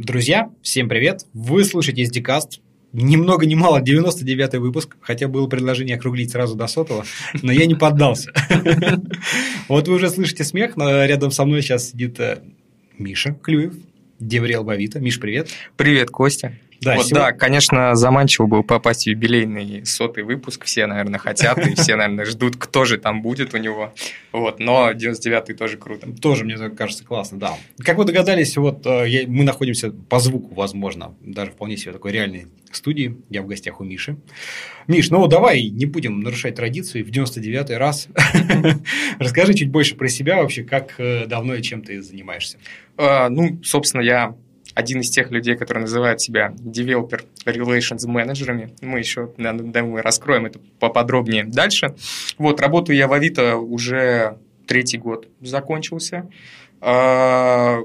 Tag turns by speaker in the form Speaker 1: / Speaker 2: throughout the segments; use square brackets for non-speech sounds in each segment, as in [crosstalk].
Speaker 1: Друзья, всем привет! Вы слушаете SDCast, ни много ни мало 99-й выпуск, хотя было предложение округлить сразу до сотого, но я не поддался. [laughs] Вот вы уже слышите смех, рядом со мной сейчас сидит э, Миша Клюев, Девриэл Бавита. Миш, привет.
Speaker 2: Привет, Костя.
Speaker 1: Да,
Speaker 2: вот,
Speaker 1: сегодня...
Speaker 2: да, конечно, заманчиво было попасть в юбилейный сотый выпуск. Все, наверное, хотят, и все, наверное, ждут, кто же там будет у него. Вот, но 99-й тоже круто.
Speaker 1: Тоже, мне кажется, классно, да. Как вы догадались, вот э, мы находимся по звуку, возможно, даже вполне себе такой реальной студии. Я в гостях у Миши. Миш, ну давай не будем нарушать традицию. В 99-й раз [laughs] расскажи чуть больше про себя вообще, как э, давно и чем ты занимаешься.
Speaker 2: А, ну, собственно, я один из тех людей, которые называют себя developer relations менеджерами. Мы еще, думаю, раскроем это поподробнее дальше. Вот, работаю я в Авито уже третий год закончился. А,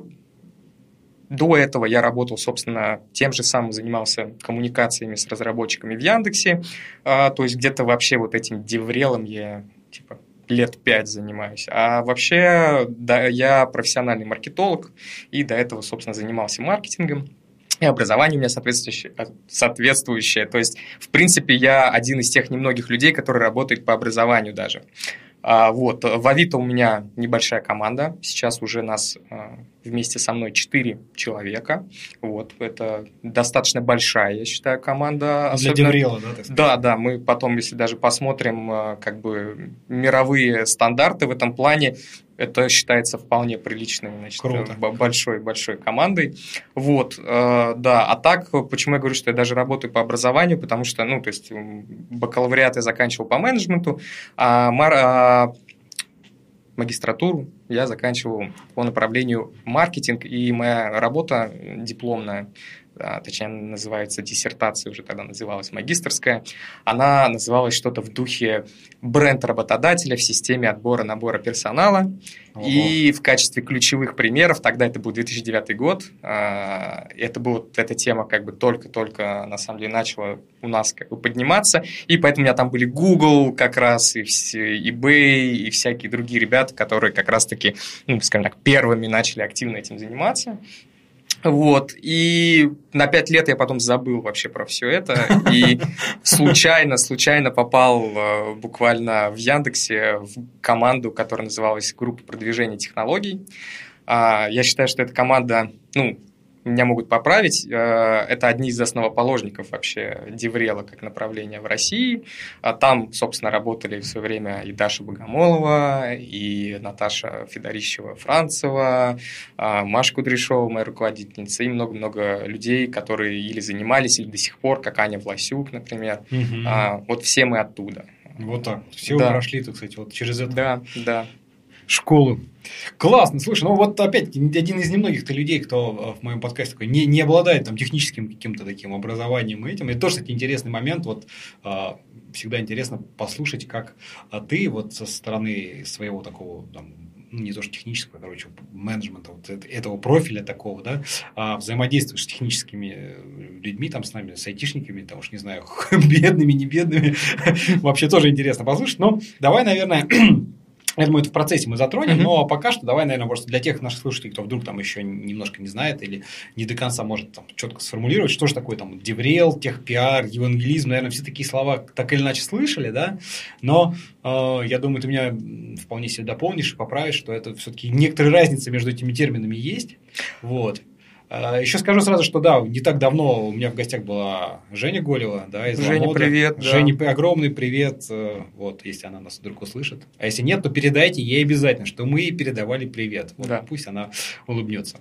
Speaker 2: до этого я работал, собственно, тем же самым занимался коммуникациями с разработчиками в Яндексе. А, то есть где-то вообще вот этим деврелом я типа лет пять занимаюсь. А вообще, да, я профессиональный маркетолог, и до этого, собственно, занимался маркетингом. И образование у меня соответствующее, соответствующее. То есть, в принципе, я один из тех немногих людей, которые работают по образованию даже. А, вот. В Авито у меня небольшая команда. Сейчас уже нас а, вместе со мной 4 человека. Вот. Это достаточно большая, я считаю, команда.
Speaker 1: Для Деврела, да?
Speaker 2: Да, да. Мы потом, если даже посмотрим а, как бы мировые стандарты в этом плане, это считается вполне приличной, значит, большой большой командой. Вот, э, да. А так, почему я говорю, что я даже работаю по образованию, потому что, ну, то есть бакалавриат я заканчивал по менеджменту, а, мар, а магистратуру я заканчивал по направлению маркетинг, и моя работа дипломная а, точнее, называется диссертация, уже тогда называлась магистрская, она называлась что-то в духе бренд работодателя в системе отбора набора персонала. Ого. И в качестве ключевых примеров, тогда это был 2009 год, а, это была эта тема как бы только-только, на самом деле, начала у нас как бы подниматься, и поэтому у меня там были Google как раз, и eBay, и всякие другие ребята, которые как раз-таки, ну, скажем так, первыми начали активно этим заниматься. Вот, и на пять лет я потом забыл вообще про все это, и случайно, случайно попал э, буквально в Яндексе в команду, которая называлась «Группа продвижения технологий». А, я считаю, что эта команда, ну, меня могут поправить, э, это одни из основоположников вообще Деврела как направления в России. А там, собственно, работали в свое время и Даша Богомолова, и Наташа Федорищева-Францева, а, Маша Кудряшова, моя руководительница, и много-много людей, которые или занимались, или до сих пор, как Аня Власюк, например. Угу. Вот все мы оттуда.
Speaker 1: Вот так. Все да. прошли, так сказать, вот через это.
Speaker 2: Да, да
Speaker 1: школу. Классно, слушай, ну вот опять один из немногих-то людей, кто э, в моем подкасте такой не, не обладает там техническим каким-то таким образованием и этим. Это тоже, кстати, интересный момент. Вот а, всегда интересно послушать, как а ты вот со стороны своего такого там, ну, не то что технического, короче, менеджмента вот этого профиля такого, да, а взаимодействуешь с техническими э, людьми, там, с нами, с айтишниками, там уж не знаю, [laughs] бедными, не бедными, [laughs] вообще тоже интересно послушать, но давай, наверное, [clears throat] я думаю, это в процессе мы затронем, mm-hmm. но пока что давай, наверное, просто для тех наших слушателей, кто вдруг там еще немножко не знает или не до конца может там четко сформулировать, что же такое там деврел, техпиар, евангелизм, наверное, все такие слова так или иначе слышали, да, но э, я думаю, ты меня вполне себе дополнишь и поправишь, что это все-таки некоторые разницы между этими терминами есть, вот. А, Еще скажу сразу, что да, не так давно у меня в гостях была Женя Голева, да, из
Speaker 2: Женя,
Speaker 1: Ламода.
Speaker 2: привет.
Speaker 1: Женя, да. огромный привет, э, вот, если она нас вдруг услышит. А если нет, то передайте ей обязательно, что мы передавали привет. Вот, да. Пусть она улыбнется.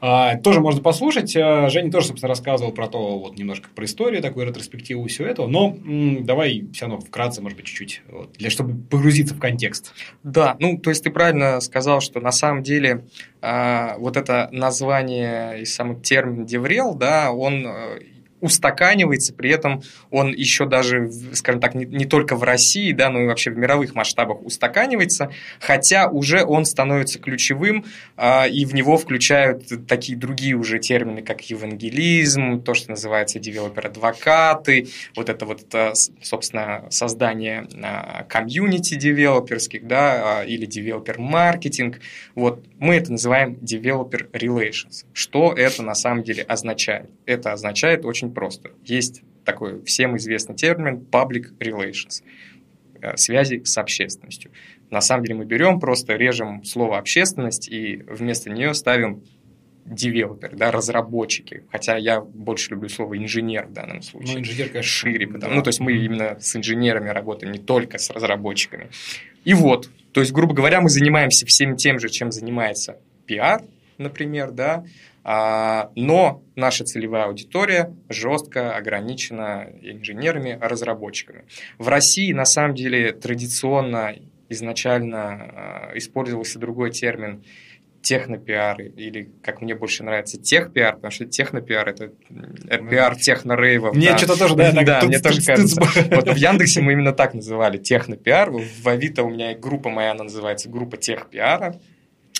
Speaker 1: А, тоже можно послушать. Э, Женя тоже, собственно, рассказывал про то, вот, немножко про историю, такую ретроспективу всего этого, но м, давай все равно вкратце, может быть, чуть-чуть, вот, для, чтобы погрузиться в контекст.
Speaker 2: Да, ну, то есть ты правильно сказал, что на самом деле а, вот это название и сам термин «деврел», да, он э, устаканивается, при этом он еще даже, скажем так, не, не только в России, да, но и вообще в мировых масштабах устаканивается, хотя уже он становится ключевым, э, и в него включают такие другие уже термины, как евангелизм, то, что называется девелопер-адвокаты, вот это вот, собственно, создание комьюнити девелоперских, да, или девелопер-маркетинг, вот мы это называем developer relations. Что это на самом деле означает? Это означает очень просто. Есть такой всем известный термин public relations э, связи с общественностью. На самом деле мы берем, просто режем слово общественность и вместо нее ставим девелопер, да, разработчики. Хотя я больше люблю слово инженер в данном случае.
Speaker 1: Ну, инженер, конечно.
Speaker 2: Шире. Потому, да. Ну, то есть мы именно с инженерами работаем, не только с разработчиками. И вот, то есть, грубо говоря, мы занимаемся всем тем же, чем занимается пиар, например, да, но наша целевая аудитория жестко ограничена инженерами, разработчиками. В России, на самом деле, традиционно изначально а, использовался другой термин технопиар, или, как мне больше нравится, техпиар, потому что технопиар – это пиар технорейвов.
Speaker 1: Мне да. что-то тоже, да, [laughs]
Speaker 2: так, да, мне тоже кажется. Вот в Яндексе мы именно так называли технопиар, в Авито у меня группа моя, она называется группа техпиара,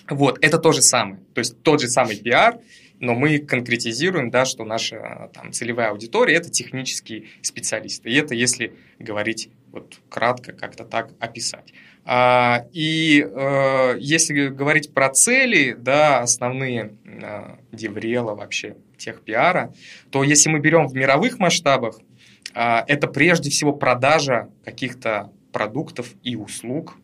Speaker 2: вот, это то же самое. То есть тот же самый пиар, но мы конкретизируем, да, что наша там, целевая аудитория – это технические специалисты. И это если говорить вот кратко, как-то так описать. А, и э, если говорить про цели, да, основные э, Деврела вообще, техпиара, то если мы берем в мировых масштабах, э, это прежде всего продажа каких-то продуктов и услуг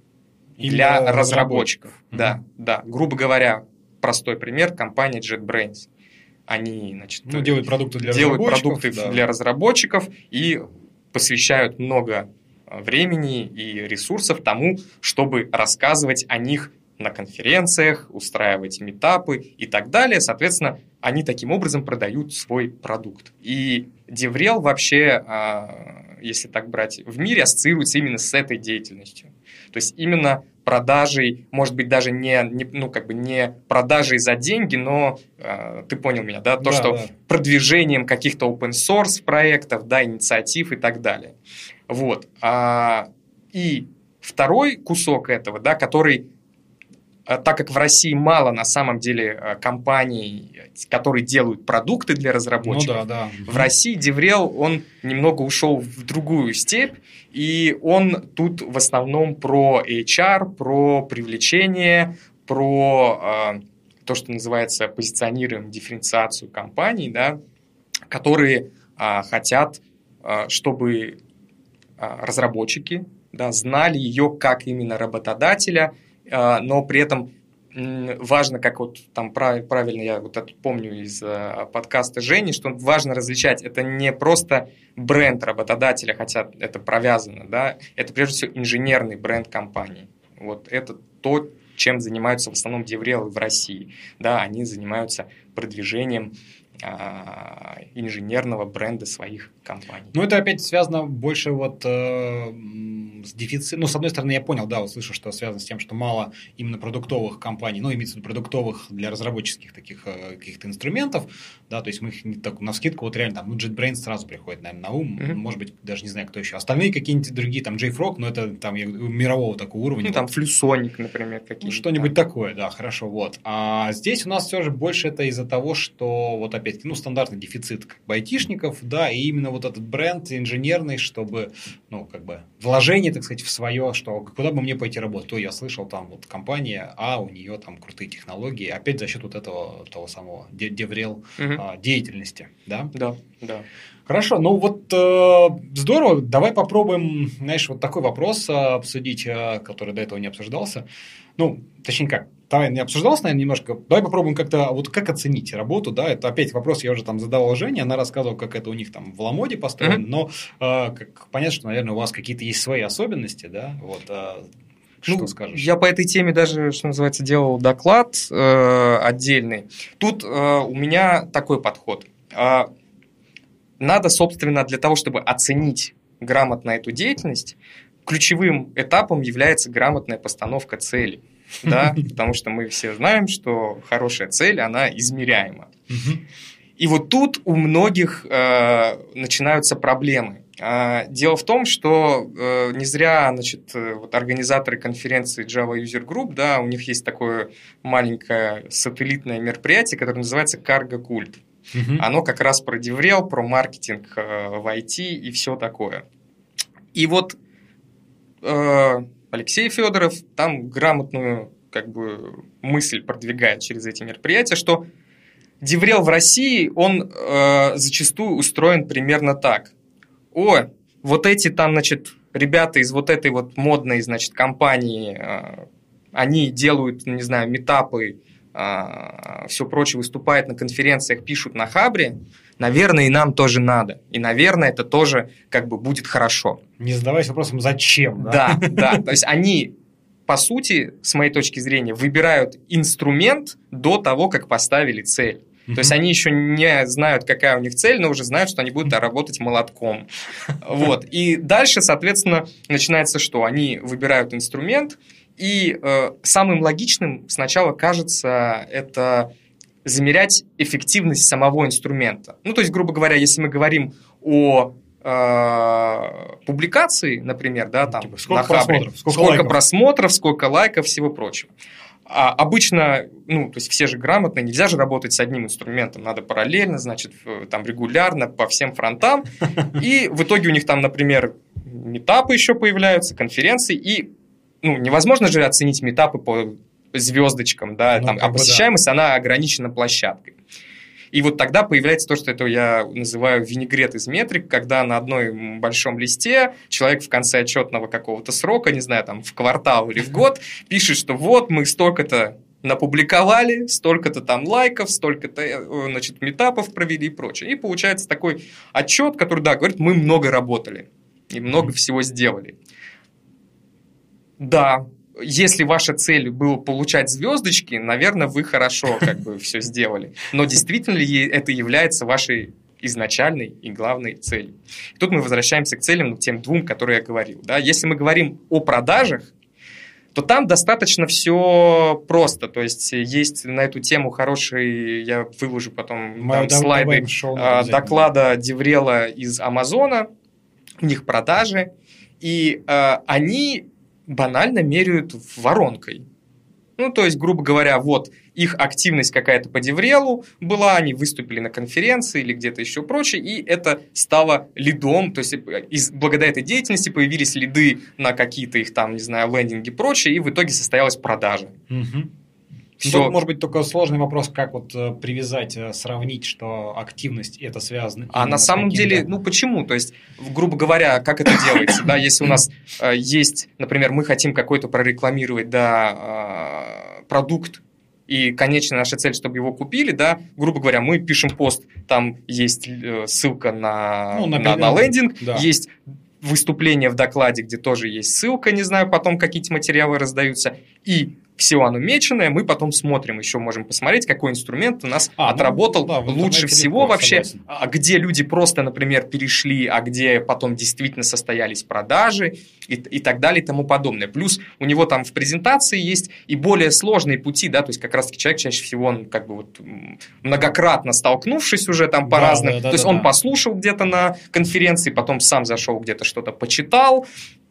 Speaker 2: для, для разработчиков. Mm-hmm. Да, да. Грубо говоря, простой пример, компания JetBrains. Они, значит,
Speaker 1: ну, делают продукты для
Speaker 2: делают разработчиков. продукты да. для разработчиков и посвящают много а, времени и ресурсов тому, чтобы рассказывать о них на конференциях, устраивать метапы и так далее. Соответственно, они таким образом продают свой продукт. И Деврел вообще, а, если так брать, в мире ассоциируется именно с этой деятельностью. То есть именно продажей, может быть, даже не, не ну, как бы не продажей за деньги, но э, ты понял меня, да, то, да, что да. продвижением каких-то open source проектов, да, инициатив и так далее. Вот. А, и второй кусок этого, да, который а, так как в России мало на самом деле а, компаний, которые делают продукты для разработчиков,
Speaker 1: ну, да, да.
Speaker 2: в России Деврел, он немного ушел в другую степь, и он тут в основном про HR, про привлечение, про э, то, что называется позиционируем дифференциацию компаний, да, которые э, хотят, э, чтобы разработчики да, знали ее как именно работодателя – но при этом важно, как вот там правильно я вот это помню из э, подкаста Жени, что важно различать, это не просто бренд работодателя, хотя это провязано, да, это прежде всего инженерный бренд компании. Вот это то, чем занимаются в основном деврелы в России, да, они занимаются продвижением а, инженерного бренда своих компаний.
Speaker 1: Ну, это опять связано больше вот э, с дефицитом. Ну, с одной стороны, я понял, да, вот слышу, что связано с тем, что мало именно продуктовых компаний, ну, имеется в виду продуктовых для разработческих таких э, каких-то инструментов, да, то есть мы их не так на скидку, вот реально там, ну, JetBrains сразу приходит, наверное, на ум, mm-hmm. может быть, даже не знаю, кто еще. Остальные какие-нибудь другие, там, JFrog, но это там мирового такого уровня.
Speaker 2: Ну, там, Флюсоник, например, какие-нибудь.
Speaker 1: Ну, что-нибудь там. такое, да, хорошо, вот. А здесь у нас все же больше это из-за того, что вот опять, ну, стандартный дефицит как бы айтишников, да, и именно вот этот бренд инженерный, чтобы, ну, как бы вложение, так сказать, в свое, что куда бы мне пойти работать, то я слышал, там вот компания, а у нее там крутые технологии, опять за счет вот этого того самого деврел угу. а, деятельности, да?
Speaker 2: Да, да.
Speaker 1: Хорошо, ну вот э, здорово, давай попробуем, знаешь, вот такой вопрос э, обсудить, э, который до этого не обсуждался. Ну, точнее как, не обсуждался, наверное, немножко. Давай попробуем как-то, вот как оценить работу, да, это опять вопрос я уже там задавал Жене, она рассказывала, как это у них там в Ламоде построено, mm-hmm. но э, как, понятно, что, наверное, у вас какие-то есть свои особенности, да, вот, э, что ну, скажешь?
Speaker 2: Я по этой теме даже, что называется, делал доклад э, отдельный. Тут э, у меня такой подход. Э, надо, собственно, для того, чтобы оценить грамотно эту деятельность, ключевым этапом является грамотная постановка цели да, [laughs] потому что мы все знаем, что хорошая цель, она измеряема. И вот тут у многих э, начинаются проблемы. А, дело в том, что э, не зря значит, э, вот организаторы конференции Java User Group, да, у них есть такое маленькое сателлитное мероприятие, которое называется Cargo Cult. Угу. Оно как раз про деврел, про маркетинг э, в IT и все такое. И вот э, Алексей Федоров там грамотную как бы мысль продвигает через эти мероприятия, что деврел в России, он э, зачастую устроен примерно так. О, вот эти там, значит, ребята из вот этой вот модной, значит, компании, э, они делают, не знаю, метапы, э, все прочее, выступают на конференциях, пишут на Хабре, наверное, и нам тоже надо. И, наверное, это тоже как бы будет хорошо.
Speaker 1: Не задавайся вопросом, зачем.
Speaker 2: Да, да. [laughs] да. То есть они, по сути, с моей точки зрения, выбирают инструмент до того, как поставили цель. То есть они еще не знают, какая у них цель, но уже знают, что они будут работать молотком. Вот. И дальше, соответственно, начинается что? Они выбирают инструмент, и э, самым логичным сначала кажется это замерять эффективность самого инструмента. Ну, то есть, грубо говоря, если мы говорим о э, публикации, например, да, там типа,
Speaker 1: сколько на просмотров,
Speaker 2: сколько, сколько лайков. просмотров, сколько лайков, всего прочего. А обычно, ну, то есть все же грамотно, нельзя же работать с одним инструментом, надо параллельно, значит, там регулярно по всем фронтам. [laughs] И в итоге у них там, например, метапы еще появляются, конференции, и ну, невозможно же оценить метапы по звездочкам, да, ну, там, а посещаемость, да. она ограничена площадкой. И вот тогда появляется то, что это я называю винегрет из метрик, когда на одной большом листе человек в конце отчетного какого-то срока, не знаю, там в квартал или в год, пишет, что вот мы столько-то напубликовали, столько-то там лайков, столько-то, э, значит, метапов провели и прочее. И получается такой отчет, который, да, говорит, мы много работали и много всего сделали. Да, если ваша цель была получать звездочки, наверное, вы хорошо как бы все сделали. Но действительно ли это является вашей изначальной и главной целью? И тут мы возвращаемся к целям, ну, тем двум, которые я говорил. Да? Если мы говорим о продажах, то там достаточно все просто. То есть есть на эту тему хороший, я выложу потом там, слайды а, доклада Деврела из Амазона, у них продажи, и э, они банально меряют воронкой. Ну, то есть, грубо говоря, вот их активность какая-то по Деврелу была, они выступили на конференции или где-то еще прочее, и это стало лидом, то есть из, благодаря этой деятельности появились лиды на какие-то их там, не знаю, лендинги и прочее, и в итоге состоялась продажа.
Speaker 1: Угу. Все. Тут, может быть, только сложный вопрос, как вот э, привязать, э, сравнить, что активность это связано.
Speaker 2: А на самом деле, ну почему? То есть, грубо говоря, как это делается? Да, если у нас э, есть, например, мы хотим какой-то прорекламировать, да, продукт, и конечная наша цель, чтобы его купили, да, грубо говоря, мы пишем пост, там есть ссылка на, ну, на, на, на лендинг, да. есть выступление в докладе, где тоже есть ссылка, не знаю, потом какие-то материалы раздаются, и все оно меченое, мы потом смотрим, еще можем посмотреть, какой инструмент у нас а, ну, отработал ну, да, лучше всего вообще, а где люди просто, например, перешли, а где потом действительно состоялись продажи и, и так далее и тому подобное. Плюс у него там в презентации есть и более сложные пути, да, то есть как раз-таки человек чаще всего, он как бы вот многократно столкнувшись уже там по да, разным, да, да, то есть да, он да. послушал где-то на конференции, потом сам зашел где-то что-то почитал,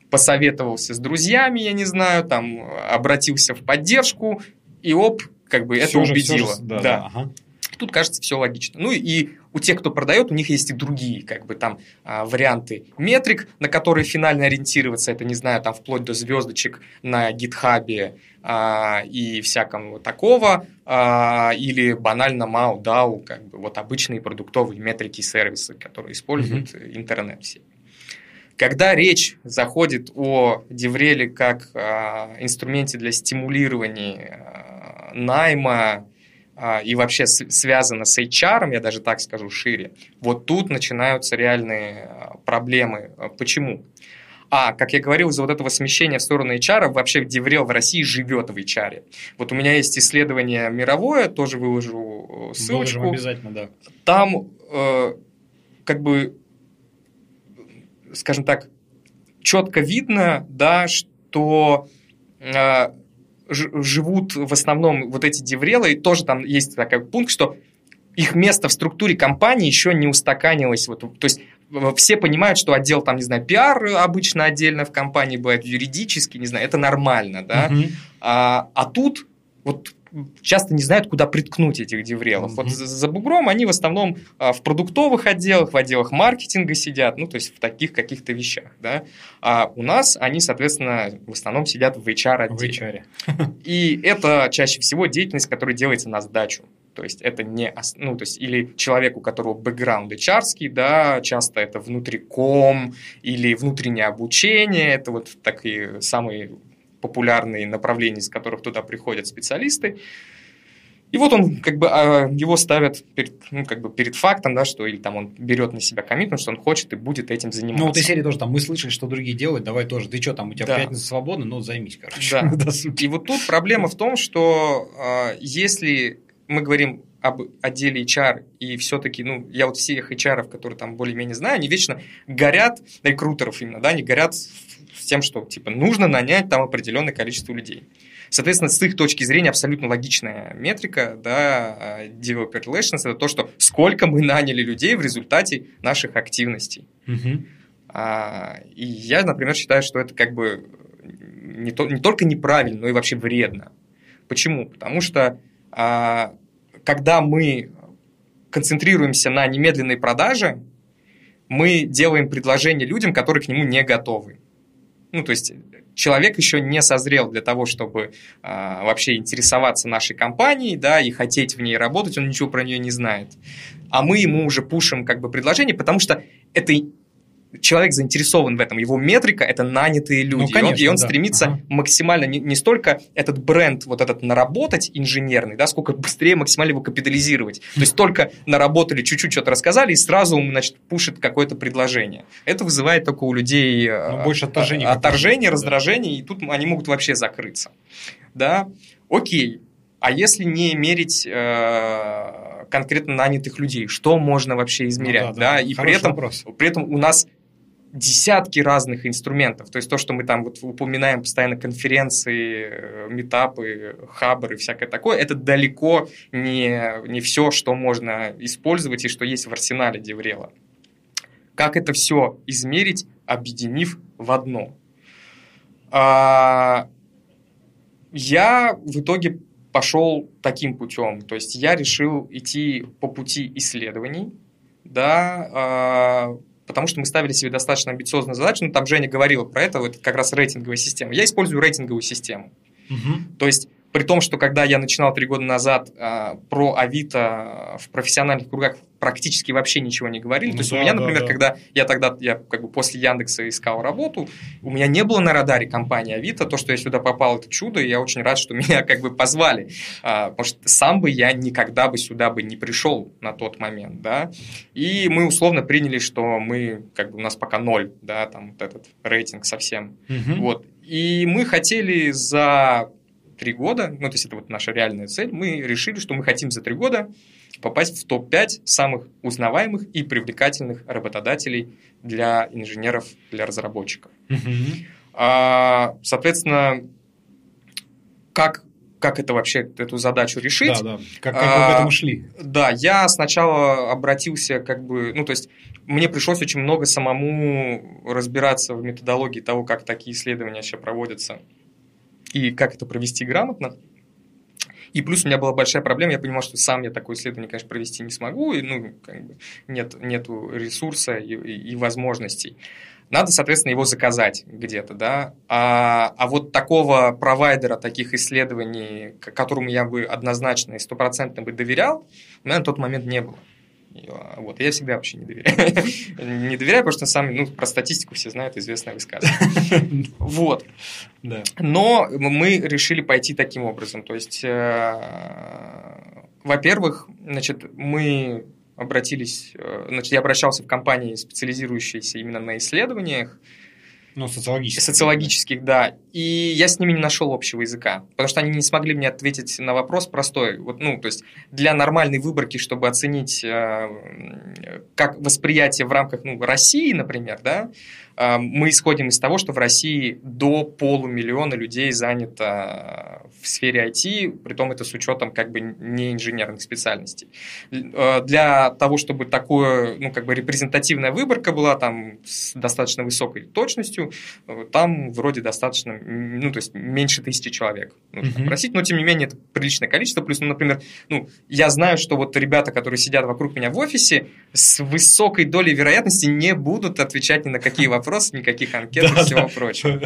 Speaker 2: посоветовался с друзьями, я не знаю, там обратился в поддержку, и оп, как бы все это же, убедило. Же, да, да. да ага. Тут кажется все логично. Ну и у тех, кто продает, у них есть и другие, как бы там а, варианты метрик, на которые финально ориентироваться. Это, не знаю, там вплоть до звездочек на гитхабе а, и всякого такого, а, или банально MAU, DAO, как бы вот обычные продуктовые метрики и сервисы, которые используют mm-hmm. интернет все. Когда речь заходит о Девреле как э, инструменте для стимулирования э, найма э, и вообще с, связано с HR, я даже так скажу шире, вот тут начинаются реальные проблемы. Почему? А, как я говорил, из-за вот этого смещения в сторону HR вообще Деврел в России живет в HR. Вот у меня есть исследование мировое, тоже выложу ссылочку.
Speaker 1: Выложим обязательно, да.
Speaker 2: Там э, как бы скажем так, четко видно, да, что э, живут в основном вот эти деврелы, и тоже там есть такой пункт, что их место в структуре компании еще не устаканилось. Вот, то есть все понимают, что отдел, там, не знаю, пиар обычно отдельно в компании бывает, юридически, не знаю, это нормально, да. Угу. А, а тут вот часто не знают, куда приткнуть этих деврелов. Mm-hmm. Вот за, за бугром они в основном а, в продуктовых отделах, в отделах маркетинга сидят, ну, то есть в таких каких-то вещах, да. А у нас они, соответственно, в основном сидят в HR-отделе. В HR. И это чаще всего деятельность, которая делается на сдачу. То есть это не, ну, то есть или человек, у которого бэкграунд hr да, часто это внутриком или внутреннее обучение, это вот такие самые популярные направления, из которых туда приходят специалисты. И вот он, как бы, а, его ставят перед, ну, как бы перед фактом, да, что или там он берет на себя коммитмент, что он хочет и будет этим заниматься.
Speaker 1: Ну, вот из серии тоже там, мы слышали, что другие делают, давай тоже, ты что там, у тебя да. пятница свободна, ну, займись, короче.
Speaker 2: Да. [laughs] и вот тут проблема в том, что э, если мы говорим об отделе HR, и все-таки, ну, я вот всех HR, которые там более-менее знаю, они вечно горят, рекрутеров именно, да, они горят с тем, что, типа, нужно нанять там определенное количество людей. Соответственно, с их точки зрения абсолютно логичная метрика, да, а, developer relations, это то, что сколько мы наняли людей в результате наших активностей. Угу. А, и я, например, считаю, что это как бы не, то, не только неправильно, но и вообще вредно. Почему? Потому что а, когда мы концентрируемся на немедленной продаже, мы делаем предложение людям, которые к нему не готовы. Ну, то есть человек еще не созрел для того, чтобы а, вообще интересоваться нашей компанией, да, и хотеть в ней работать, он ничего про нее не знает. А мы ему уже пушим как бы предложение, потому что это человек заинтересован в этом, его метрика – это нанятые люди. Ну, конечно, и он, и он да. стремится ага. максимально, не, не столько этот бренд вот этот наработать инженерный, да, сколько быстрее максимально его капитализировать. То есть только наработали, чуть-чуть что-то рассказали, и сразу, значит, пушит какое-то предложение. Это вызывает только у людей
Speaker 1: ну, больше отторжение,
Speaker 2: отторжение раздражение, да. и тут они могут вообще закрыться. Да, окей. А если не мерить э, конкретно нанятых людей, что можно вообще измерять? Ну, да, да, да. И при этом, при этом у нас десятки разных инструментов. То есть то, что мы там вот упоминаем постоянно конференции, э, метапы, хабры, всякое такое, это далеко не, не все, что можно использовать и что есть в арсенале Деврела. Как это все измерить, объединив в одно? А, я в итоге пошел таким путем. То есть я решил идти по пути исследований, да, а, потому что мы ставили себе достаточно амбициозную задачу, ну, там Женя говорила про это, вот как раз рейтинговая система. Я использую рейтинговую систему. Угу. То есть при том, что когда я начинал три года назад э, про Авито в профессиональных кругах практически вообще ничего не говорили. Ну, То есть да, у меня, например, да, да. когда я тогда, я как бы после Яндекса искал работу, у меня не было на радаре компании Авито. То, что я сюда попал, это чудо, и я очень рад, что [laughs] меня как бы позвали. А, потому что сам бы я никогда бы сюда бы не пришел на тот момент, да. И мы условно приняли, что мы, как бы у нас пока ноль, да, там вот этот рейтинг совсем. Угу. Вот. И мы хотели за три года, ну, то есть это вот наша реальная цель, мы решили, что мы хотим за три года попасть в топ-5 самых узнаваемых и привлекательных работодателей для инженеров, для разработчиков. Mm-hmm. А, соответственно, как как это вообще, эту задачу решить.
Speaker 1: Да, да. Как, как вы к этому шли?
Speaker 2: А, да, я сначала обратился как бы, ну, то есть мне пришлось очень много самому разбираться в методологии того, как такие исследования вообще проводятся и как это провести грамотно. И плюс у меня была большая проблема, я понимал, что сам я такое исследование, конечно, провести не смогу, и, ну, как бы нет нету ресурса и, и, и возможностей. Надо, соответственно, его заказать где-то, да. А, а вот такого провайдера таких исследований, которому я бы однозначно и стопроцентно бы доверял, у меня на тот момент не было. Вот. Я всегда вообще не доверяю. [laughs] не доверяю, потому что сам, ну, про статистику все знают, известное высказывание. [laughs] вот. Да. Но мы решили пойти таким образом. То есть, э, во-первых, значит, мы обратились, э, значит, я обращался в компании, специализирующиеся именно на исследованиях,
Speaker 1: ну, социологических.
Speaker 2: Социологических, да. И я с ними не нашел общего языка, потому что они не смогли мне ответить на вопрос простой. Вот, ну, то есть для нормальной выборки, чтобы оценить, э, как восприятие в рамках ну, России, например, да, мы исходим из того, что в России до полумиллиона людей занято в сфере IT, при том это с учетом как бы не инженерных специальностей. Э, для того, чтобы такое, ну, как бы репрезентативная выборка была там с достаточно высокой точностью, э, там вроде достаточно, ну, то есть меньше тысячи человек нужно mm-hmm. просить, но тем не менее это приличное количество, плюс, ну, например, ну, я знаю, что вот ребята, которые сидят вокруг меня в офисе, с высокой долей вероятности не будут отвечать ни на какие вопросы, [laughs] никаких анкет и всего прочего.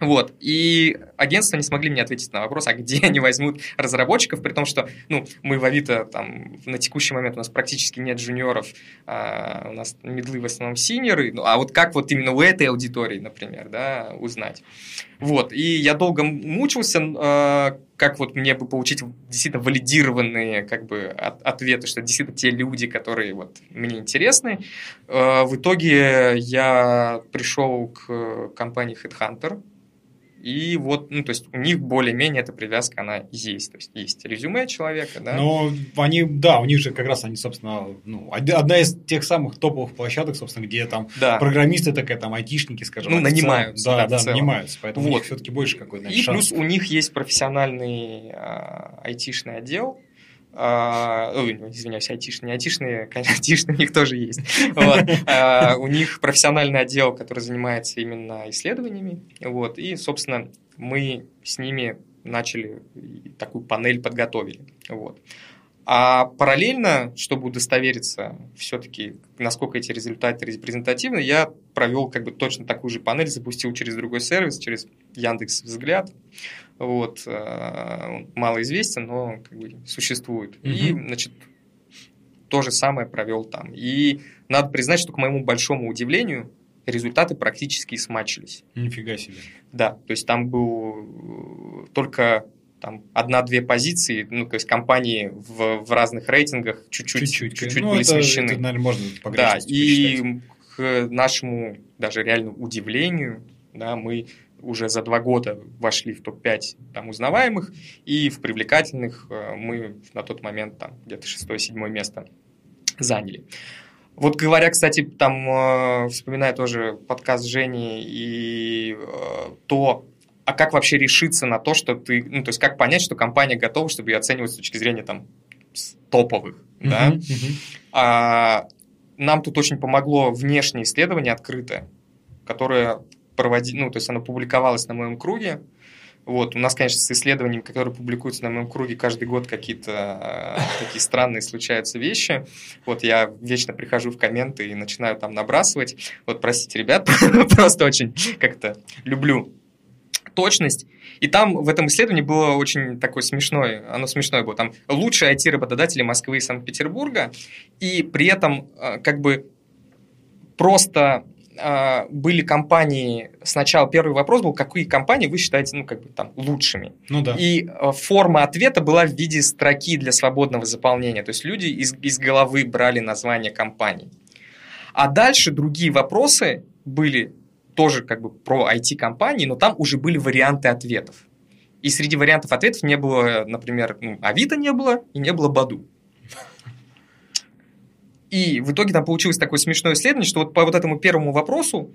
Speaker 2: Вот, и агентства не смогли мне ответить на вопрос, а где они возьмут разработчиков, при том, что ну, мы в Авито там, на текущий момент у нас практически нет джуниоров, а, у нас медлы в основном синеры, ну, а вот как вот именно у этой аудитории, например, да, узнать. Вот, и я долго мучился, а, как вот мне бы получить действительно валидированные как бы от, ответы, что действительно те люди, которые вот мне интересны. А, в итоге я пришел к компании Headhunter, и вот, ну, то есть у них более-менее эта привязка, она есть. То есть есть резюме человека, да.
Speaker 1: Но они, да, у них же как раз они, собственно, ну, одна из тех самых топовых площадок, собственно, где там да. программисты такая, там айтишники, скажем.
Speaker 2: Ну, нанимаются.
Speaker 1: Да, да, да нанимаются. Поэтому вот. у них все-таки больше какой-то
Speaker 2: И шанс. плюс у них есть профессиональный а, айтишный отдел, а, ой, извиняюсь, айтишные, айтишные, [laughs] конечно, айтишные у них тоже есть. Вот. А, у них профессиональный отдел, который занимается именно исследованиями, вот, и, собственно, мы с ними начали такую панель подготовили, вот. А параллельно, чтобы удостовериться все-таки, насколько эти результаты репрезентативны, я провел как бы точно такую же панель, запустил через другой сервис, через Яндекс Взгляд. Вот, э, мало известен, но как бы существует. Угу. И, значит, то же самое провел там. И надо признать, что к моему большому удивлению результаты практически смачились.
Speaker 1: Нифига себе.
Speaker 2: Да, то есть там был только там одна-две позиции, ну, то есть компании в, в разных рейтингах чуть-чуть, чуть-чуть ну, были это, смещены. Это,
Speaker 1: наверное, можно
Speaker 2: Да, и к нашему даже реально удивлению, да, мы уже за два года вошли в топ-5 там, узнаваемых, и в привлекательных э, мы на тот момент там где-то шестое-седьмое место заняли. Вот говоря, кстати, там, э, вспоминая тоже подкаст Жени и э, то, а как вообще решиться на то, что ты, ну, то есть как понять, что компания готова, чтобы ее оценивать с точки зрения там топовых, uh-huh, да? Uh-huh. А, нам тут очень помогло внешнее исследование открытое, которое проводи, ну, то есть оно публиковалось на моем круге. Вот, у нас, конечно, с исследованиями, которые публикуются на моем круге, каждый год какие-то э, такие странные случаются вещи. Вот я вечно прихожу в комменты и начинаю там набрасывать. Вот, простите, ребят, [laughs] просто очень как-то люблю точность. И там в этом исследовании было очень такое смешное, оно смешное было, там лучшие IT-работодатели Москвы и Санкт-Петербурга, и при этом э, как бы просто были компании, сначала первый вопрос был, какие компании вы считаете, ну, как бы там, лучшими.
Speaker 1: Ну да.
Speaker 2: И э, форма ответа была в виде строки для свободного заполнения. То есть люди из, из головы брали название компаний. А дальше другие вопросы были тоже как бы про IT-компании, но там уже были варианты ответов. И среди вариантов ответов не было, например, ну, Авито не было и не было Баду. И в итоге там получилось такое смешное исследование, что вот по вот этому первому вопросу,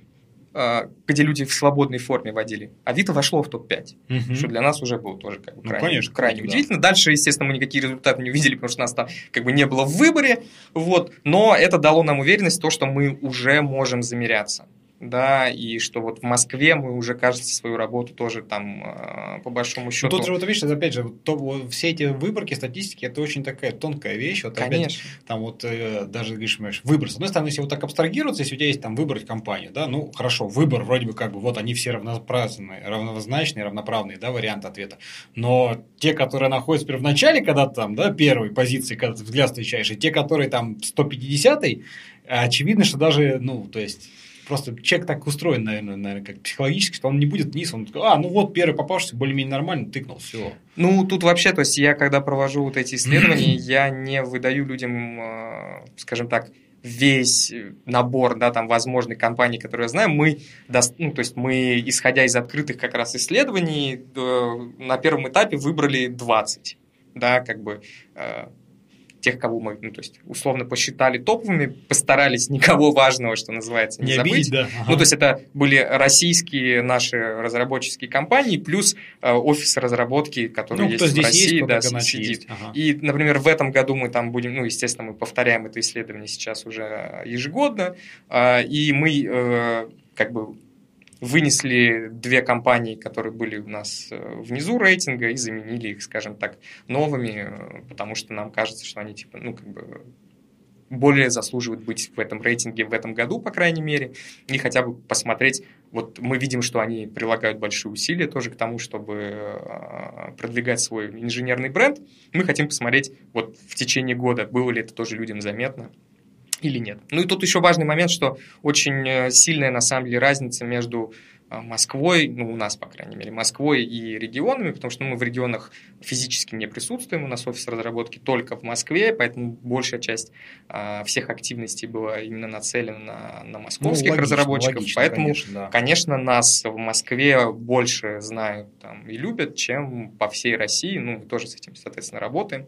Speaker 2: а, где люди в свободной форме водили, Авито вошло в топ-5, угу. что для нас уже было тоже как бы крайне, ну, конечно, крайне да. удивительно. Дальше, естественно, мы никакие результаты не увидели, потому что нас там как бы не было в выборе, вот, но это дало нам уверенность в то, что мы уже можем замеряться да, и что вот в Москве мы уже, кажется, свою работу тоже там э, по большому счету...
Speaker 1: Ну, тут же вот видишь, опять же, то, вот, все эти выборки статистики, это очень такая тонкая вещь. Вот,
Speaker 2: Конечно. Опять,
Speaker 1: там вот э, даже, говоришь, понимаешь, выбор. С одной стороны, если вот так абстрагироваться, если у тебя есть там выбрать компанию, да, ну, хорошо, выбор вроде бы как бы, вот они все равноправные, равнозначные, равноправные, да, варианты ответа. Но те, которые находятся в начале, когда там, да, первой позиции, когда ты взгляд встречаешь, и те, которые там 150-й, очевидно, что даже, ну, то есть просто человек так устроен, наверное, наверное, как психологически, что он не будет вниз, он такой, а, ну вот первый попавшийся, более-менее нормально, тыкнул, все.
Speaker 2: Ну, тут вообще, то есть я, когда провожу вот эти исследования, [clears throat] я не выдаю людям, э, скажем так, весь набор, да, там, возможных компаний, которые я знаю, мы, ну, то есть мы, исходя из открытых как раз исследований, на первом этапе выбрали 20, да, как бы, э, тех, кого мы, ну, то есть, условно посчитали топовыми, постарались никого важного, что называется, не, не забыть. Обидеть, да. ага. Ну, то есть, это были российские наши разработческие компании, плюс э, офис разработки, который ну, есть в России, есть, да, сидит. Есть. Ага. И, например, в этом году мы там будем, ну, естественно, мы повторяем это исследование сейчас уже ежегодно, э, и мы э, как бы вынесли две компании, которые были у нас э, внизу рейтинга, и заменили их, скажем так, новыми, э, потому что нам кажется, что они типа, ну, как бы более заслуживают быть в этом рейтинге в этом году, по крайней мере, и хотя бы посмотреть, вот мы видим, что они прилагают большие усилия тоже к тому, чтобы э, продвигать свой инженерный бренд, мы хотим посмотреть вот в течение года, было ли это тоже людям заметно, или нет. Ну и тут еще важный момент, что очень э, сильная на самом деле разница между э, Москвой, ну, у нас, по крайней мере, Москвой и регионами, потому что ну, мы в регионах физически не присутствуем, у нас офис разработки только в Москве, поэтому большая часть а, всех активностей была именно нацелена на, на московских ну, логично, разработчиков, логично, поэтому, конечно, да. конечно, нас в Москве больше знают там, и любят, чем по всей России, ну, мы тоже с этим, соответственно, работаем.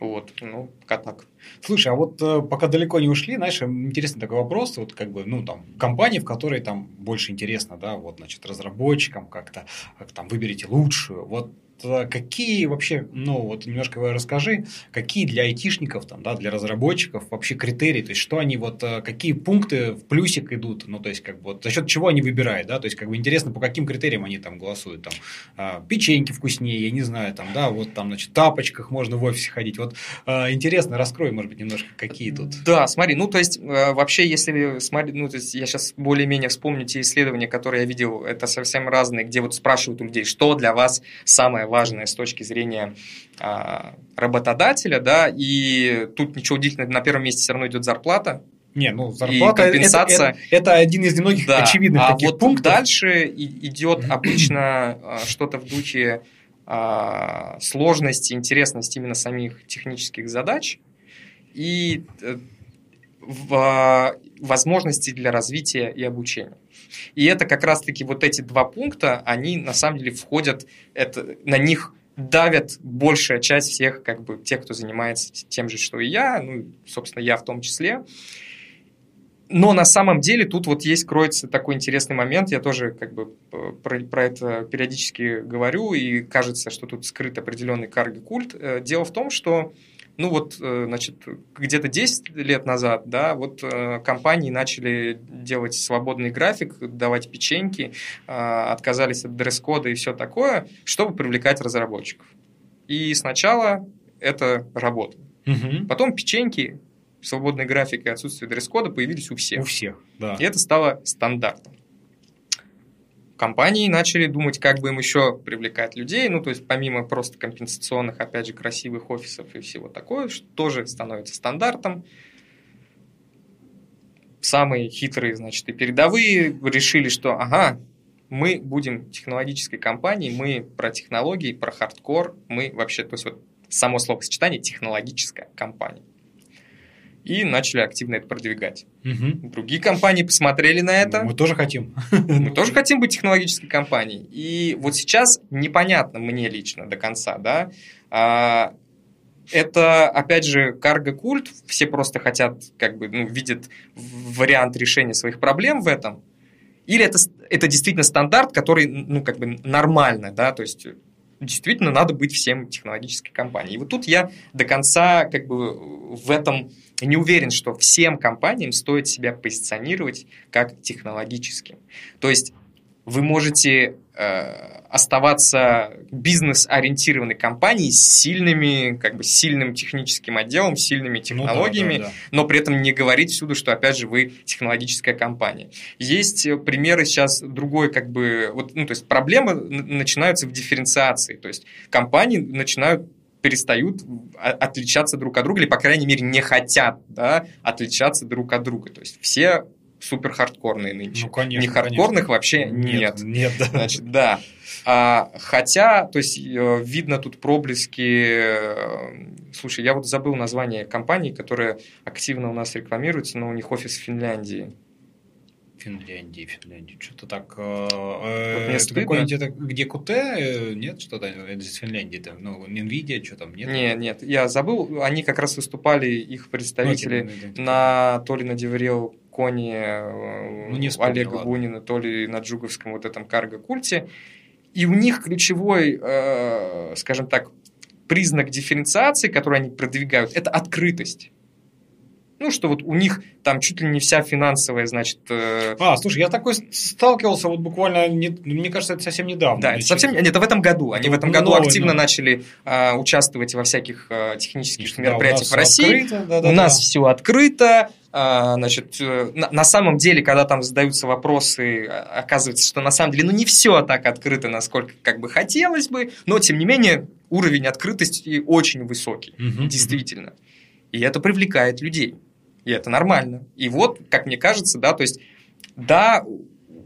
Speaker 2: Вот, ну, пока так.
Speaker 1: Слушай, а вот э, пока далеко не ушли, знаешь, интересный такой вопрос, вот как бы, ну, там, компании, в которой там больше интересно, да, вот, значит, разработчикам как-то, как там, выберите лучшую, вот какие вообще, ну вот немножко расскажи, какие для айтишников, там, да, для разработчиков вообще критерии, то есть что они вот, э, какие пункты в плюсик идут, ну то есть как бы вот за счет чего они выбирают, да, то есть как бы интересно, по каким критериям они там голосуют, там, а, печеньки вкуснее, я не знаю, там, да, вот там, значит, тапочках можно в офисе ходить, вот а, интересно, раскрой, может быть, немножко, какие тут.
Speaker 2: Да, смотри, ну то есть вообще, если смотри, ну то есть я сейчас более-менее вспомню те исследования, которые я видел, это совсем разные, где вот спрашивают у людей, что для вас самое важное с точки зрения а, работодателя, да, и тут ничего удивительного, на первом месте все равно идет зарплата,
Speaker 1: не, ну зарплата и компенсация. Это, это, это один из немногих да. очевидных а таких вот пунктов.
Speaker 2: Дальше идет обычно а, что-то в духе а, сложности, интересности именно самих технических задач и э, в возможности для развития и обучения. И это как раз-таки вот эти два пункта, они на самом деле входят, это, на них давят большая часть всех, как бы, тех, кто занимается тем же, что и я, ну, собственно, я в том числе. Но на самом деле тут вот есть, кроется такой интересный момент, я тоже как бы про, про это периодически говорю, и кажется, что тут скрыт определенный карго-культ. Э, дело в том, что ну вот, э, значит, где-то 10 лет назад, да, вот э, компании начали делать свободный график, давать печеньки, э, отказались от дресс-кода и все такое, чтобы привлекать разработчиков. И сначала это работало. Угу. Потом печеньки, свободный график и отсутствие дресс-кода появились у всех.
Speaker 1: У всех, да.
Speaker 2: И это стало стандартом компании начали думать, как бы им еще привлекать людей, ну, то есть помимо просто компенсационных, опять же, красивых офисов и всего такое, что тоже становится стандартом. Самые хитрые, значит, и передовые решили, что, ага, мы будем технологической компанией, мы про технологии, про хардкор, мы вообще, то есть вот само словосочетание технологическая компания и начали активно это продвигать. Угу. Другие компании посмотрели на это.
Speaker 1: Мы тоже хотим.
Speaker 2: Мы тоже хотим быть технологической компанией. И вот сейчас непонятно мне лично до конца, да, а, это, опять же, карго-культ, все просто хотят, как бы, ну, видят вариант решения своих проблем в этом, или это, это действительно стандарт, который, ну, как бы нормально, да, то есть действительно надо быть всем технологической компанией. И вот тут я до конца, как бы, в этом не уверен, что всем компаниям стоит себя позиционировать как технологическим. То есть вы можете оставаться бизнес-ориентированной компанией с сильными, как бы сильным техническим отделом, сильными технологиями, ну, да, да, да. но при этом не говорить всюду, что опять же вы технологическая компания. Есть примеры сейчас другой, как бы, вот, ну, то есть проблемы начинаются в дифференциации, то есть компании начинают перестают отличаться друг от друга, или, по крайней мере, не хотят да, отличаться друг от друга. То есть все супер хардкорные нынче. Ну, конечно, не хардкорных конечно. вообще нет.
Speaker 1: Нет, нет да.
Speaker 2: Значит, да. А, хотя, то есть, э, видно тут проблески... Э, слушай, я вот забыл название компании, которая активно у нас рекламируется, но у них офис в Финляндии.
Speaker 1: Финляндии, Финляндии. Что-то так. Э, это какой-нибудь это где? Э, нет, что-то из Финляндии там, ну, Nvidia, что там нет?
Speaker 2: Нет, нет, я забыл. Они как раз выступали, их представители, ну, на то ли на Деврел Коне э, ну, не вспомню, Олега ладно. Бунина, то ли на Джуговском вот этом карго-культе. И у них ключевой, э, скажем так, признак дифференциации, который они продвигают, это открытость. Ну, что вот у них там чуть ли не вся финансовая, значит... Э...
Speaker 1: А, слушай, я такой сталкивался вот буквально, не, мне кажется, это совсем недавно.
Speaker 2: Да, это совсем... Нет, это в этом году. Они это в этом году новый, активно но... начали э, участвовать во всяких э, технических да, мероприятиях в России. Открыто, да, да, у да. нас все открыто. Э, значит, э, на, на самом деле, когда там задаются вопросы, оказывается, что на самом деле, ну, не все так открыто, насколько как бы хотелось бы, но, тем не менее, уровень открытости очень высокий, угу, действительно. Угу. И это привлекает людей и это нормально. И вот, как мне кажется, да, то есть, да,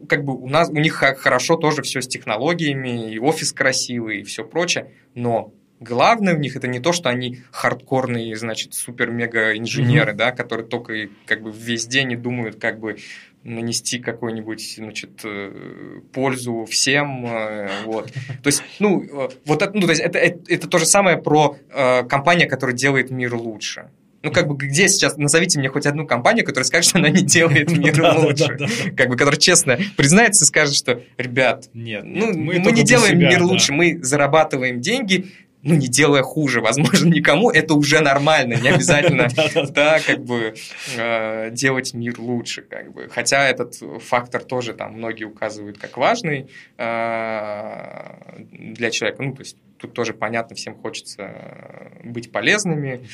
Speaker 2: как бы у нас, у них хорошо тоже все с технологиями, и офис красивый, и все прочее, но главное у них это не то, что они хардкорные, значит, супер-мега-инженеры, mm-hmm. да, которые только как бы весь день и думают, как бы нанести какую-нибудь, значит, э, пользу всем, э, вот. То есть, ну, э, вот это, ну, то есть это, это, это то же самое про э, компания, которая делает мир лучше. Ну, как бы, где сейчас, назовите мне хоть одну компанию, которая скажет, что она не делает мир лучше. Как бы, которая честно признается и скажет, что, ребят, нет, ну, мы не делаем мир лучше, мы зарабатываем деньги, ну, не делая хуже, возможно, никому, это уже нормально, не обязательно, [laughs] да, как бы э, делать мир лучше, как бы. Хотя этот фактор тоже там многие указывают как важный э, для человека, ну, то есть тут тоже понятно, всем хочется быть полезными,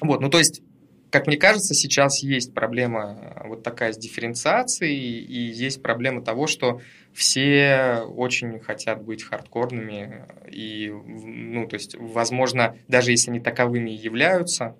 Speaker 2: вот, ну то есть, как мне кажется, сейчас есть проблема вот такая с дифференциацией, и есть проблема того, что все очень хотят быть хардкорными, и, ну, то есть, возможно, даже если они таковыми являются,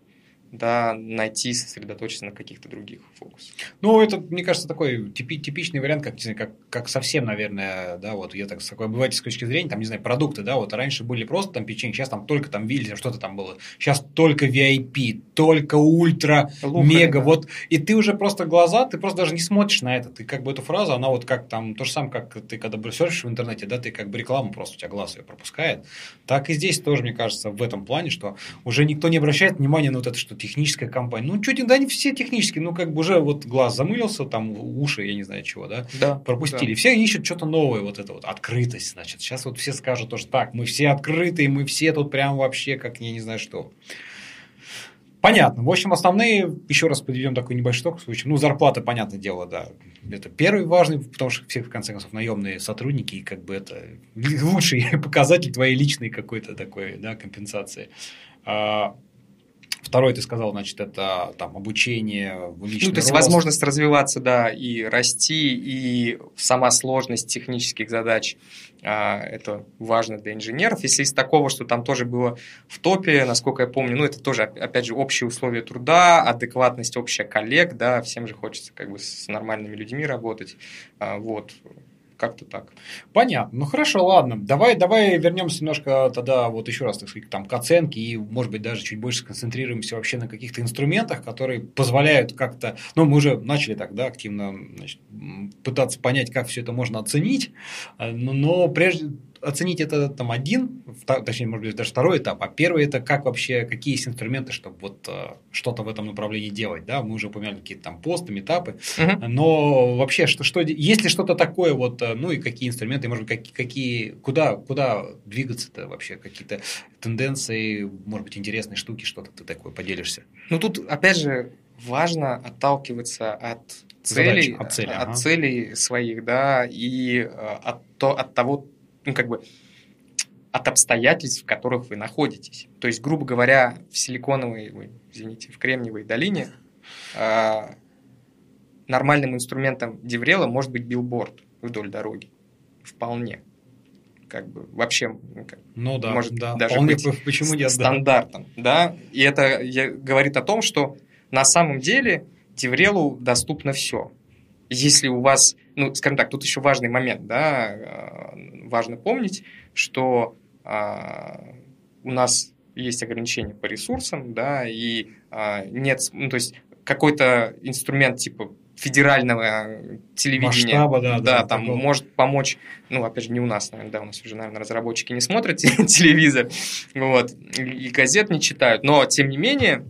Speaker 2: да, найти, сосредоточиться на каких-то других фокусах.
Speaker 1: Ну, это, мне кажется, такой типи, типичный вариант, как, как, как совсем, наверное, да, вот я так с такой обывательской точки зрения, там, не знаю, продукты, да, вот раньше были просто там печенье, сейчас там только там Вильзер, что-то там было, сейчас только VIP, только ультра, Лухари, мега, да. вот, и ты уже просто глаза, ты просто даже не смотришь на это, ты как бы эту фразу, она вот как там, то же самое, как ты когда серфишь в интернете, да, ты как бы рекламу просто, у тебя глаз ее пропускает, так и здесь тоже, мне кажется, в этом плане, что уже никто не обращает внимания на вот это, что техническая компания. Ну, чуть да, не все технические, ну, как бы уже вот глаз замылился, там уши, я не знаю чего, да, да пропустили. Да. Все ищут что-то новое, вот это вот, открытость, значит. Сейчас вот все скажут тоже так, мы все открытые, мы все тут прям вообще как я не знаю что. Понятно. В общем, основные, еще раз подведем такой небольшой ток, случай. Ну, зарплата, понятное дело, да. Это первый важный, потому что все, в конце концов, наемные сотрудники, и как бы это [laughs] лучший [laughs] показатель твоей личной какой-то такой, да, компенсации. Второй, ты сказал, значит, это там обучение,
Speaker 2: личный Ну, то есть, рост. возможность развиваться, да, и расти, и сама сложность технических задач, а, это важно для инженеров. Если из такого, что там тоже было в топе, насколько я помню, ну, это тоже, опять же, общие условия труда, адекватность общая коллег, да, всем же хочется как бы с нормальными людьми работать, а, вот, как-то так.
Speaker 1: Понятно. Ну хорошо, ладно. Давай, давай вернемся немножко тогда вот еще раз, так сказать, там, к оценке и, может быть, даже чуть больше сконцентрируемся вообще на каких-то инструментах, которые позволяют как-то. Ну, мы уже начали так, да, активно значит, пытаться понять, как все это можно оценить. Э, но, но прежде оценить это там один, точнее, может быть, даже второй этап, а первый это как вообще, какие есть инструменты, чтобы вот э, что-то в этом направлении делать, да, мы уже упомянули какие-то там посты, метапы, uh-huh. но вообще, что, что, есть ли что-то такое вот, э, ну и какие инструменты, может быть, какие, какие куда, куда двигаться-то вообще, какие-то тенденции, может быть, интересные штуки, что-то ты такое поделишься?
Speaker 2: Ну тут, опять же, важно отталкиваться от целей, Задач, от, цели, от ага. целей своих, да, и э, от, то, от того, ну, как бы от обстоятельств, в которых вы находитесь. То есть, грубо говоря, в силиконовой, ой, извините, в Кремниевой долине э, нормальным инструментом DevRel а может быть билборд вдоль дороги. Вполне. Как бы вообще ну, как,
Speaker 1: ну, да,
Speaker 2: может
Speaker 1: да,
Speaker 2: даже вполне, быть [laughs] почему нет, стандартом. Да. да? И это говорит о том, что на самом деле Деврелу доступно все. Если у вас, ну, скажем так, тут еще важный момент, да, э, важно помнить, что а, у нас есть ограничения по ресурсам, да, и а, нет, ну, то есть какой-то инструмент типа федерального телевидения.
Speaker 1: Масштаба, да.
Speaker 2: Да, да там такого. может помочь, ну, опять же, не у нас, наверное, да, у нас уже, наверное, разработчики не смотрят [laughs] телевизор, вот, и газет не читают, но, тем не менее,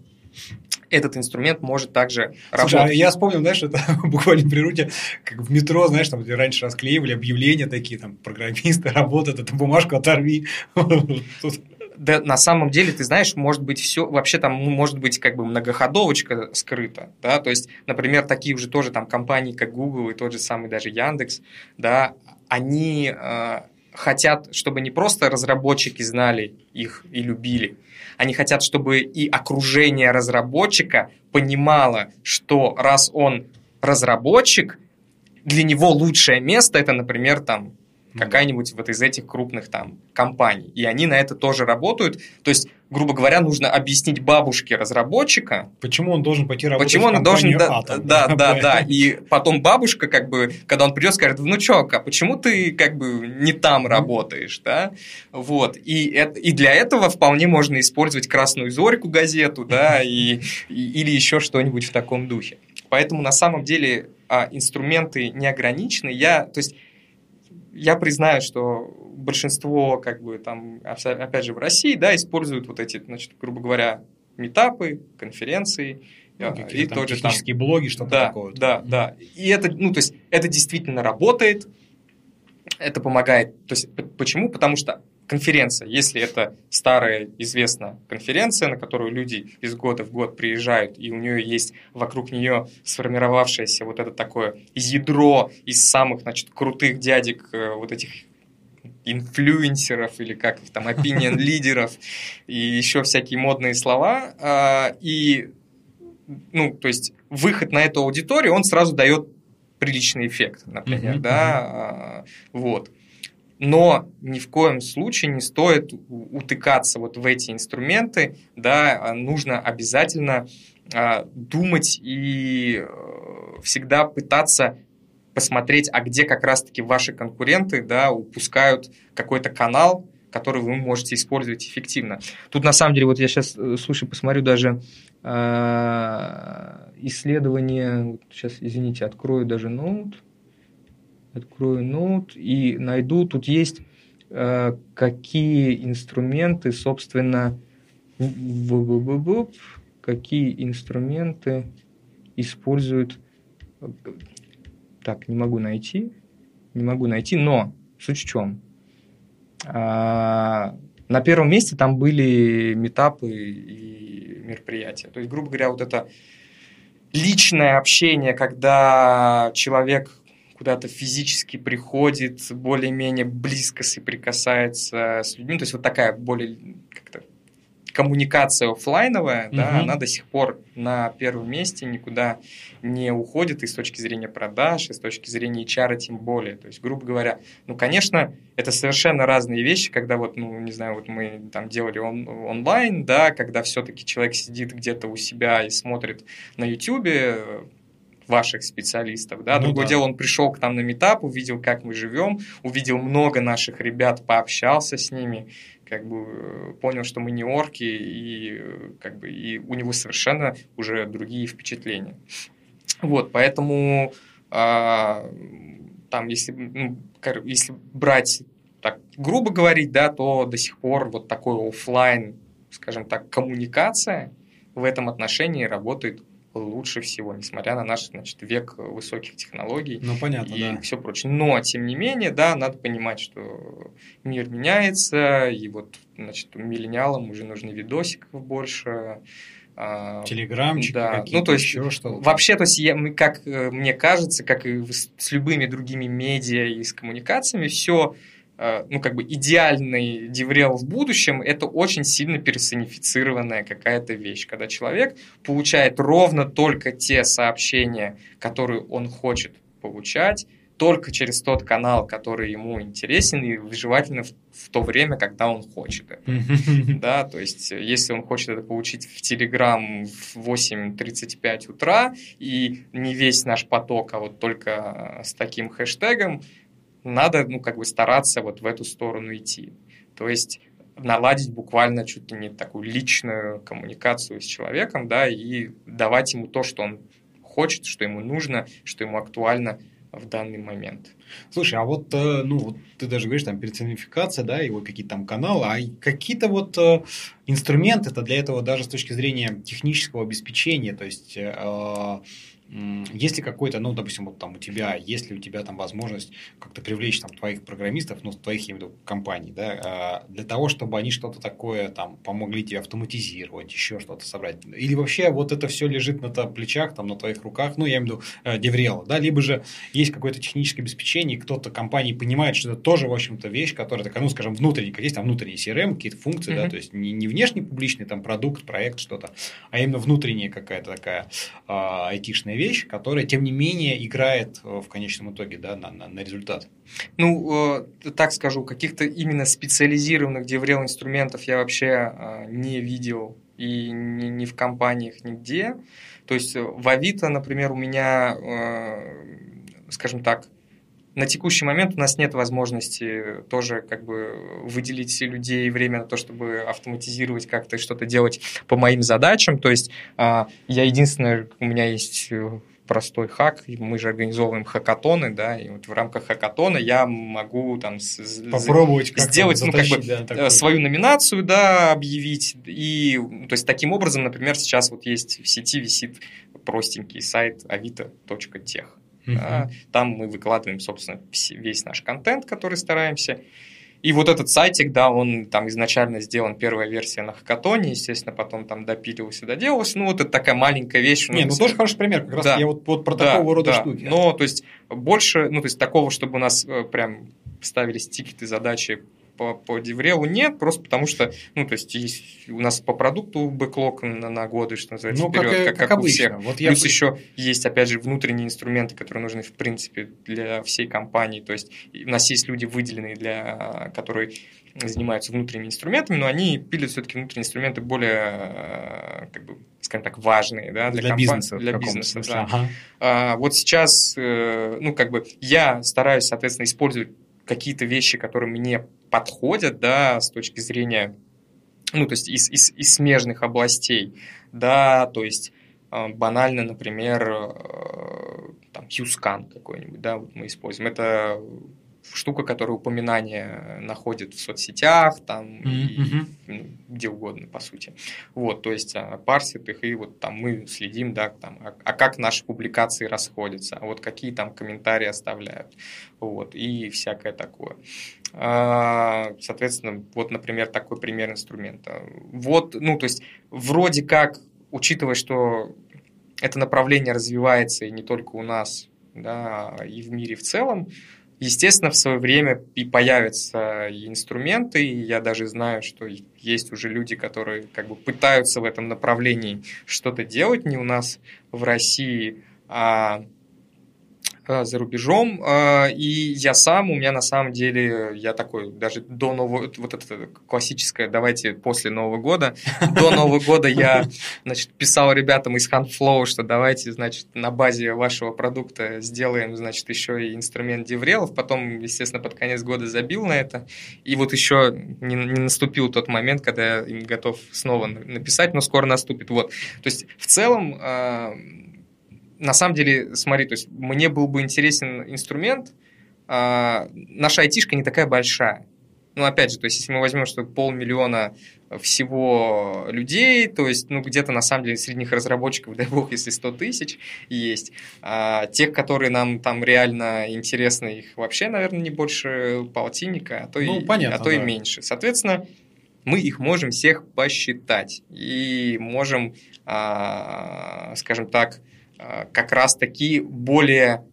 Speaker 2: этот инструмент может также Слушай, работать.
Speaker 1: А я вспомнил, знаешь, это [laughs] буквально при руте, как в метро, знаешь, там где раньше расклеивали объявления такие, там, программисты [laughs] работают, эту бумажку оторви. [laughs]
Speaker 2: Да, на самом деле, ты знаешь, может быть все, вообще там ну, может быть как бы многоходовочка скрыта, да, то есть, например, такие уже тоже там компании, как Google и тот же самый даже Яндекс, да, они э, хотят, чтобы не просто разработчики знали их и любили, они хотят, чтобы и окружение разработчика понимало, что раз он разработчик, для него лучшее место это, например, там какая-нибудь вот из этих крупных там компаний. И они на это тоже работают. То есть, грубо говоря, нужно объяснить бабушке разработчика.
Speaker 1: Почему он должен пойти работать
Speaker 2: Почему он должен, да, Atom, [laughs] да, да, да, да. И потом бабушка, как бы, когда он придет, скажет, внучок, а почему ты как бы не там работаешь, да? Вот. И, и для этого вполне можно использовать «Красную зорьку» газету, да, [laughs] и, и, или еще что-нибудь в таком духе. Поэтому на самом деле а, инструменты не ограничены. Я, то есть я признаю, что большинство, как бы там, опять же, в России, да, используют вот эти, значит, грубо говоря, метапы, конференции,
Speaker 1: ну, а, и там тоже там блоги, что-то
Speaker 2: да,
Speaker 1: такое.
Speaker 2: Да, да. И это, ну, то есть, это действительно работает, это помогает. То есть, почему? Потому что конференция, если это старая известная конференция, на которую люди из года в год приезжают, и у нее есть вокруг нее сформировавшееся вот это такое ядро из самых, значит, крутых дядек э, вот этих инфлюенсеров или как их там, opinion [laughs] лидеров и еще всякие модные слова. А, и, ну, то есть выход на эту аудиторию, он сразу дает приличный эффект, например, mm-hmm. да, а, вот но ни в коем случае не стоит утыкаться вот в эти инструменты, да, а нужно обязательно а, думать и э, всегда пытаться посмотреть, а где как раз-таки ваши конкуренты, да, упускают какой-то канал, который вы можете использовать эффективно. Тут на самом деле, вот я сейчас, э, слушай, посмотрю даже э, исследование, вот сейчас, извините, открою даже ноут. Открою ноут и найду, тут есть э, какие инструменты, собственно, какие инструменты используют... Так, не могу найти, не могу найти, но суть в чем? А, на первом месте там были метапы и мероприятия. То есть, грубо говоря, вот это личное общение, когда человек куда-то физически приходит, более-менее близко соприкасается с людьми. То есть вот такая более как-то коммуникация офлайновая, угу. да, она до сих пор на первом месте никуда не уходит и с точки зрения продаж, и с точки зрения HR тем более. То есть, грубо говоря, ну, конечно, это совершенно разные вещи, когда вот, ну, не знаю, вот мы там делали он, онлайн, да, когда все-таки человек сидит где-то у себя и смотрит на YouTube, ваших специалистов. Да? Ну, Другое да. дело, он пришел к нам на метап, увидел, как мы живем, увидел много наших ребят, пообщался с ними, как бы э, понял, что мы не орки, и, э, как бы, и у него совершенно уже другие впечатления. Вот, поэтому а, там, если, ну, если брать так грубо говорить, да, то до сих пор вот такой офлайн, скажем так, коммуникация в этом отношении работает лучше всего, несмотря на наш значит, век высоких технологий
Speaker 1: ну, понятно,
Speaker 2: и
Speaker 1: да.
Speaker 2: все прочее. Но, тем не менее, да, надо понимать, что мир меняется, и вот значит, миллениалам уже нужны видосиков больше,
Speaker 1: а, Телеграмчики
Speaker 2: да. ну, то есть, еще что -то. Вообще, то есть, я, как э, мне кажется, как и с любыми другими медиа и с коммуникациями, все ну, как бы идеальный деврел в будущем, это очень сильно персонифицированная какая-то вещь, когда человек получает ровно только те сообщения, которые он хочет получать, только через тот канал, который ему интересен, и желательно в, в то время, когда он хочет это. Да, то есть, если он хочет это получить в Телеграм в 8.35 утра, и не весь наш поток, а вот только с таким хэштегом, надо, ну, как бы стараться вот в эту сторону идти. То есть наладить буквально чуть ли не такую личную коммуникацию с человеком, да, и давать ему то, что он хочет, что ему нужно, что ему актуально в данный момент.
Speaker 1: Слушай, а вот, э, ну, вот ты даже говоришь, там, персонификация, да, вот какие-то там каналы, а какие-то вот э, инструменты это для этого даже с точки зрения технического обеспечения, то есть э, есть ли какой-то, ну, допустим, вот там у тебя, есть ли у тебя там возможность как-то привлечь там твоих программистов, ну, твоих, я имею в виду, компаний, да, а, для того, чтобы они что-то такое там помогли тебе автоматизировать, еще что-то собрать? Или вообще вот это все лежит на плечах, там, на твоих руках, ну, я имею в виду э, DevRel, да, либо же есть какое-то техническое обеспечение, и кто-то компании понимает, что это тоже, в общем-то, вещь, которая такая, ну, скажем, внутренняя, есть там внутренний CRM, какие-то функции, mm-hmm. да, то есть не, не внешний публичный там продукт, проект, что-то, а именно внутренняя какая-то такая а, айтишная вещь, которая, тем не менее, играет э, в конечном итоге да, на, на, на результат.
Speaker 2: Ну, э, так скажу, каких-то именно специализированных DevRel инструментов я вообще э, не видел и ни, ни в компаниях, нигде. То есть в Авито, например, у меня, скажем так, на текущий момент у нас нет возможности тоже как бы выделить людей время на то, чтобы автоматизировать как-то что-то делать по моим задачам. То есть а, я единственное, у меня есть э, простой хак, мы же организовываем хакатоны, да, и вот в рамках хакатона я могу там
Speaker 1: попробовать
Speaker 2: сделать, ну, как бы да, э, свою номинацию, да, объявить, и, то есть, таким образом, например, сейчас вот есть в сети висит простенький сайт avito.тех, Uh-huh. Да, там мы выкладываем, собственно, весь наш контент, который стараемся. И вот этот сайтик, да, он там изначально сделан, первая версия на хакатоне, естественно, потом там допиливался, доделался. Ну, вот это такая маленькая вещь.
Speaker 1: Не, ну, тоже хороший пример, как раз да. я вот, вот про да, такого рода да. штуки.
Speaker 2: Но, то есть, больше, ну, то есть, такого, чтобы у нас э, прям ставились тикеты, задачи по, по Деврелу нет, просто потому что, ну, то есть, есть у нас по продукту бэклог на, на годы, что называется, ну,
Speaker 1: вперед, как, как, как, обычно. у всех.
Speaker 2: Вот Плюс я... еще есть, опять же, внутренние инструменты, которые нужны, в принципе, для всей компании. То есть, у нас есть люди выделенные, для, которые занимаются внутренними инструментами, но они пилят все-таки внутренние инструменты более, как бы, скажем так, важные да,
Speaker 1: для, для компании, бизнеса.
Speaker 2: Для бизнеса, да. Ага. А, вот сейчас, э, ну, как бы, я стараюсь, соответственно, использовать какие-то вещи, которые мне подходят, да, с точки зрения, ну, то есть из, из, из смежных областей, да, то есть э, банально, например, э, там, QScan какой-нибудь, да, вот мы используем. Это штука, которая упоминание находит в соцсетях, там, mm-hmm. и, где угодно, по сути. Вот, то есть а, парсит их, и вот там мы следим, да, там, а, а как наши публикации расходятся, а вот какие там комментарии оставляют, вот, и всякое такое. А, соответственно, вот, например, такой пример инструмента. Вот, ну, то есть, вроде как, учитывая, что это направление развивается и не только у нас, да, и в мире в целом, Естественно, в свое время и появятся и инструменты, и я даже знаю, что есть уже люди, которые как бы пытаются в этом направлении что-то делать, не у нас в России, а за рубежом, э, и я сам, у меня на самом деле, я такой, даже до Нового, вот это классическое, давайте после Нового года, до [laughs] Нового года я, значит, писал ребятам из HandFlow, что давайте, значит, на базе вашего продукта сделаем, значит, еще и инструмент Деврелов, потом, естественно, под конец года забил на это, и вот еще не, не наступил тот момент, когда я готов снова написать, но скоро наступит, вот. То есть, в целом, э, на самом деле, смотри, то есть мне был бы интересен инструмент, а, наша айтишка не такая большая. Ну, опять же, то есть, если мы возьмем, что полмиллиона всего людей, то есть, ну, где-то, на самом деле, средних разработчиков, [laughs] дай бог, если 100 тысяч есть, а тех, которые нам там реально интересны, их вообще, наверное, не больше полтинника, а то, ну, и, понятно, а то да. и меньше. Соответственно, мы их можем всех посчитать и можем, а, скажем так, как раз-таки более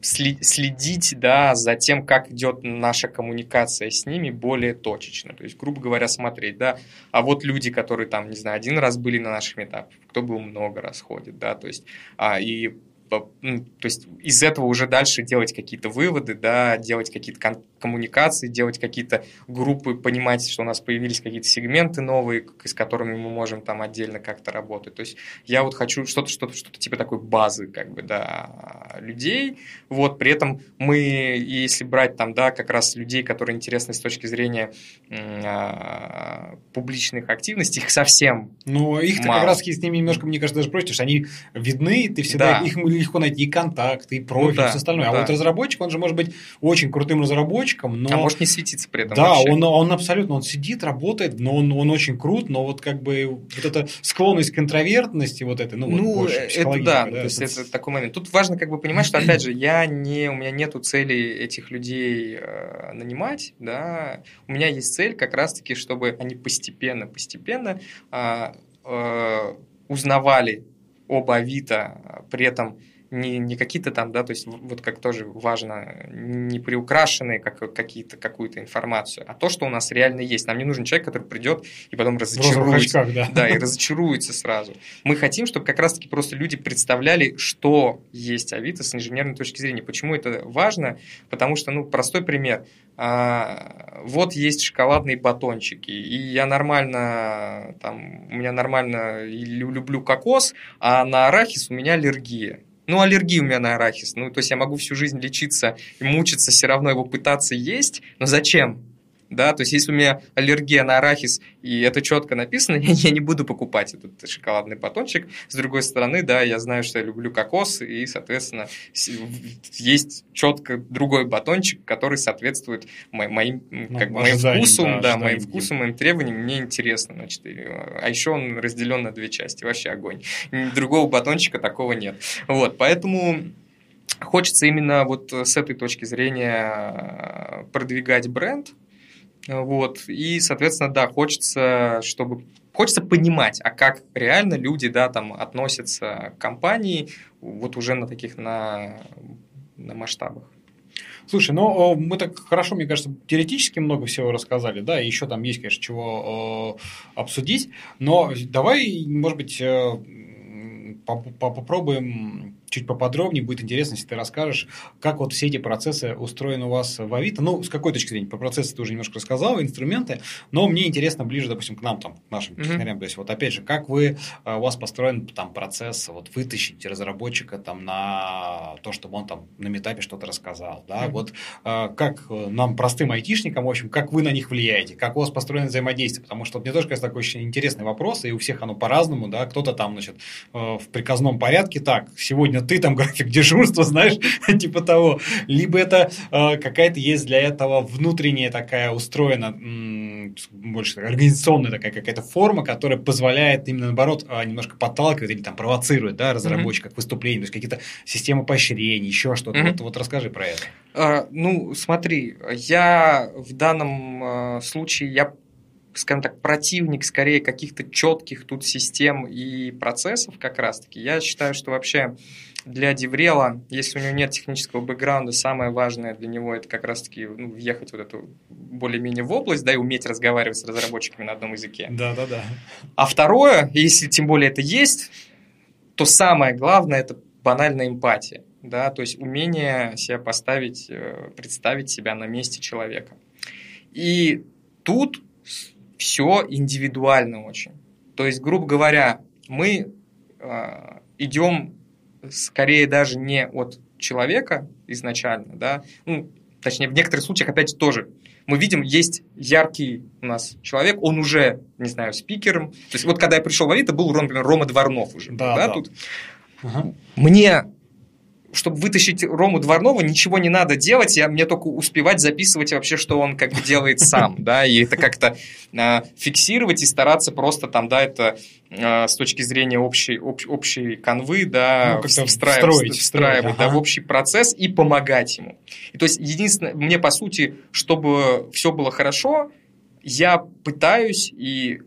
Speaker 2: следить да, за тем, как идет наша коммуникация с ними более точечно. То есть, грубо говоря, смотреть, да, а вот люди, которые там, не знаю, один раз были на нашем этапе, кто был много раз ходит, да, то есть, а, и ну, то есть из этого уже дальше делать какие-то выводы, да, делать какие-то кон- коммуникации, делать какие-то группы, понимать, что у нас появились какие-то сегменты новые, с которыми мы можем там отдельно как-то работать. То есть я вот хочу что-то, что-то, что-то типа такой базы, как бы, да, людей. Вот, при этом мы, если брать там, да, как раз людей, которые интересны с точки зрения а, публичных активностей, их совсем
Speaker 1: Ну, их как раз с ними немножко, мне кажется, даже проще, что они видны, ты всегда, да. их легко найти, и контакты, и профиль, ну, да, все остальное. А да. вот разработчик, он же может быть очень крутым разработчиком, но...
Speaker 2: А может не светиться при этом
Speaker 1: Да, он, он абсолютно, он сидит, работает, но он, он очень крут, но вот как бы вот эта склонность к интровертности вот этой, ну,
Speaker 2: ну
Speaker 1: вот больше
Speaker 2: это да, да, то есть это... это такой момент. Тут важно как бы понимать, что, опять же, я не, у меня нету цели этих людей э, нанимать, да, у меня есть цель как раз-таки, чтобы они постепенно, постепенно э, э, узнавали об Авито, при этом не, не какие-то там, да, то есть вот как тоже важно, не приукрашенные как, какие-то, какую-то информацию, а то, что у нас реально есть. Нам не нужен человек, который придет и потом разочаруется. Очках, да. да, и разочаруется сразу. Мы хотим, чтобы как раз-таки просто люди представляли, что есть Авито с инженерной точки зрения. Почему это важно? Потому что, ну, простой пример. А, вот есть шоколадные батончики, и я нормально, там, у меня нормально люблю кокос, а на арахис у меня аллергия. Ну, аллергия у меня на арахис. Ну, то есть я могу всю жизнь лечиться и мучиться, все равно его пытаться есть. Но зачем? Да, то есть если у меня аллергия на арахис, и это четко написано, [laughs] я не буду покупать этот шоколадный батончик. С другой стороны, да, я знаю, что я люблю кокос, и, соответственно, есть четко другой батончик, который соответствует моим, ну, как, моим вкусам, да, да моим вкусам, моим требованиям, мне интересно, значит, а еще он разделен на две части, вообще огонь. Другого батончика такого нет. Вот, поэтому хочется именно вот с этой точки зрения продвигать бренд, вот. И, соответственно, да, хочется, чтобы хочется понимать, а как реально люди, да, там относятся к компании вот уже на таких, на, на масштабах.
Speaker 1: Слушай, ну мы так хорошо, мне кажется, теоретически много всего рассказали, да, и еще там есть, конечно, чего э, обсудить, но давай, может быть, э, попробуем чуть поподробнее, будет интересно, если ты расскажешь, как вот все эти процессы устроены у вас в Авито. Ну, с какой точки зрения? По процессу ты уже немножко рассказал, инструменты, но мне интересно ближе, допустим, к нам, там, к нашим технарям. Mm-hmm. То есть, вот опять же, как вы, э, у вас построен там процесс вот вытащить разработчика там на то, чтобы он там на метапе что-то рассказал, да, mm-hmm. вот э, как нам, простым айтишникам, в общем, как вы на них влияете, как у вас построено взаимодействие, потому что вот мне тоже кажется такой очень интересный вопрос, и у всех оно по-разному, да, кто-то там, значит, э, в приказном порядке, так, сегодня ты там [laughs] график дежурства, знаешь, [laughs] типа того. Либо это э, какая-то есть для этого внутренняя такая устроена, м- больше организационная такая какая-то форма, которая позволяет именно наоборот э, немножко подталкивать или там провоцирует да, разработчиков mm-hmm. к выступлению, то есть какие-то системы поощрений, еще что-то. Mm-hmm. Вот, вот расскажи про это.
Speaker 2: А, ну, смотри, я в данном э, случае я скажем так, противник скорее каких-то четких тут систем и процессов как раз-таки. Я считаю, что вообще для Деврела, если у него нет технического бэкграунда, самое важное для него это как раз-таки ну, въехать вот эту более-менее в область, да, и уметь разговаривать с разработчиками на одном языке.
Speaker 1: Да, да, да.
Speaker 2: А второе, если тем более это есть, то самое главное это банальная эмпатия, да, то есть умение себя поставить, э, представить себя на месте человека. И тут все индивидуально очень. То есть, грубо говоря, мы э, идем скорее даже не от человека изначально, да, ну, точнее, в некоторых случаях, опять же, тоже мы видим, есть яркий у нас человек, он уже, не знаю, спикером. То есть, вот когда я пришел в Авито, был, например, Рома Дворнов уже. Да, да, да. Тут. Ага. Мне чтобы вытащить Рому Дворнова, ничего не надо делать, я, мне только успевать записывать вообще, что он как бы делает сам, да, и это как-то э, фиксировать и стараться просто там, да, это э, с точки зрения общей, общ, общей канвы, да, ну, встраивать, строить, встраивать ага. да, в общий процесс и помогать ему. И, то есть, единственное, мне по сути, чтобы все было хорошо, я пытаюсь и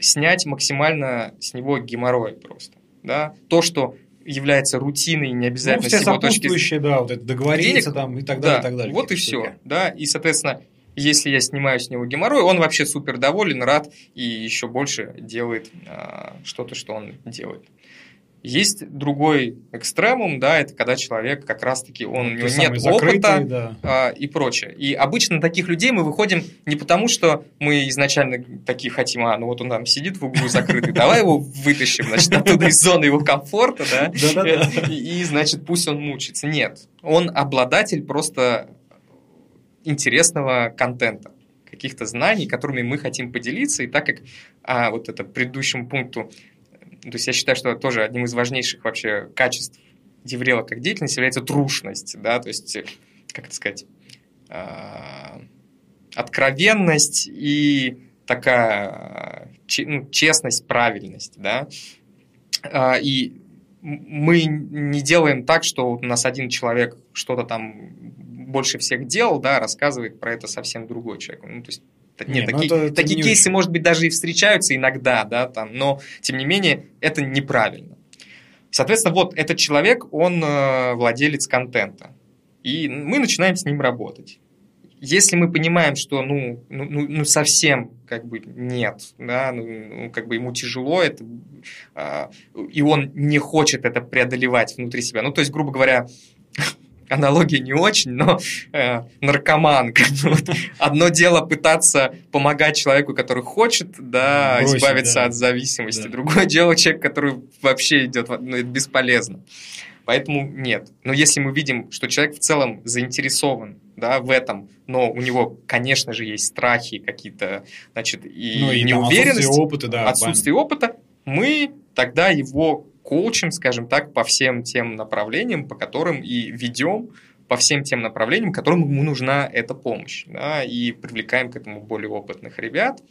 Speaker 2: снять максимально с него геморрой просто. Да? То, что является рутиной, не обязательно ну, все
Speaker 1: с его точки зрения. да, вот это договориться денег, там и так далее,
Speaker 2: да,
Speaker 1: и так далее.
Speaker 2: Вот и все, да, и, соответственно, если я снимаю с него геморрой, он вообще супер доволен, рад и еще больше делает а, что-то, что он делает. Есть другой экстремум, да, это когда человек как раз-таки, он, у него нет закрытый, опыта да. а, и прочее. И обычно таких людей мы выходим не потому, что мы изначально такие хотим, а, ну вот он там сидит в углу закрытый, давай его вытащим, значит, оттуда из зоны его комфорта, да, и, значит, пусть он мучится. Нет, он обладатель просто интересного контента каких-то знаний, которыми мы хотим поделиться, и так как а, вот это предыдущему пункту то есть я считаю, что тоже одним из важнейших вообще качеств Деврела как деятельность является трушность, да, то есть, как это сказать, а, откровенность и такая ну, честность, правильность, да, а, и мы не делаем так, что у нас один человек что-то там больше всех делал, да, рассказывает про это совсем другой человек. Ну, то есть нет, не, ну такие, это, такие это кейсы, очень... может быть, даже и встречаются иногда, да, там, но, тем не менее, это неправильно. Соответственно, вот этот человек, он э, владелец контента, и мы начинаем с ним работать. Если мы понимаем, что, ну, ну, ну, ну совсем как бы нет, да, ну, ну как бы ему тяжело это, э, и он не хочет это преодолевать внутри себя, ну, то есть, грубо говоря, [laughs] аналогия не очень, но э, наркоман. [laughs] Вот. Одно дело пытаться помогать человеку, который хочет да, Бросить, избавиться да. от зависимости. Да. Другое дело человек, который вообще идет, ну, это бесполезно. Поэтому нет. Но если мы видим, что человек в целом заинтересован да, в этом, но у него, конечно же, есть страхи какие-то, значит, и, ну, и неуверенность, отсутствие опыта, да, отсутствие опыта, мы тогда его коучем, скажем так, по всем тем направлениям, по которым и ведем по всем тем направлениям, которым ему нужна эта помощь. Да, и привлекаем к этому более опытных ребят.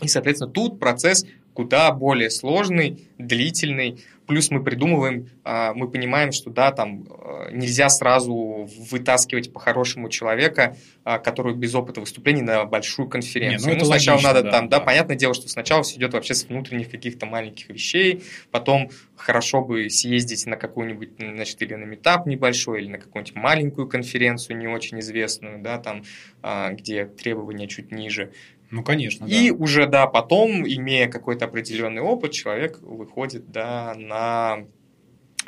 Speaker 2: И, соответственно, тут процесс куда более сложный, длительный, Плюс мы придумываем, а, мы понимаем, что да, там э, нельзя сразу вытаскивать по-хорошему человека, а, который без опыта выступлений на большую конференцию. Не, ну, ну сначала логично, надо да, там, да, да, понятное дело, что сначала все идет вообще с внутренних каких-то маленьких вещей, потом хорошо бы съездить на какую-нибудь, значит, или на метап небольшой, или на какую-нибудь маленькую конференцию, не очень известную, да, там, а, где требования чуть ниже.
Speaker 1: Ну, конечно.
Speaker 2: И да. уже, да, потом, имея какой-то определенный опыт, человек выходит, да, на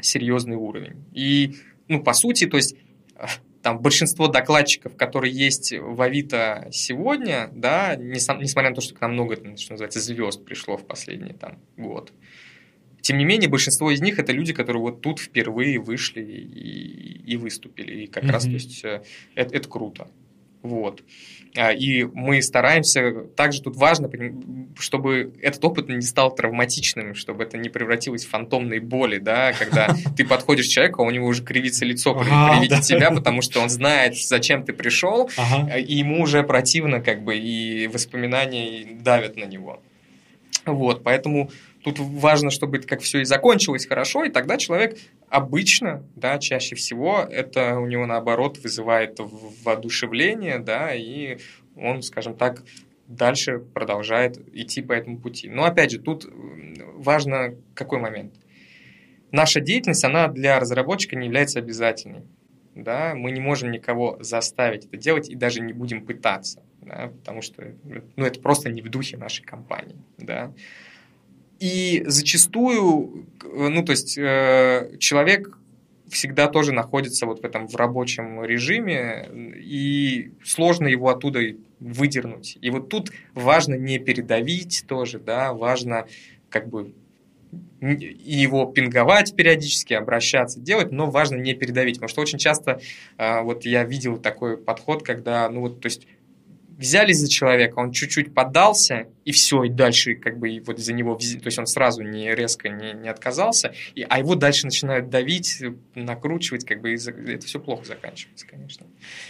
Speaker 2: серьезный уровень. И, ну, по сути, то есть [laughs] там большинство докладчиков, которые есть в Авито сегодня, да, несмотря на то, что к нам много, что называется, звезд пришло в последний там год, тем не менее, большинство из них это люди, которые вот тут впервые вышли и, и выступили. И как mm-hmm. раз, то есть, э, это, это круто. Вот. А, и мы стараемся, также тут важно, чтобы этот опыт не стал травматичным, чтобы это не превратилось в фантомные боли, да, когда [laughs] ты подходишь к человеку, а у него уже кривится лицо при, ага, виде да. тебя, потому что он знает, зачем ты пришел, ага. и ему уже противно, как бы, и воспоминания давят на него. Вот, поэтому Тут важно, чтобы как все и закончилось хорошо, и тогда человек обычно, да, чаще всего это у него наоборот вызывает воодушевление, да, и он, скажем так, дальше продолжает идти по этому пути. Но опять же, тут важно какой момент. Наша деятельность, она для разработчика не является обязательной. Да? Мы не можем никого заставить это делать и даже не будем пытаться, да? потому что ну, это просто не в духе нашей компании. Да? И зачастую, ну, то есть э, человек всегда тоже находится вот в этом в рабочем режиме, и сложно его оттуда выдернуть. И вот тут важно не передавить тоже, да, важно как бы его пинговать периодически, обращаться, делать, но важно не передавить, потому что очень часто э, вот я видел такой подход, когда, ну вот, то есть взялись за человека, он чуть-чуть поддался, и все, и дальше как бы вот за него, то есть он сразу не резко не, не отказался, и, а его дальше начинают давить, накручивать, как бы и это все плохо заканчивается, конечно.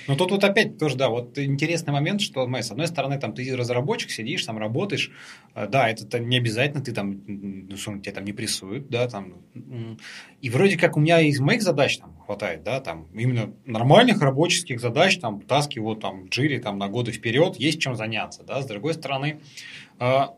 Speaker 1: Но тут вот опять тоже, да, вот интересный момент, что, с одной стороны, там ты разработчик, сидишь, там работаешь, э, да, это не обязательно, ты там, ну, что тебя там не прессуют, да, там, и вроде как у меня из моих задач там хватает, да, там, именно нормальных рабочих задач, там, таски вот там в джире там на годы вперед, есть чем заняться, да, с другой стороны, а,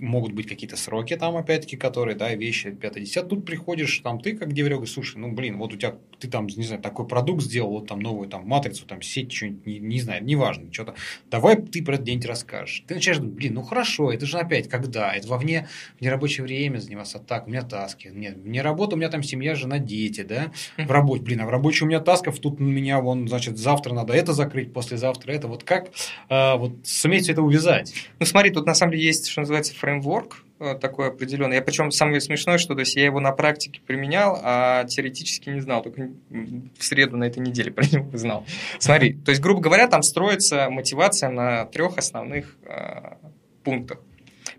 Speaker 1: могут быть какие-то сроки там, опять-таки, которые, да, вещи 5-10. Тут приходишь, там, ты как деверега, слушай, ну, блин, вот у тебя, ты там, не знаю, такой продукт сделал, вот там новую там матрицу, там сеть, что-нибудь, не, не знаю, неважно, что-то. Давай ты про это день расскажешь. Ты начинаешь думать, блин, ну хорошо, это же опять когда? Это вовне, в нерабочее время заниматься так, у меня таски. Нет, не работа, у меня там семья, жена, дети, да. В работе, блин, а в рабочей у меня тасков, тут у меня, вон, значит, завтра надо это закрыть, послезавтра это. Вот как э, вот суметь все это увязать?
Speaker 2: Ну, смотри, тут на самом деле есть, что называется, фреймворк, э, такой определенный. Я причем самое смешное, что то есть я его на практике применял, а теоретически не знал, только в среду на этой неделе [laughs] про него знал. Смотри, то есть, грубо говоря, там строится мотивация на трех основных э, пунктах.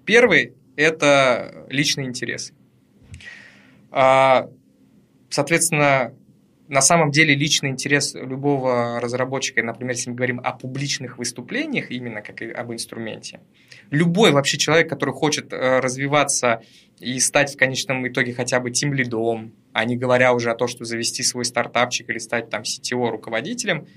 Speaker 2: Первый – это личный интерес. А, соответственно, на самом деле личный интерес любого разработчика, например, если мы говорим о публичных выступлениях, именно как и об инструменте, любой вообще человек, который хочет э, развиваться и стать в конечном итоге хотя бы тем лидом, а не говоря уже о том, что завести свой стартапчик или стать там CTO руководителем,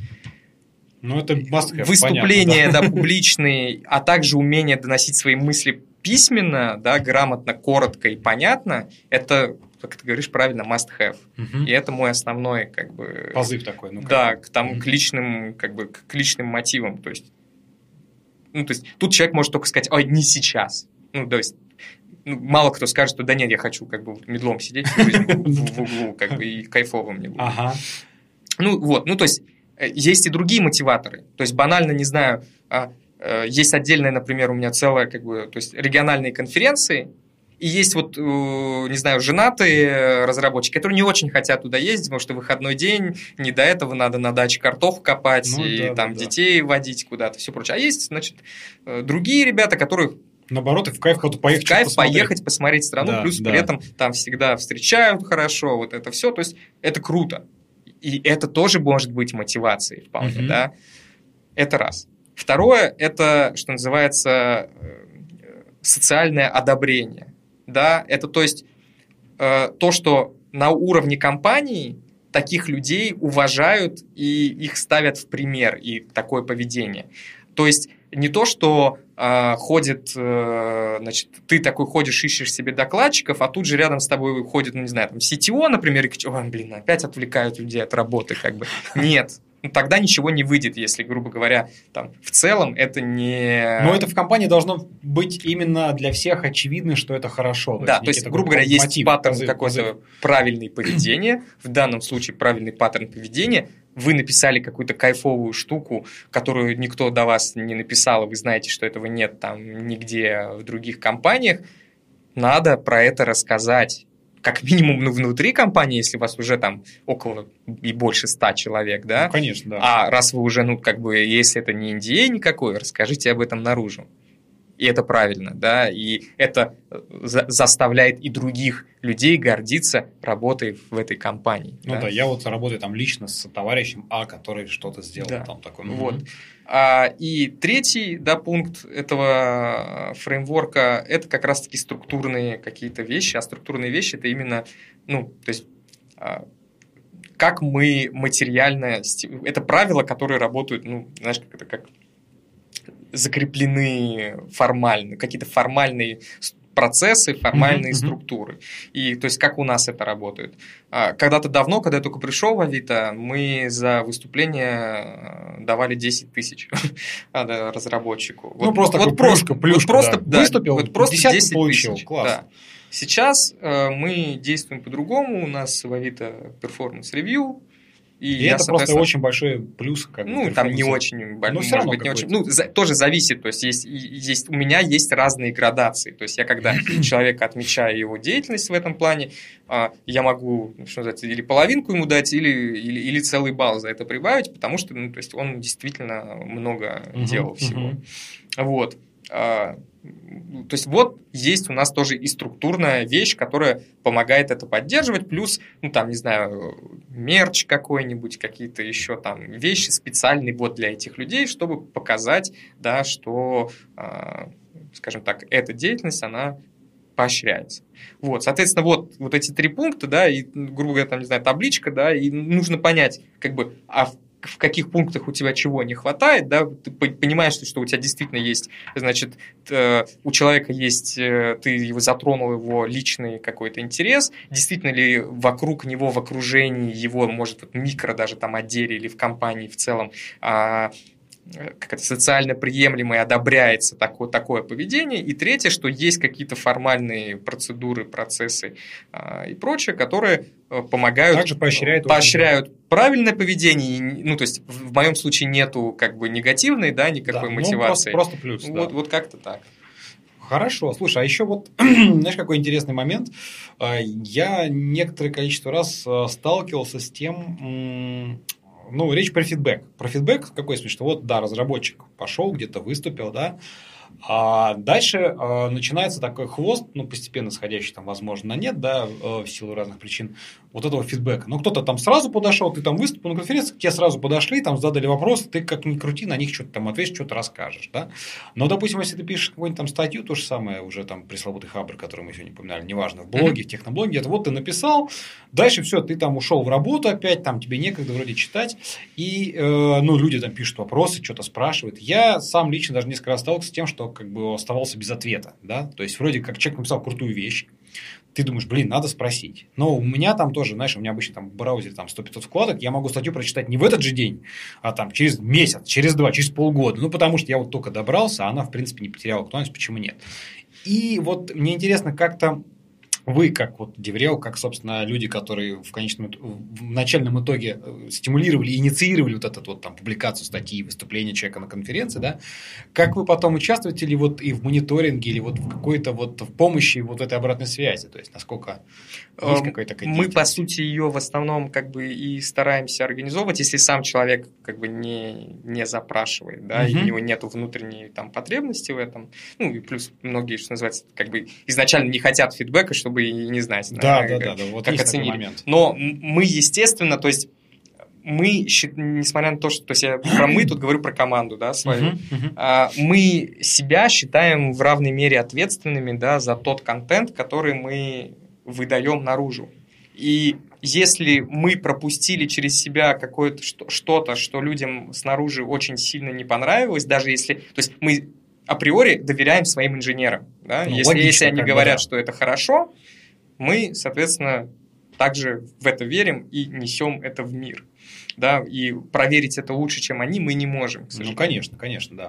Speaker 1: ну, это must
Speaker 2: выступления
Speaker 1: понятно,
Speaker 2: да. да, публичные, а также умение доносить свои мысли письменно, да, грамотно, коротко и понятно, это как ты говоришь правильно, must have. Угу. И это мой основной, как бы...
Speaker 1: Позыв такой. Ну,
Speaker 2: да, к, там, угу. к личным, как бы, к личным мотивам. То есть, ну, то есть, тут человек может только сказать, ой, не сейчас. Ну, то есть, ну, мало кто скажет, что да нет, я хочу как бы медлом сидеть в углу, как бы, и кайфово мне будет.
Speaker 1: Ага.
Speaker 2: Ну, вот, ну, то есть, э, есть и другие мотиваторы. То есть, банально, не знаю, а, э, есть отдельная, например, у меня целая, как бы, то есть, региональные конференции, и есть вот, э, не знаю, женатые разработчики, которые не очень хотят туда ездить, потому что выходной день, не до этого надо на даче картоху копать ну, и да, там да, детей водить куда-то, все прочее. А есть, значит, э, другие ребята, которые
Speaker 1: Наоборот, и в кайф куда-то поехать.
Speaker 2: В кайф посмотреть. поехать, посмотреть страну, да, плюс да. при этом там всегда встречают хорошо, вот это все. То есть это круто. И это тоже может быть мотивацией вполне, угу. да. Это раз. Второе, это, что называется, э, социальное одобрение да, это то есть э, то, что на уровне компании таких людей уважают и их ставят в пример, и такое поведение. То есть не то, что э, ходит, э, значит, ты такой ходишь, ищешь себе докладчиков, а тут же рядом с тобой ходит, ну, не знаю, там, CTO, например, и говорит, блин, опять отвлекают людей от работы, как бы. Нет, тогда ничего не выйдет, если, грубо говоря, там, в целом это не...
Speaker 1: Но это в компании должно быть именно для всех очевидно, что это хорошо.
Speaker 2: То да, есть, то есть, грубо говоря, мотив, есть паттерн какой-то правильный поведения, в данном случае правильный паттерн поведения, вы написали какую-то кайфовую штуку, которую никто до вас не написал, и вы знаете, что этого нет там нигде в других компаниях, надо про это рассказать как минимум ну, внутри компании, если у вас уже там около и больше ста человек, да?
Speaker 1: Ну, конечно, да.
Speaker 2: А раз вы уже, ну, как бы, если это не NDA никакой, расскажите об этом наружу. И это правильно, да, и это э, за заставляет и других людей гордиться работой в этой компании.
Speaker 1: Ну да, да я вот работаю там лично с товарищем А, который что-то сделал да. там такой.
Speaker 2: Вот. Угу. А, и третий да, пункт этого фреймворка – это как раз-таки структурные какие-то вещи, а структурные вещи – это именно, ну, то есть а, как мы материально… Это правила, которые работают, ну, знаешь, как это как закреплены формально, какие-то формальные процессы, формальные mm-hmm. структуры. И то есть как у нас это работает. А, когда-то давно, когда я только пришел в Авито, мы за выступление э, давали 10 тысяч [laughs] разработчику.
Speaker 1: Ну, вот, просто вот плюшка, плюшка,
Speaker 2: вот просто,
Speaker 1: да. выступил,
Speaker 2: вот просто 10
Speaker 1: получил,
Speaker 2: тысяч.
Speaker 1: класс. Да.
Speaker 2: Сейчас э, мы действуем по-другому. У нас в Авито перформанс ревью
Speaker 1: и, и это просто очень большой плюс.
Speaker 2: Как ну, там не очень большой, может быть, не очень. Ну, за, тоже зависит. То есть, есть, есть, у меня есть разные градации. То есть, я когда [clears throat] человека отмечаю его деятельность в этом плане, а, я могу, что называется, или половинку ему дать, или, или, или целый балл за это прибавить, потому что, ну, то есть, он действительно много делал всего. Вот. А, то есть вот есть у нас тоже и структурная вещь, которая помогает это поддерживать, плюс, ну там, не знаю, мерч какой-нибудь, какие-то еще там вещи специальные вот для этих людей, чтобы показать, да, что, э, скажем так, эта деятельность, она поощряется. Вот, соответственно, вот, вот эти три пункта, да, и, грубо говоря, там, не знаю, табличка, да, и нужно понять, как бы, а в каких пунктах у тебя чего не хватает, да, ты понимаешь, что у тебя действительно есть, значит, у человека есть, э, ты его затронул его личный какой-то интерес, действительно ли вокруг него в окружении его, может, вот микро даже там отделе или в компании в целом а, как это социально приемлемое одобряется такое, такое поведение. И третье, что есть какие-то формальные процедуры, процессы э, и прочее, которые э, помогают,
Speaker 1: Также поощряют,
Speaker 2: поощряют правильное поведение. Ну, то есть в моем случае нету как бы негативной, да, никакой да, мотивации.
Speaker 1: Ну, просто, просто плюс.
Speaker 2: Вот, да. вот как-то так.
Speaker 1: Хорошо, слушай, а еще вот, [clears throat] знаешь, какой интересный момент. А, я некоторое количество раз э, сталкивался с тем, ну, речь про фидбэк. Про фидбэк какой смысле? Что вот, да, разработчик пошел, где-то выступил, да, а дальше э, начинается такой хвост, ну, постепенно сходящий там, возможно, на нет, да, э, в силу разных причин, вот этого фидбэка. Ну, кто-то там сразу подошел, ты там выступил на конференции, к тебе сразу подошли, там задали вопросы, ты как ни крути, на них что-то там ответишь, что-то расскажешь, да. Но, допустим, если ты пишешь какую-нибудь там статью, то же самое, уже там пресловутый хабр, который мы сегодня упоминали, неважно, в блоге, в техноблоге, это вот ты написал, дальше все, ты там ушел в работу опять, там тебе некогда вроде читать, и, э, ну, люди там пишут вопросы, что-то спрашивают. Я сам лично даже несколько раз сталкивался с тем, что как бы оставался без ответа, да, то есть вроде как человек написал крутую вещь, ты думаешь, блин, надо спросить. Но у меня там тоже, знаешь, у меня обычно там в браузере там 100-500 вкладок, я могу статью прочитать не в этот же день, а там через месяц, через два, через полгода. Ну, потому что я вот только добрался, а она, в принципе, не потеряла актуальность, почему нет. И вот мне интересно, как-то вы, как вот Деврел, как, собственно, люди, которые в конечном, в начальном итоге э, стимулировали, инициировали вот эту вот там публикацию статьи, выступления человека на конференции, да, как вы потом участвуете ли вот и в мониторинге, или вот в какой-то вот в помощи вот этой обратной связи, то есть насколько есть
Speaker 2: эм, какая-то Мы, по сути, ее в основном как бы и стараемся организовывать, если сам человек как бы не, не запрашивает, да, угу. и у него нет внутренней там потребности в этом, ну, и плюс многие, что называется, как бы изначально не хотят фидбэка, чтобы чтобы и не знать,
Speaker 1: да, да, да, да, вот как оценили. Момент.
Speaker 2: Но мы, естественно, то есть мы, несмотря на то, что то есть я про мы тут говорю про команду, да, свою, uh-huh, uh-huh. мы себя считаем в равной мере ответственными, да, за тот контент, который мы выдаем наружу. И если мы пропустили через себя какое-то что-то, что людям снаружи очень сильно не понравилось, даже если, то есть мы априори доверяем своим инженерам. Да? Ну, если, логично, если они говорят, да. что это хорошо, мы, соответственно, также в это верим и несем это в мир. Да? И проверить это лучше, чем они, мы не можем.
Speaker 1: Ну, конечно, конечно, да.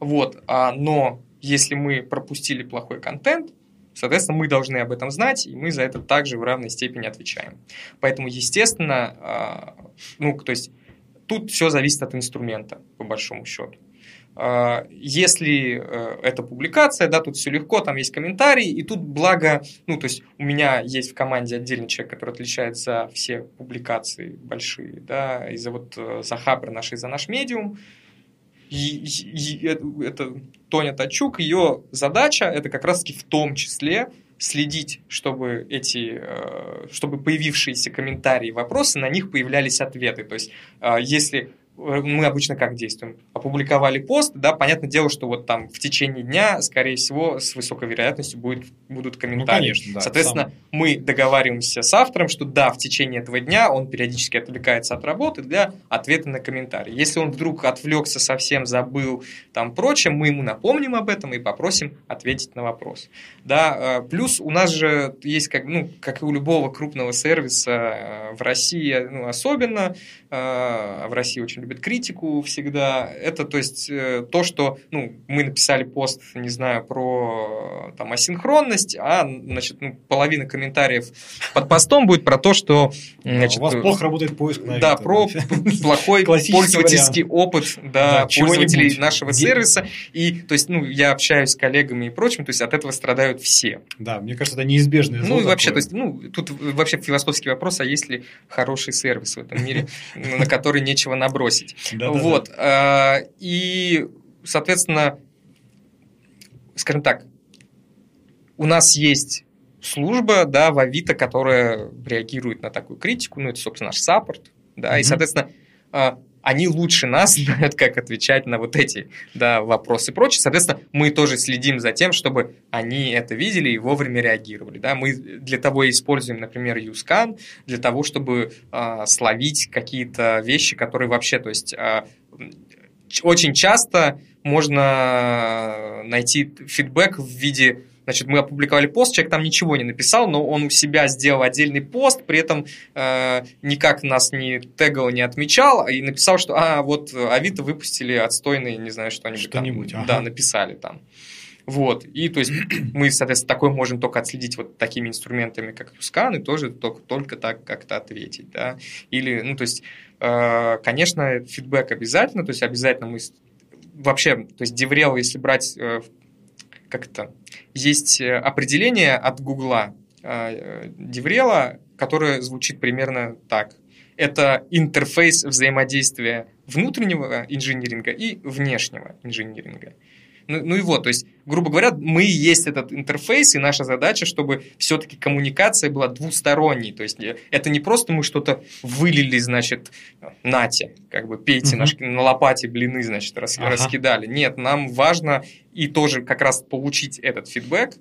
Speaker 2: Вот, а, но если мы пропустили плохой контент, соответственно, мы должны об этом знать, и мы за это также в равной степени отвечаем. Поэтому, естественно, а, ну, то есть тут все зависит от инструмента, по большому счету. А, если э, это публикация, да, тут все легко, там есть комментарии, и тут благо, ну, то есть у меня есть в команде отдельный человек, который отвечает за все публикации большие, да, и за вот э, за Хабр наш и за наш медиум, и, и, и это Тоня Тачук, ее задача это как раз-таки в том числе следить, чтобы эти, э, чтобы появившиеся комментарии, вопросы, на них появлялись ответы. То есть, если мы обычно как действуем? Опубликовали пост, да, понятное дело, что вот там в течение дня, скорее всего, с высокой вероятностью будет, будут комментарии. Ну, конечно, да, Соответственно, сам... мы договариваемся с автором, что да, в течение этого дня он периодически отвлекается от работы для ответа на комментарий. Если он вдруг отвлекся совсем, забыл, там прочее, мы ему напомним об этом и попросим ответить на вопрос. Да, э, плюс у нас же есть, как, ну, как и у любого крупного сервиса э, в России, ну, особенно, в России очень любят критику всегда. Это, то есть, э, то, что, ну, мы написали пост, не знаю, про там асинхронность, а, значит, ну, половина комментариев под постом будет про то, что,
Speaker 1: значит, у вас плохо работает поиск
Speaker 2: на Да, про плохой [laughs] пользовательский опыт, да, пользователей нашего сервиса. И, то есть, ну, я общаюсь с коллегами и прочим, то есть, от этого страдают все.
Speaker 1: Да, мне кажется, это неизбежное
Speaker 2: Ну, и вообще, то есть, ну, тут вообще философский вопрос, а есть ли хороший сервис в этом мире? [laughs] на который нечего набросить. Вот. А, и, соответственно, скажем так, у нас есть служба, да, в Авито, которая реагирует на такую критику, ну, это, собственно, наш саппорт, да, и, соответственно, а, они лучше нас [laughs] знают, как отвечать на вот эти да, вопросы и прочее. Соответственно, мы тоже следим за тем, чтобы они это видели и вовремя реагировали. Да? Мы для того и используем, например, YouScan, для того, чтобы э, словить какие-то вещи, которые вообще, то есть э, очень часто можно найти фидбэк в виде Значит, мы опубликовали пост, человек там ничего не написал, но он у себя сделал отдельный пост, при этом э, никак нас не тегал, не отмечал, и написал, что а, вот Авито выпустили отстойный, не знаю, что-нибудь.
Speaker 1: Что-нибудь,
Speaker 2: там, ага. Да, написали там. Вот, и то есть [clears throat] мы, соответственно, такое можем только отследить вот такими инструментами, как Юскан, и тоже только, только так как-то ответить, да. Или, ну, то есть, э, конечно, фидбэк обязательно, то есть обязательно мы вообще, то есть Деврел, если брать э, как это, есть э, определение от Гугла э, Деврела, которое звучит примерно так. Это интерфейс взаимодействия внутреннего инжиниринга и внешнего инжиниринга. Ну, ну и вот, то есть, грубо говоря, мы и есть этот интерфейс, и наша задача, чтобы все-таки коммуникация была двусторонней. То есть это не просто мы что-то вылили, значит, нате, как бы пейте, угу. на, на лопате блины, значит, рас, ага. раскидали. Нет, нам важно и тоже как раз получить этот фидбэк,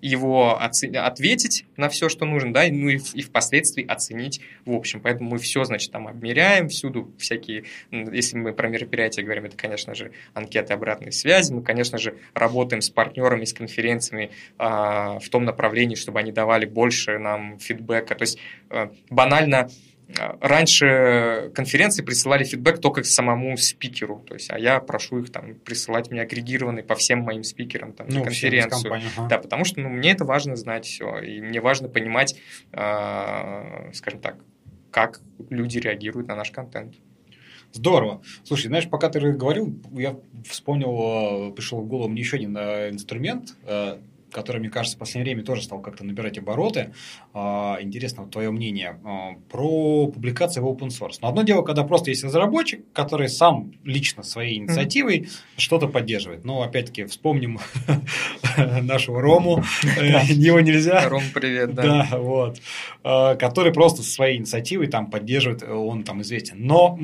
Speaker 2: его ответить на все, что нужно, да, ну и, и впоследствии оценить в общем. Поэтому мы все, значит, там обмеряем, всюду всякие, если мы про мероприятия говорим, это, конечно же, анкеты обратной связи, мы, конечно же, работаем с партнерами, с конференциями э, в том направлении, чтобы они давали больше нам фидбэка. То есть э, банально Раньше конференции присылали фидбэк только к самому спикеру, то есть, а я прошу их там присылать мне агрегированный по всем моим спикерам там, ну, конференцию. Ага. Да, потому что ну, мне это важно знать все, и мне важно понимать, э, скажем так, как люди реагируют на наш контент.
Speaker 1: Здорово. Слушай, знаешь, пока ты говорил, я вспомнил, пришел в голову мне еще один э, инструмент, который, мне кажется, в последнее время тоже стал как-то набирать обороты. А, интересно вот твое мнение а, про публикации в open source. Но одно дело, когда просто есть разработчик, который сам лично своей инициативой mm-hmm. что-то поддерживает. Но опять-таки вспомним [laughs] нашего Рому, э, [laughs] его нельзя.
Speaker 2: Ром, привет, да.
Speaker 1: Да, вот. А, который просто своей инициативой там поддерживает, он там известен. Но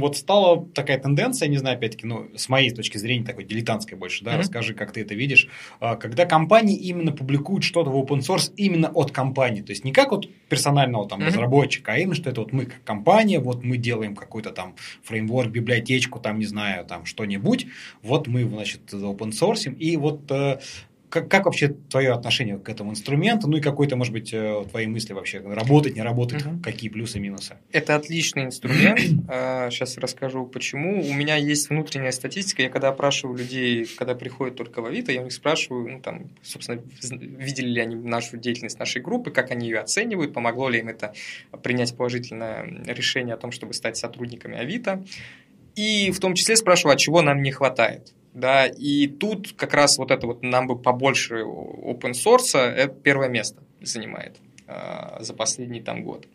Speaker 1: вот стала такая тенденция, не знаю, опять-таки, ну, с моей точки зрения, такой дилетантской больше, да, расскажи, как ты это видишь, когда компания компании именно публикуют что-то в open source именно от компании. То есть не как от персонального там, mm-hmm. разработчика, а именно, что это вот мы как компания, вот мы делаем какой-то там фреймворк, библиотечку, там, не знаю, там что-нибудь, вот мы, значит, open source, и вот э, как, как вообще твое отношение к этому инструменту? Ну и какой-то, может быть, э, твои мысли вообще, работать, не работать, угу. какие плюсы, минусы?
Speaker 2: Это отличный инструмент. Сейчас [clears throat] а, расскажу, почему. У меня есть внутренняя статистика. Я когда опрашиваю людей, когда приходят только в Авито, я у них спрашиваю, ну там, собственно, видели ли они нашу деятельность нашей группы, как они ее оценивают, помогло ли им это принять положительное решение о том, чтобы стать сотрудниками Авито. И в том числе спрашиваю, а чего нам не хватает да, и тут как раз вот это вот нам бы побольше open source, это первое место занимает э, за последний там год.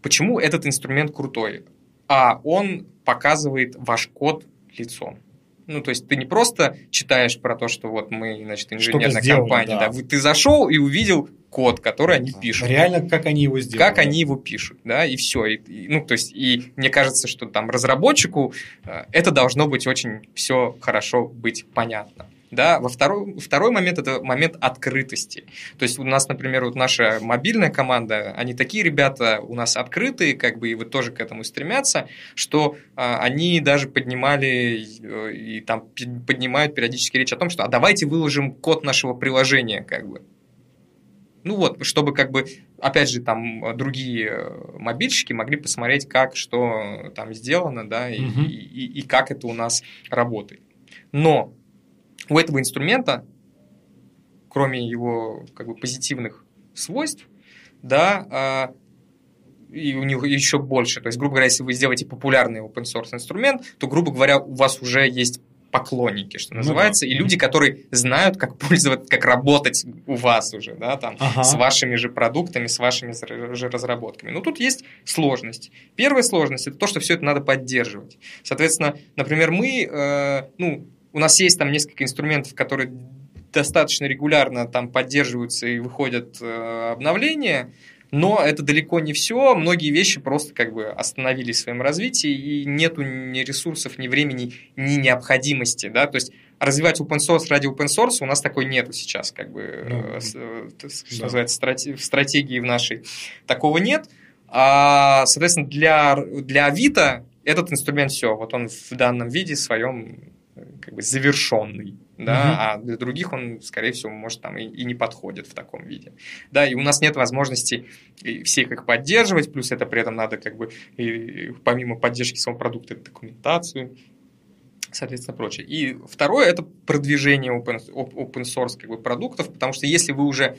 Speaker 2: Почему этот инструмент крутой? А он показывает ваш код лицом. Ну, то есть ты не просто читаешь про то, что вот мы, значит, инженерная компания, да. да, ты зашел и увидел код, который они пишут.
Speaker 1: Реально, как они его сделали.
Speaker 2: Как они его пишут, да, и все. И, и, ну, то есть, и мне кажется, что там разработчику э, это должно быть очень все хорошо быть понятно. Да, во второй, второй момент – это момент открытости. То есть у нас, например, вот наша мобильная команда, они такие ребята у нас открытые, как бы и вот тоже к этому стремятся, что а, они даже поднимали э, и там поднимают периодически речь о том, что а давайте выложим код нашего приложения, как бы. Ну вот, чтобы как бы, опять же, там другие э, мобильщики могли посмотреть, как, что там сделано, да, и, угу. и, и, и как это у нас работает. Но у этого инструмента, кроме его как бы позитивных свойств, да, а, и у него еще больше. То есть, грубо говоря, если вы сделаете популярный open source инструмент, то, грубо говоря, у вас уже есть поклонники, что называется, ну, да. и люди, которые знают, как пользоваться, как работать у вас уже, да, там, ага. с вашими же продуктами, с вашими же разработками. Но тут есть сложность. Первая сложность – это то, что все это надо поддерживать. Соответственно, например, мы, э, ну, у нас есть там несколько инструментов, которые достаточно регулярно там поддерживаются и выходят э, обновления, Но это далеко не все. Многие вещи просто как бы остановились в своем развитии, и нету ни ресурсов, ни времени, ни необходимости. Да? То есть развивать open source ради open source у нас такой нету сейчас, как бы, ну, э, э, что да. называется, страте, в стратегии в нашей. Такого нет. А, соответственно, для, для Авито этот инструмент все, вот он в данном виде своем э, как бы завершенный, да, угу. а для других он, скорее всего, может там и, и не подходит в таком виде, да, и у нас нет возможности всех их поддерживать, плюс это при этом надо как бы и, помимо поддержки самого продукта документацию соответственно, прочее. И второе – это продвижение open, open source как бы, продуктов, потому что если вы уже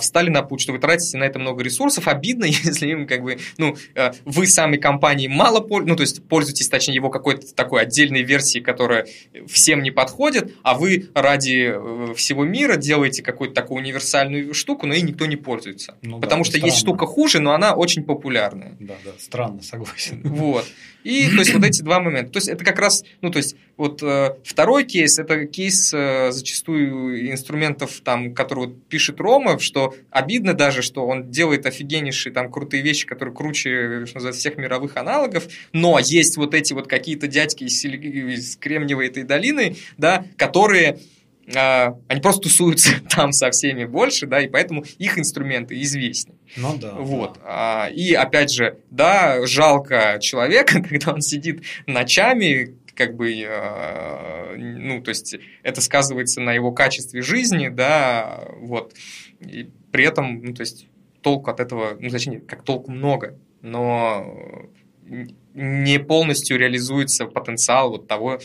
Speaker 2: встали на путь, что вы тратите на это много ресурсов. Обидно, [laughs] если им как бы, ну, э, вы сами компании мало, ну, то есть пользуетесь, точнее, его какой-то такой отдельной версией, которая всем не подходит, а вы ради э, всего мира делаете какую-то такую универсальную штуку, но и никто не пользуется. Ну, Потому да, что странно. есть штука хуже, но она очень популярная.
Speaker 1: Да, да, странно, согласен.
Speaker 2: Вот. И то есть вот эти два момента. То есть это как раз, ну то есть вот э, второй кейс, это кейс э, зачастую инструментов, там, которые вот пишет Рома, что обидно даже, что он делает офигеннейшие там крутые вещи, которые круче, что называется, всех мировых аналогов, но есть вот эти вот какие-то дядьки из, из Кремниевой этой долины, да, которые они просто тусуются [laughs] там со всеми больше, да, и поэтому их инструменты известнее.
Speaker 1: Ну да.
Speaker 2: Вот. Да. И опять же, да, жалко человека, [laughs] когда он сидит ночами, как бы, э, ну, то есть это сказывается на его качестве жизни, да, вот. И при этом, ну, то есть толку от этого, ну, точнее, как толку много, но не полностью реализуется потенциал вот того,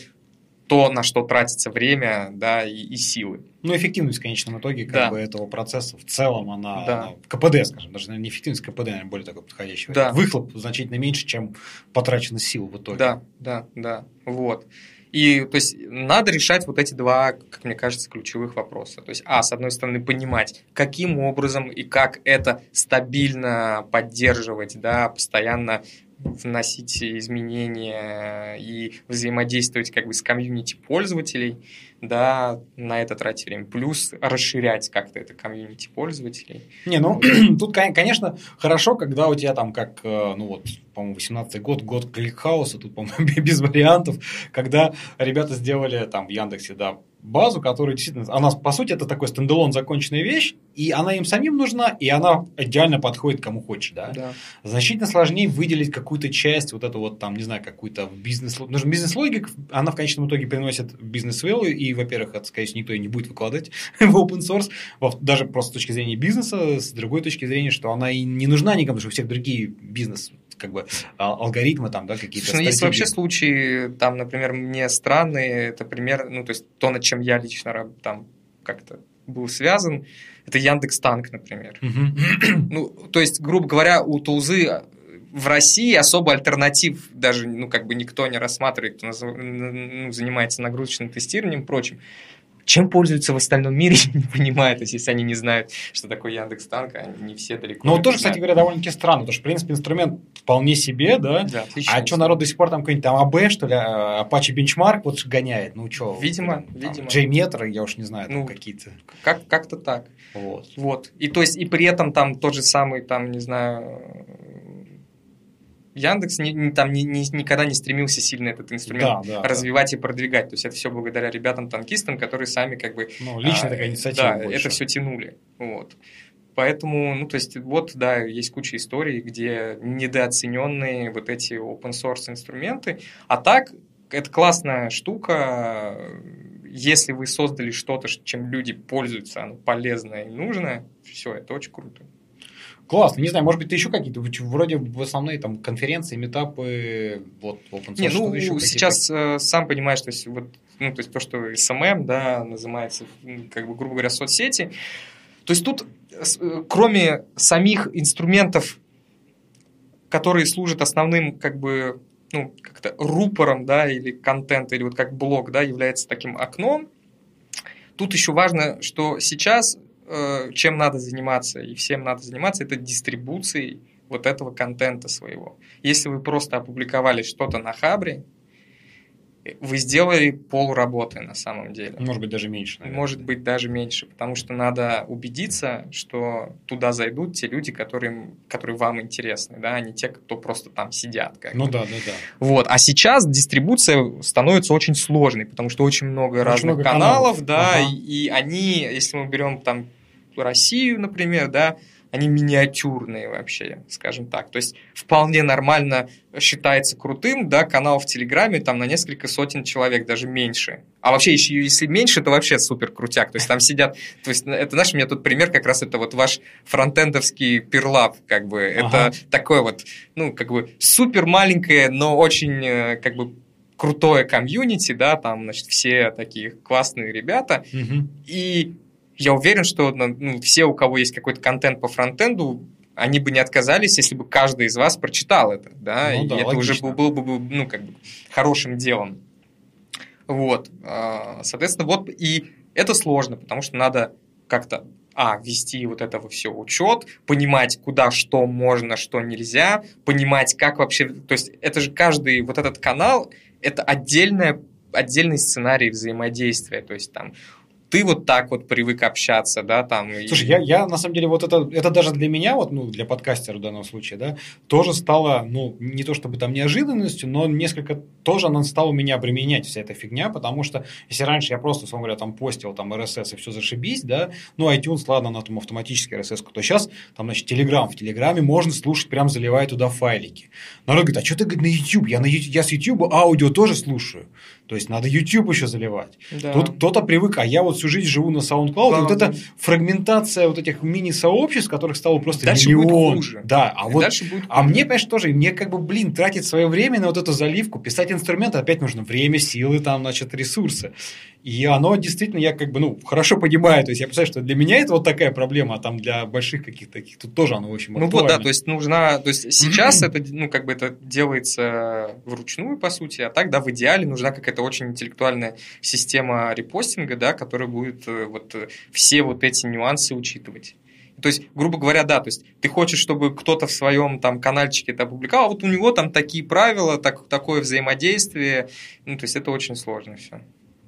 Speaker 2: то, на что тратится время да, и, и силы.
Speaker 1: Ну, эффективность в конечном итоге как да. бы, этого процесса в целом, она, да. она КПД, скажем, даже не эффективность КПД, наверное, более такой подходящий. Да. Выхлоп значительно меньше, чем потрачено сил в итоге.
Speaker 2: Да, да, да, вот. И то есть надо решать вот эти два, как мне кажется, ключевых вопроса. То есть, а, с одной стороны, понимать, каким образом и как это стабильно поддерживать, да, постоянно вносить изменения и взаимодействовать как бы с комьюнити пользователей, да, на это тратить время. Плюс расширять как-то это комьюнити пользователей.
Speaker 1: Не, ну, [clears throat] тут, конечно, хорошо, когда у тебя там как, э, ну вот, по-моему, 18 год, год ClickHouse а, тут, по-моему, [laughs] без вариантов, когда ребята сделали там в Яндексе, да, базу, которая действительно, она по сути это такой standalone законченная вещь, и она им самим нужна, и она идеально подходит кому хочешь, да.
Speaker 2: да.
Speaker 1: Значительно сложнее выделить какую-то часть, вот эту вот там, не знаю, какую-то бизнес, нужно бизнес-логик, она в конечном итоге приносит бизнес-value, и, во-первых, это, скорее всего, никто и не будет выкладывать [laughs] в open source, даже просто с точки зрения бизнеса, с другой точки зрения, что она и не нужна никому, потому что у всех другие бизнес как бы а, алгоритмы там, да, какие-то.
Speaker 2: Ну, есть вообще случаи, там, например, мне странные, это пример, ну, то есть то, над чем я лично там как-то был связан, это Яндекс Танк, например. Ну, то есть, грубо говоря, у Тулзы в России особо альтернатив даже, ну, как бы никто не рассматривает, кто ну, занимается нагрузочным тестированием и прочим чем пользуются в остальном мире, [laughs] я не понимаю. То есть, если они не знают, что такое Яндекс Танк, они не все далеко.
Speaker 1: Ну, вот тоже, кстати говоря, довольно-таки странно, потому что, в принципе, инструмент вполне себе, да?
Speaker 2: Да,
Speaker 1: отлично. А что, народ до сих пор там какой-нибудь там АБ, что ли, а, Apache Benchmark вот гоняет? Ну, что?
Speaker 2: Видимо, там, видимо.
Speaker 1: JMeter, я уж не знаю, там ну, какие-то.
Speaker 2: Как, как-то так.
Speaker 1: Вот.
Speaker 2: Вот. И то есть, и при этом там тот же самый, там, не знаю, Яндекс не, не, там не, не, никогда не стремился сильно этот инструмент да, да, развивать да. и продвигать. То есть это все благодаря ребятам-танкистам, которые сами как бы...
Speaker 1: Ну, лично а, такая инициатива
Speaker 2: Да, больше. это все тянули. Вот. Поэтому, ну, то есть, вот, да, есть куча историй, где недооцененные вот эти open source инструменты. А так, это классная штука. Если вы создали что-то, чем люди пользуются, оно полезное и нужное, все, это очень круто.
Speaker 1: Классно. Не знаю, может быть, ты еще какие-то, вроде в основные там конференции, метапы, вот,
Speaker 2: open source. Не, ну, еще сейчас э, сам понимаешь, то есть, вот, ну, то есть, то, что SMM, да, называется, как бы, грубо говоря, соцсети. То есть, тут, э, кроме самих инструментов, которые служат основным, как бы, ну, как-то рупором, да, или контент, или вот как блог, да, является таким окном, тут еще важно, что сейчас Э, чем надо заниматься, и всем надо заниматься, это дистрибуцией вот этого контента своего. Если вы просто опубликовали что-то на Хабре, вы сделали пол работы на самом деле.
Speaker 1: Может быть, даже меньше.
Speaker 2: Наверное. Может быть, даже меньше, потому что надо убедиться, что туда зайдут те люди, которые, которые вам интересны, да, а не те, кто просто там сидят.
Speaker 1: Как ну да, да, да.
Speaker 2: Вот. А сейчас дистрибуция становится очень сложной, потому что очень много очень разных много каналов, каналов, да, ага. и, и они, если мы берем там Россию, например, да, они миниатюрные вообще, скажем так. То есть вполне нормально считается крутым, да, канал в Телеграме там на несколько сотен человек, даже меньше. А вообще, еще если меньше, то вообще супер крутяк. То есть там сидят, то есть это, знаешь, у меня тут пример как раз это вот ваш фронтендовский пирлаб, как бы, ага. это такое вот, ну, как бы супер маленькое, но очень, э, как бы, крутое комьюнити, да, там, значит, все такие классные ребята, угу. и я уверен, что ну, ну, все, у кого есть какой-то контент по фронтенду, они бы не отказались, если бы каждый из вас прочитал это, да, ну, да и это логично. уже было бы, ну, как бы, хорошим делом. Вот, а, соответственно, вот, и это сложно, потому что надо как-то а, вести вот этого все учет, понимать, куда что можно, что нельзя, понимать, как вообще, то есть это же каждый вот этот канал, это отдельная, отдельный сценарий взаимодействия, то есть там ты вот так вот привык общаться, да, там.
Speaker 1: Слушай, я, я на самом деле вот это, это даже для меня, вот, ну, для подкастера в данном случае, да, тоже стало, ну, не то чтобы там неожиданностью, но несколько, тоже она стала меня обременять, вся эта фигня, потому что если раньше я просто, условно говоря, там постил там RSS и все зашибись, да, ну, iTunes, ладно, на там автоматический RSS, то сейчас там, значит, Telegram, в Телеграме можно слушать, прям заливая туда файлики. Народ говорит, а что ты говорит, на YouTube? Я, на, я с YouTube аудио тоже слушаю. То есть надо YouTube еще заливать. Да. Тут кто-то привык, а я вот всю жизнь живу на SoundCloud. Да. И вот эта фрагментация вот этих мини-сообществ, которых стало просто
Speaker 2: дальше
Speaker 1: миллион.
Speaker 2: Будет хуже.
Speaker 1: Да, а и вот, дальше будет а мне, конечно, тоже, мне как бы, блин, тратить свое время на вот эту заливку, писать инструменты, опять нужно время, силы, там, значит, ресурсы. И оно действительно, я как бы, ну, хорошо понимаю, то есть я представляю, что для меня это вот такая проблема, а там для больших каких-то таких, тут тоже оно очень
Speaker 2: Ну вот, да, то есть нужна, то есть сейчас это, ну, как бы это делается вручную, по сути, а так, да, в идеале нужна какая-то очень интеллектуальная система репостинга, да, которая будет э, вот э, все вот эти нюансы учитывать. То есть, грубо говоря, да, то есть ты хочешь, чтобы кто-то в своем там каналчике это опубликовал, а вот у него там такие правила, так, такое взаимодействие, ну, то есть это очень сложно все.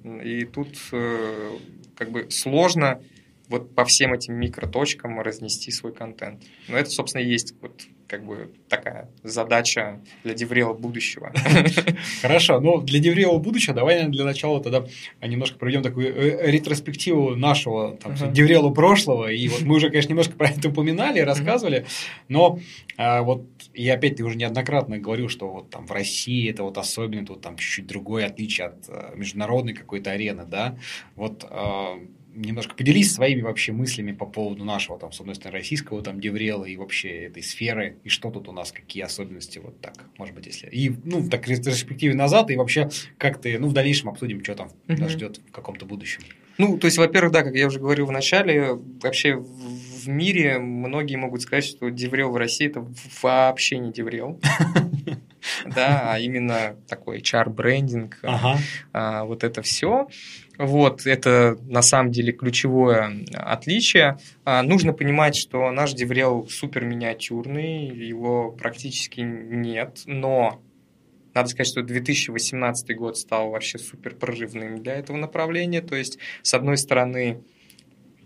Speaker 2: И тут э, как бы сложно вот по всем этим микроточкам разнести свой контент. Но это, собственно, и есть вот как бы такая задача для DevRel а будущего. [laughs]
Speaker 1: Хорошо, ну для DevRel а будущего давай для начала тогда немножко проведем такую э, ретроспективу нашего там, угу. DevRel а прошлого. И вот мы уже, конечно, немножко про это упоминали, рассказывали, но а, вот и опять ты уже неоднократно говорил, что вот там в России это вот особенно, тут там чуть-чуть другое отличие от э, международной какой-то арены, да, вот э, немножко поделись своими вообще мыслями по поводу нашего, там, с одной стороны, российского там деврела и вообще этой сферы, и что тут у нас, какие особенности, вот так, может быть, если... И, ну, так, ретроспективе назад, и вообще, как ты, ну, в дальнейшем обсудим, что там uh-huh. нас ждет в каком-то будущем.
Speaker 2: Ну, то есть, во-первых, да, как я уже говорил в начале, вообще в мире многие могут сказать, что деврел в России это вообще не деврел. [laughs] Да, а именно такой HR-брендинг, а, вот это все. Вот, это на самом деле ключевое отличие. А, нужно понимать, что наш деврел супер миниатюрный, его практически нет, но надо сказать, что 2018 год стал вообще супер прорывным для этого направления. То есть, с одной стороны,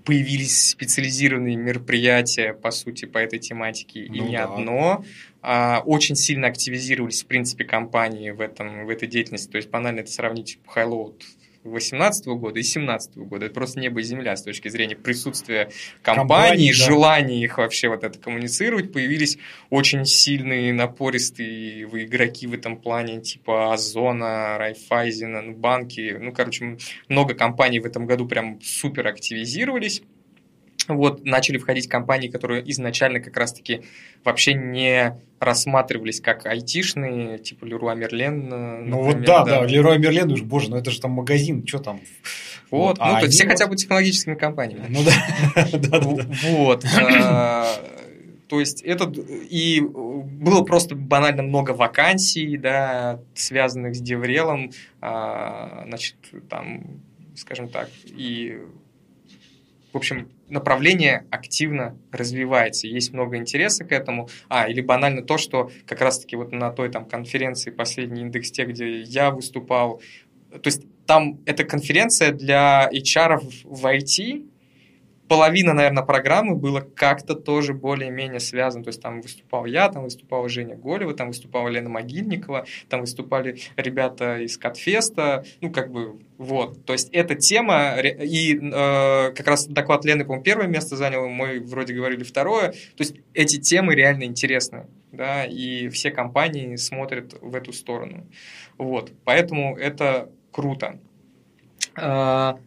Speaker 2: появились специализированные мероприятия, по сути, по этой тематике, ну, и не да. одно. А, очень сильно активизировались, в принципе, компании в, этом, в этой деятельности. То есть, банально это сравнить Highload 2018 года и 2017 года. Это просто небо и земля с точки зрения присутствия компаний, компаний, да. желания их вообще вот это коммуницировать. Появились очень сильные, напористые игроки в этом плане, типа Озона, Райфайзена, банки. Ну, короче, много компаний в этом году прям супер активизировались вот начали входить компании, которые изначально как раз-таки вообще не рассматривались как айтишные, типа Леруа Мерлен.
Speaker 1: Э, ну вот да, да, да, Леруа Мерлен, уж, боже, ну это же там магазин, что там?
Speaker 2: Вот, вот. ну а то есть все вот... хотя бы технологическими компаниями.
Speaker 1: Ну да. [laughs]
Speaker 2: Вот. А, то есть это и было просто банально много вакансий, да, связанных с Деврелом, а, значит, там, скажем так, и в общем, направление активно развивается, есть много интереса к этому. А, или банально то, что как раз-таки вот на той там конференции последний индекс те, где я выступал, то есть там эта конференция для HR в IT, половина, наверное, программы было как-то тоже более-менее связано. То есть там выступал я, там выступала Женя Голева, там выступала Лена Могильникова, там выступали ребята из Катфеста. Ну, как бы, вот. То есть эта тема, и э, как раз доклад Лены, по-моему, первое место занял, мы вроде говорили второе. То есть эти темы реально интересны, да, и все компании смотрят в эту сторону. Вот. Поэтому это круто. А,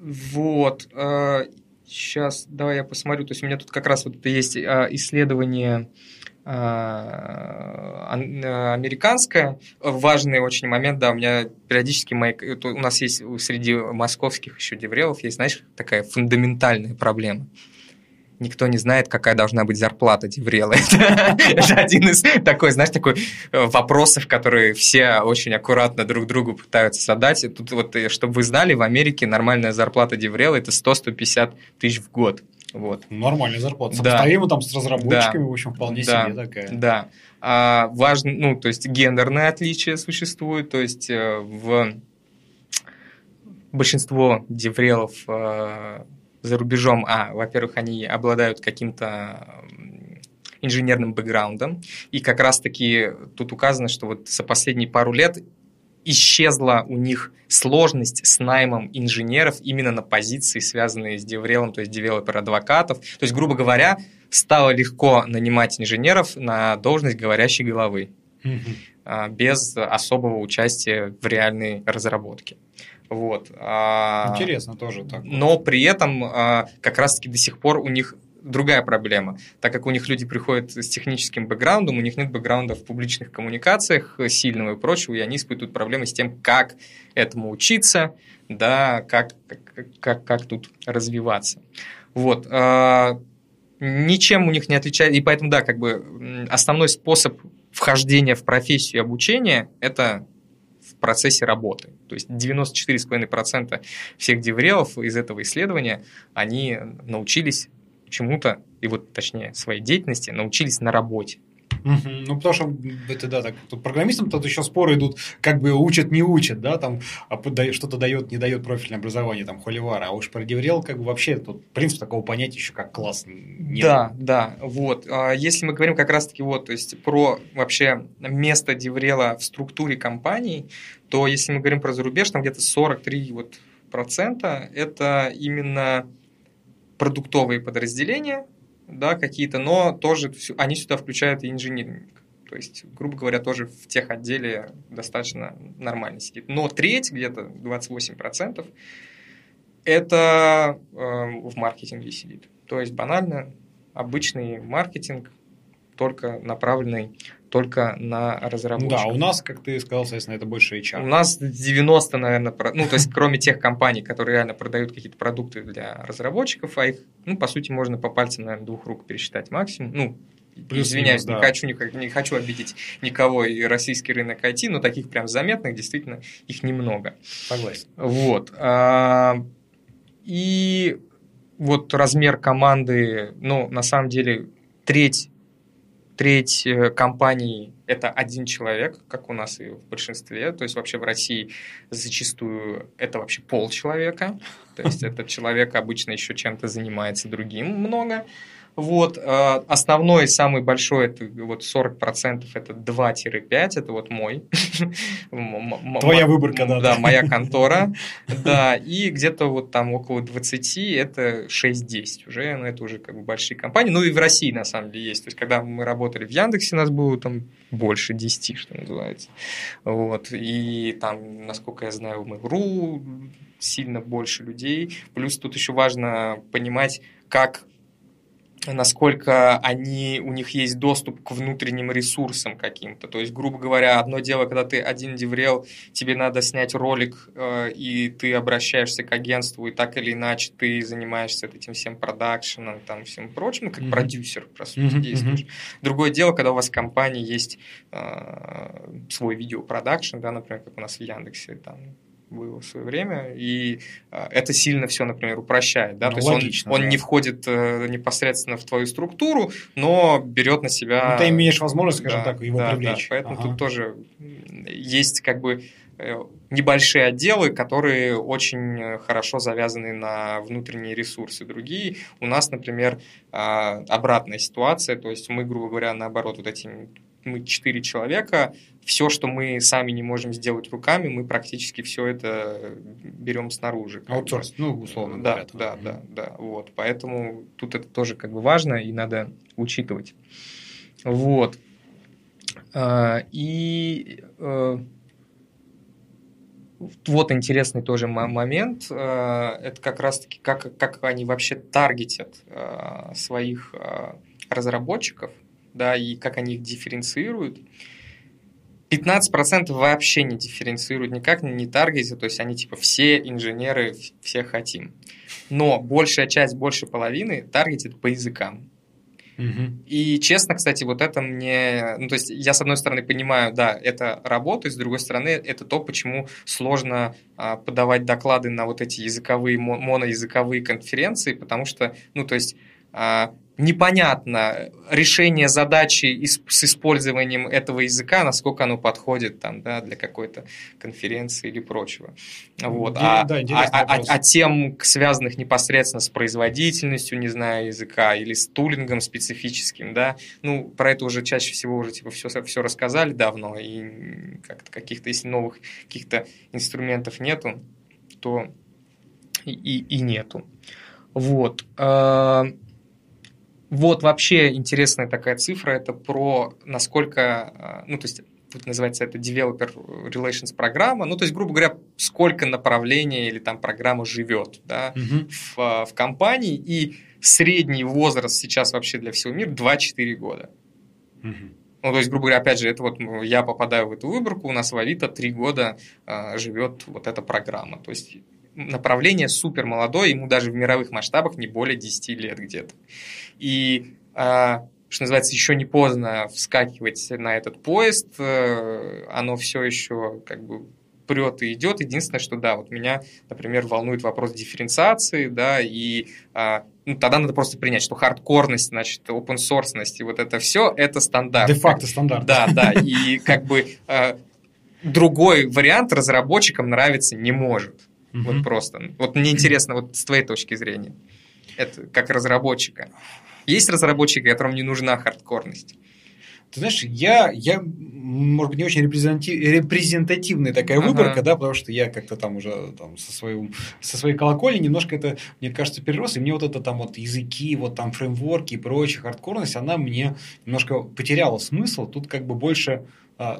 Speaker 2: вот. А, Сейчас, давай я посмотрю. То есть у меня тут как раз вот есть а, исследование а, американское. Важный очень момент, да, у меня периодически мои, у нас есть среди московских еще деврелов есть, знаешь, такая фундаментальная проблема никто не знает, какая должна быть зарплата Деврела. [laughs] Это один из такой, знаешь, такой э, вопросов, которые все очень аккуратно друг другу пытаются задать. Тут вот, э, чтобы вы знали, в Америке нормальная зарплата Деврела – это 100-150 тысяч в год. Вот.
Speaker 1: Нормальная зарплата. Сопоставимо да. там с разработчиками, да. в общем, вполне да. себе такая.
Speaker 2: Да. А, важно, ну, то есть гендерное отличие существует, то есть э, в большинство деврелов за рубежом, а, во-первых, они обладают каким-то инженерным бэкграундом, и как раз-таки тут указано, что вот за последние пару лет исчезла у них сложность с наймом инженеров именно на позиции, связанные с DevRel ом, то есть developer advocate ов. То есть, грубо говоря, стало легко нанимать инженеров на должность говорящей головы mm-hmm. без особого участия в реальной разработке. Вот.
Speaker 1: А, Интересно тоже так.
Speaker 2: Но при этом а, как раз-таки до сих пор у них другая проблема. Так как у них люди приходят с техническим бэкграундом, у них нет бэкграунда в публичных коммуникациях сильного и прочего, и они испытывают проблемы с тем, как этому учиться, да, как, как, как, как тут развиваться. Вот. А, ничем у них не отличается, и поэтому, да, как бы основной способ вхождения в профессию и обучения – это процессе работы. То есть 94,5% всех DevRel ов из этого исследования, они научились чему-то, и вот точнее своей деятельности, научились на работе.
Speaker 1: Угу. Ну, потому что это да, так. Тут программистам тут еще споры идут, как бы учат, не учат, да, там а что-то дает, не дает профильное образование, там, холивара. А уж про DevRel, как бы вообще тут принцип такого понятия еще как класс
Speaker 2: нет. Да, да, вот. А если мы говорим как раз-таки вот, то есть про вообще место DevRel а в структуре компаний, то если мы говорим про зарубеж, там где-то 43 вот процента это именно продуктовые подразделения, да, какие-то, но тоже они сюда включают и инжиниринг. То есть, грубо говоря, тоже в тех отделе достаточно нормально сидит. Но треть, где-то 28%, это э, в маркетинге сидит. То есть, банально, обычный маркетинг, только направленный только на разработку.
Speaker 1: Да, у нас, как ты сказал, соответственно, это больше HR.
Speaker 2: У нас 90, наверное, ну, то есть, кроме тех компаний, которые реально продают какие-то продукты для разработчиков, а их, ну, по сути, можно по пальцам, наверное, двух рук пересчитать максимум. Ну, Плюс Извиняюсь, да. не, хочу, не, не хочу обидеть никого и российский рынок IT, но таких прям заметных действительно их немного.
Speaker 1: Согласен.
Speaker 2: Вот. А, и вот размер команды, ну, на самом деле, треть треть э, компаний – это один человек, как у нас и в большинстве. То есть вообще в России зачастую это вообще пол человека. То есть этот человек обычно еще чем-то занимается другим много. Вот, э, основной, самый большой, это вот 40% это 2-5, это вот мой. [laughs]
Speaker 1: Твоя выборка, да.
Speaker 2: Да, моя [laughs] контора, да, и где-то вот там около 20, это 6-10 уже, ну это уже как бы большие компании, ну и в России на самом деле есть, то есть когда мы работали в Яндексе, у нас было там больше 10, что называется, вот, и там, насколько я знаю, в Mail.ru сильно больше людей, плюс тут еще важно понимать, как насколько они, у них есть доступ к внутренним ресурсам каким-то. То есть, грубо говоря, одно дело, когда ты один деврел, тебе надо снять ролик, э, и ты обращаешься к агентству, и так или иначе ты занимаешься этим всем продакшеном, там, всем прочим, как mm-hmm. продюсер, по сути, mm-hmm. действуешь. Другое дело, когда у вас в компании есть э, свой видеопродакшн, да, например, как у нас в Яндексе, там, было в свое время, и э, это сильно все, например, упрощает. Да? Ну, То логично, есть он, он не входит э, непосредственно в твою структуру, но берет на себя...
Speaker 1: Ну, ты имеешь возможность, скажем да, так, его да, привлечь.
Speaker 2: Да, поэтому ага. тут тоже есть как бы Э, небольшие отделы, которые очень хорошо завязаны на внутренние ресурсы. Другие у нас, например, а, обратная ситуация, то есть мы, грубо говоря, наоборот, вот эти мы четыре человека, все, что мы сами не можем сделать руками, мы практически все это берем снаружи.
Speaker 1: Аутсорс, ну, условно
Speaker 2: да, говоря. Да, да, да, вот. Поэтому тут это тоже как бы важно и надо учитывать. Вот. А, и э, вот интересный тоже момент. Э, это как раз-таки, как, как они вообще таргетят э, своих разработчиков, да, и как они их дифференцируют. 15% вообще не дифференцируют никак, не таргетят, то есть они типа все инженеры, все хотим. Но большая часть, больше половины таргетит по языкам. И честно, кстати, вот это мне... Ну, то есть я, с одной стороны, понимаю, да, это работа, и с другой стороны, это то, почему сложно а, подавать доклады на вот эти языковые, моноязыковые конференции, потому что, ну, то есть... А, непонятно решение задачи с использованием этого языка, насколько оно подходит там, да, для какой-то конференции или прочего. Вот. А, да, а, а, а тем, связанных непосредственно с производительностью, не знаю, языка или с тулингом специфическим, да, ну, про это уже чаще всего уже типа все, все рассказали давно, и как-то каких-то, если новых каких-то инструментов нету, то и, и нету. Вот. Вот вообще интересная такая цифра, это про насколько, а, ну то есть тут называется это Developer Relations программа, ну то есть, грубо говоря, сколько направлений или там программа живет да, угу. в, а, в компании, и средний возраст сейчас вообще для всего мира 2-4 года. Угу. Ну, то есть, грубо говоря, опять же, это вот я попадаю в эту выборку, у нас в Авито три года э, живет вот эта программа. То есть направление супер молодое, ему даже в мировых масштабах не более 10 лет где-то. И а, что называется, еще не поздно вскакивать на этот поезд, э, оно все еще как бы прет и идет. Единственное, что да, вот меня, например, волнует вопрос дифференциации, да, и а, ну, тогда надо просто принять, что хардкорность, значит, open source и вот это все, это стандарт.
Speaker 1: Де-факто стандарт.
Speaker 2: Да, да, и как бы а, другой вариант разработчикам нравиться не может. Mm-hmm. Вот просто. Вот мне интересно, вот с твоей точки зрения, это как разработчика. Есть разработчики, которым не нужна хардкорность.
Speaker 1: Ты знаешь, я, я, может быть, не очень репрезентатив, репрезентативная такая ага. выборка, да, потому что я как-то там уже там, со, своим, со своей колокольни немножко это, мне кажется, перерос, и мне вот это там вот языки, вот там фреймворки и прочая хардкорность, она мне немножко потеряла смысл. Тут как бы больше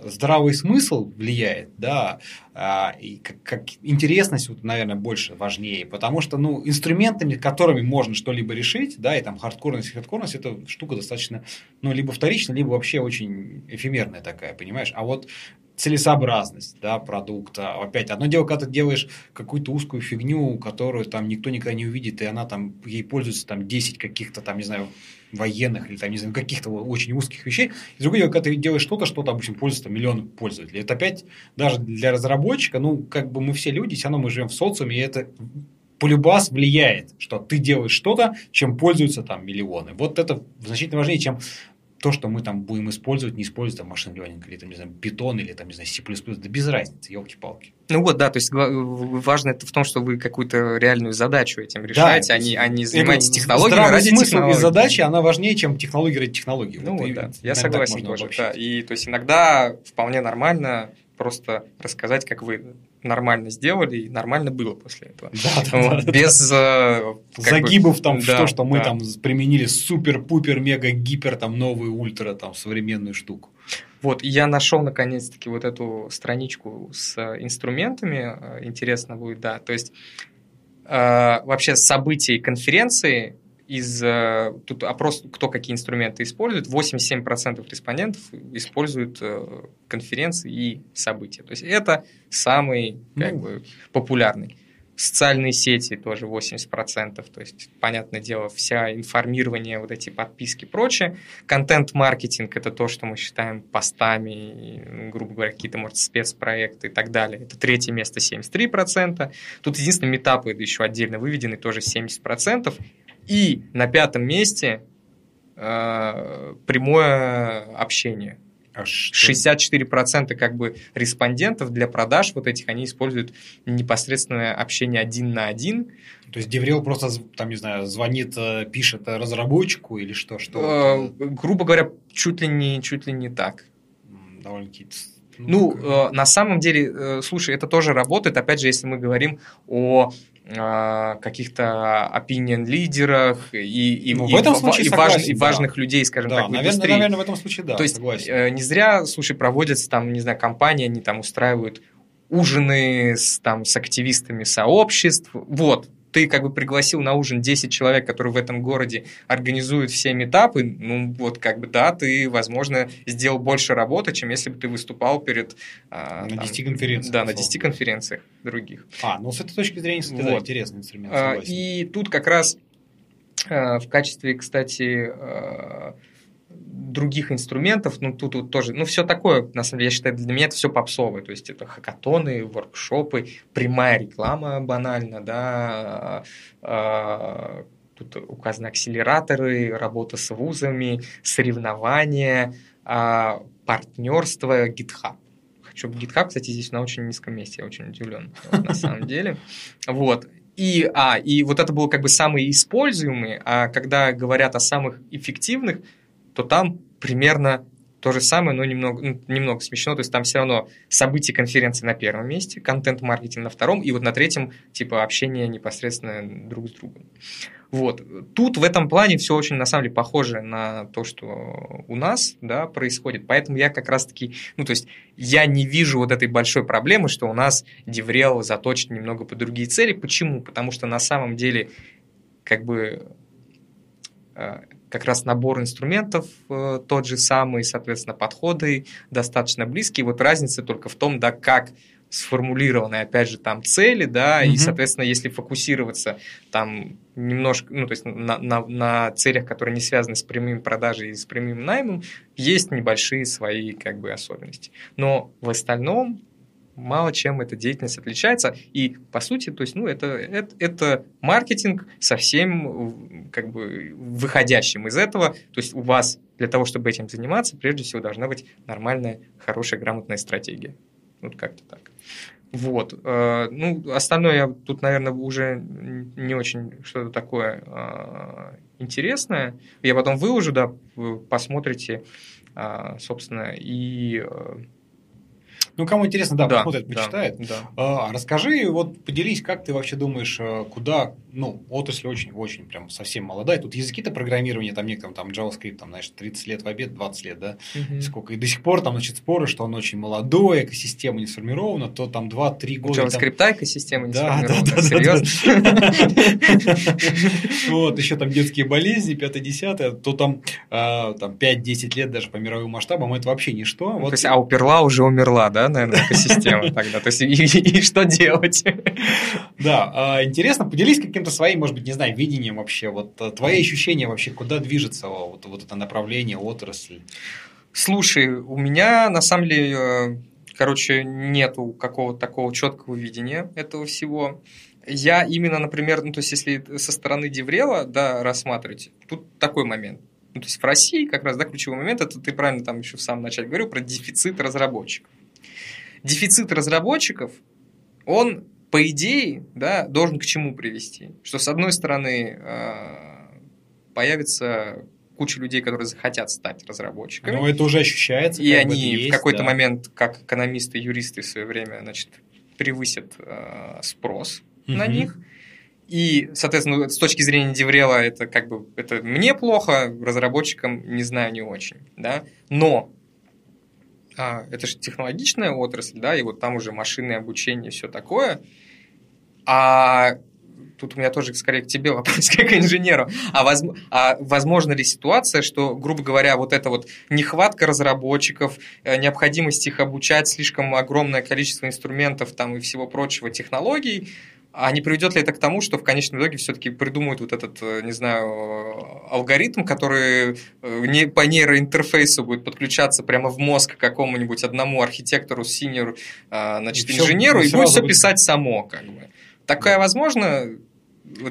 Speaker 1: здравый смысл влияет, да, а, и как, как интересность, вот, наверное, больше важнее, потому что, ну, инструментами, которыми можно что-либо решить, да, и там хардкорность, хардкорность, это штука достаточно, ну, либо вторичная, либо вообще очень эфемерная такая, понимаешь, а вот целесообразность да, продукта. Опять, одно дело, когда ты делаешь какую-то узкую фигню, которую там никто никогда не увидит, и она там, ей пользуется там 10 каких-то там, не знаю, военных или там, не знаю, каких-то очень узких вещей. И другое дело, когда ты делаешь что-то, что, допустим, пользуется там, миллион пользователей. Это опять даже для разработчика, ну, как бы мы все люди, все равно мы живем в социуме, и это полюбас влияет, что ты делаешь что-то, чем пользуются там миллионы. Вот это значительно важнее, чем то, что мы там будем использовать, не использовать там машин learning, или там, не знаю, питон, или там, не знаю, C++, да без разницы, елки-палки.
Speaker 2: Ну вот, да, то есть важно это в том, что вы какую-то реальную задачу этим решаете, да, а, не, а не занимаетесь технологиями ради
Speaker 1: смысл технологий. задачи, она важнее, чем технология ради технологии.
Speaker 2: Ну вот, вот да, я согласен тоже, да. И то есть иногда вполне нормально просто рассказать, как вы нормально сделали, и нормально было после этого. Да, вот, да, без
Speaker 1: э, загибов бы, там да, в то, что мы да. там применили супер-пупер, мега-гипер, там новую ультра, там современную штуку.
Speaker 2: Вот, я нашел наконец-таки вот эту страничку с инструментами, э, интересно будет, да, то есть э, вообще событий конференции из э, тут опрос, кто какие инструменты использует, 87% респондентов используют э, конференции и события. То есть это самый как ну, бы, популярный. Социальные сети тоже 80%, то есть, понятное дело, вся информирование, вот эти подписки и прочее. Контент-маркетинг – это то, что мы считаем постами, грубо говоря, какие-то, может, спецпроекты и так далее. Это третье место 73%. Тут единственное, метапы еще отдельно выведены, тоже 70%. И на пятом месте э, прямое общение – а 64% как бы респондентов для продаж вот этих, они используют непосредственное общение один на один.
Speaker 1: То есть Деврел просто, там, не знаю, звонит, э, пишет разработчику или что? что?
Speaker 2: Э, грубо говоря, чуть ли не, чуть ли не так.
Speaker 1: Довольно-таки
Speaker 2: ну, ну э, на самом деле, э, слушай, это тоже работает, опять же, если мы говорим о каких-то opinion лидерах и, и,
Speaker 1: ну, в этом случае
Speaker 2: и,
Speaker 1: согласен,
Speaker 2: важ, да. и важных людей, скажем
Speaker 1: да,
Speaker 2: так, в
Speaker 1: наверное,
Speaker 2: индустрии.
Speaker 1: Наверное, в этом случае да,
Speaker 2: То есть
Speaker 1: согласен.
Speaker 2: Э, не зря, слушай, проводятся там, не знаю, компании, они там устраивают ужины с, там, с активистами сообществ. Вот, ты как бы пригласил на ужин 10 человек, которые в этом городе организуют все метапы, ну вот как бы да, ты, возможно, сделал больше работы, чем если бы ты выступал перед...
Speaker 1: А, на там, 10 конференциях.
Speaker 2: Да, на 10 конференциях других.
Speaker 1: А, ну с этой точки зрения, кстати, вот. да, интересный инструмент.
Speaker 2: А, и тут как раз а, в качестве, кстати, а, других инструментов, ну, тут вот тоже, ну, все такое, на самом деле, я считаю, для меня это все попсовое, то есть это хакатоны, воркшопы, прямая реклама банально, да, а, тут указаны акселераторы, работа с вузами, соревнования, а, партнерство, GitHub. Хочу GitHub, кстати, здесь на очень низком месте, я очень удивлен, на самом деле. Вот. И, а, и вот это было как бы самые используемые, а когда говорят о самых эффективных, то там примерно то же самое, но немного, ну, немного смещено. То есть там все равно события конференции на первом месте, контент-маркетинг на втором, и вот на третьем типа общение непосредственно друг с другом. Вот. Тут в этом плане все очень, на самом деле, похоже на то, что у нас да, происходит. Поэтому я как раз-таки, ну, то есть я не вижу вот этой большой проблемы, что у нас Деврел заточен немного по другие цели. Почему? Потому что на самом деле как бы э, как раз набор инструментов э, тот же самый, соответственно, подходы достаточно близкие. Вот разница только в том, да, как сформулированы, опять же, там цели, да, mm-hmm. и, соответственно, если фокусироваться там немножко, ну, то есть на, на, на целях, которые не связаны с прямыми продажей и с прямым наймом, есть небольшие свои, как бы, особенности. Но в остальном мало чем эта деятельность отличается. И, по сути, то есть, ну, это, это, это маркетинг совсем как бы выходящим из этого. То есть у вас для того, чтобы этим заниматься, прежде всего должна быть нормальная, хорошая, грамотная стратегия. Вот как-то так. Вот. Э, ну, остальное я тут, наверное, уже не очень что-то такое э, интересное. Я потом выложу, да, посмотрите, э, собственно, и
Speaker 1: ну, кому интересно, да,
Speaker 2: да
Speaker 1: посмотрит, почитает. Да, да. А, расскажи, вот поделись, как ты вообще думаешь, э, куда, ну, отрасль очень-очень прям совсем молодая. Тут языки-то программирования, там некоторым, там JavaScript, там, знаешь, 30 лет в обед, 20 лет, да, угу. сколько. И до сих пор там, значит, споры, что он очень молодой, экосистема не сформирована, то там 2-3 года.
Speaker 2: JavaScript там... экосистема не
Speaker 1: да,
Speaker 2: сформирована,
Speaker 1: да, да,
Speaker 2: серьезно? [laughs]
Speaker 1: Вот, еще там детские болезни, 5-10, то там 5-10 лет даже по мировым масштабам, это вообще ничто.
Speaker 2: То есть, а уперла уже умерла, да? наверное, экосистема [laughs] тогда. То есть, и, что делать?
Speaker 1: Да, а, интересно, поделись каким-то своим, может быть, не знаю, видением вообще, вот э, твои ощущения вообще, куда движется вот, вот это направление, отрасль?
Speaker 2: Слушай, у меня, на самом деле, э, короче, нету какого-то такого четкого видения этого всего. Я именно, например, ну, то есть, если со стороны Деврела, да, рассматривать, тут такой момент. Ну, то есть в России как раз да, ключевой момент, это ты правильно там еще в самом начале говорил про дефицит разработчиков дефицит разработчиков, он, по идее, да, должен к чему привести? Что, с одной стороны, э, появится куча людей, которые захотят стать разработчиками.
Speaker 1: Но это уже ощущается.
Speaker 2: И они есть, в какой-то да. момент, как экономисты, юристы в свое время, значит, превысят э, спрос угу. на них. И, соответственно, с точки зрения Деврела, это как бы это мне плохо, разработчикам не знаю, не очень. Да? Но а, это же технологичная отрасль, да, и вот там уже машинное обучение и все такое. А тут у меня тоже скорее к тебе вопрос, [laughs] как к инженеру. А, воз, а возможно ли ситуация, что, грубо говоря, вот эта вот нехватка разработчиков, э, необходимость их обучать, слишком огромное количество инструментов там и всего прочего, технологий, а не приведет ли это к тому, что в конечном итоге все-таки придумают вот этот, э, не знаю, алгоритм, который э, не по нейроинтерфейсу будет подключаться прямо в мозг какому-нибудь одному архитектору, синеру, значит, и инженеру, и, и будет все будет... писать само, как бы. Да. возможно?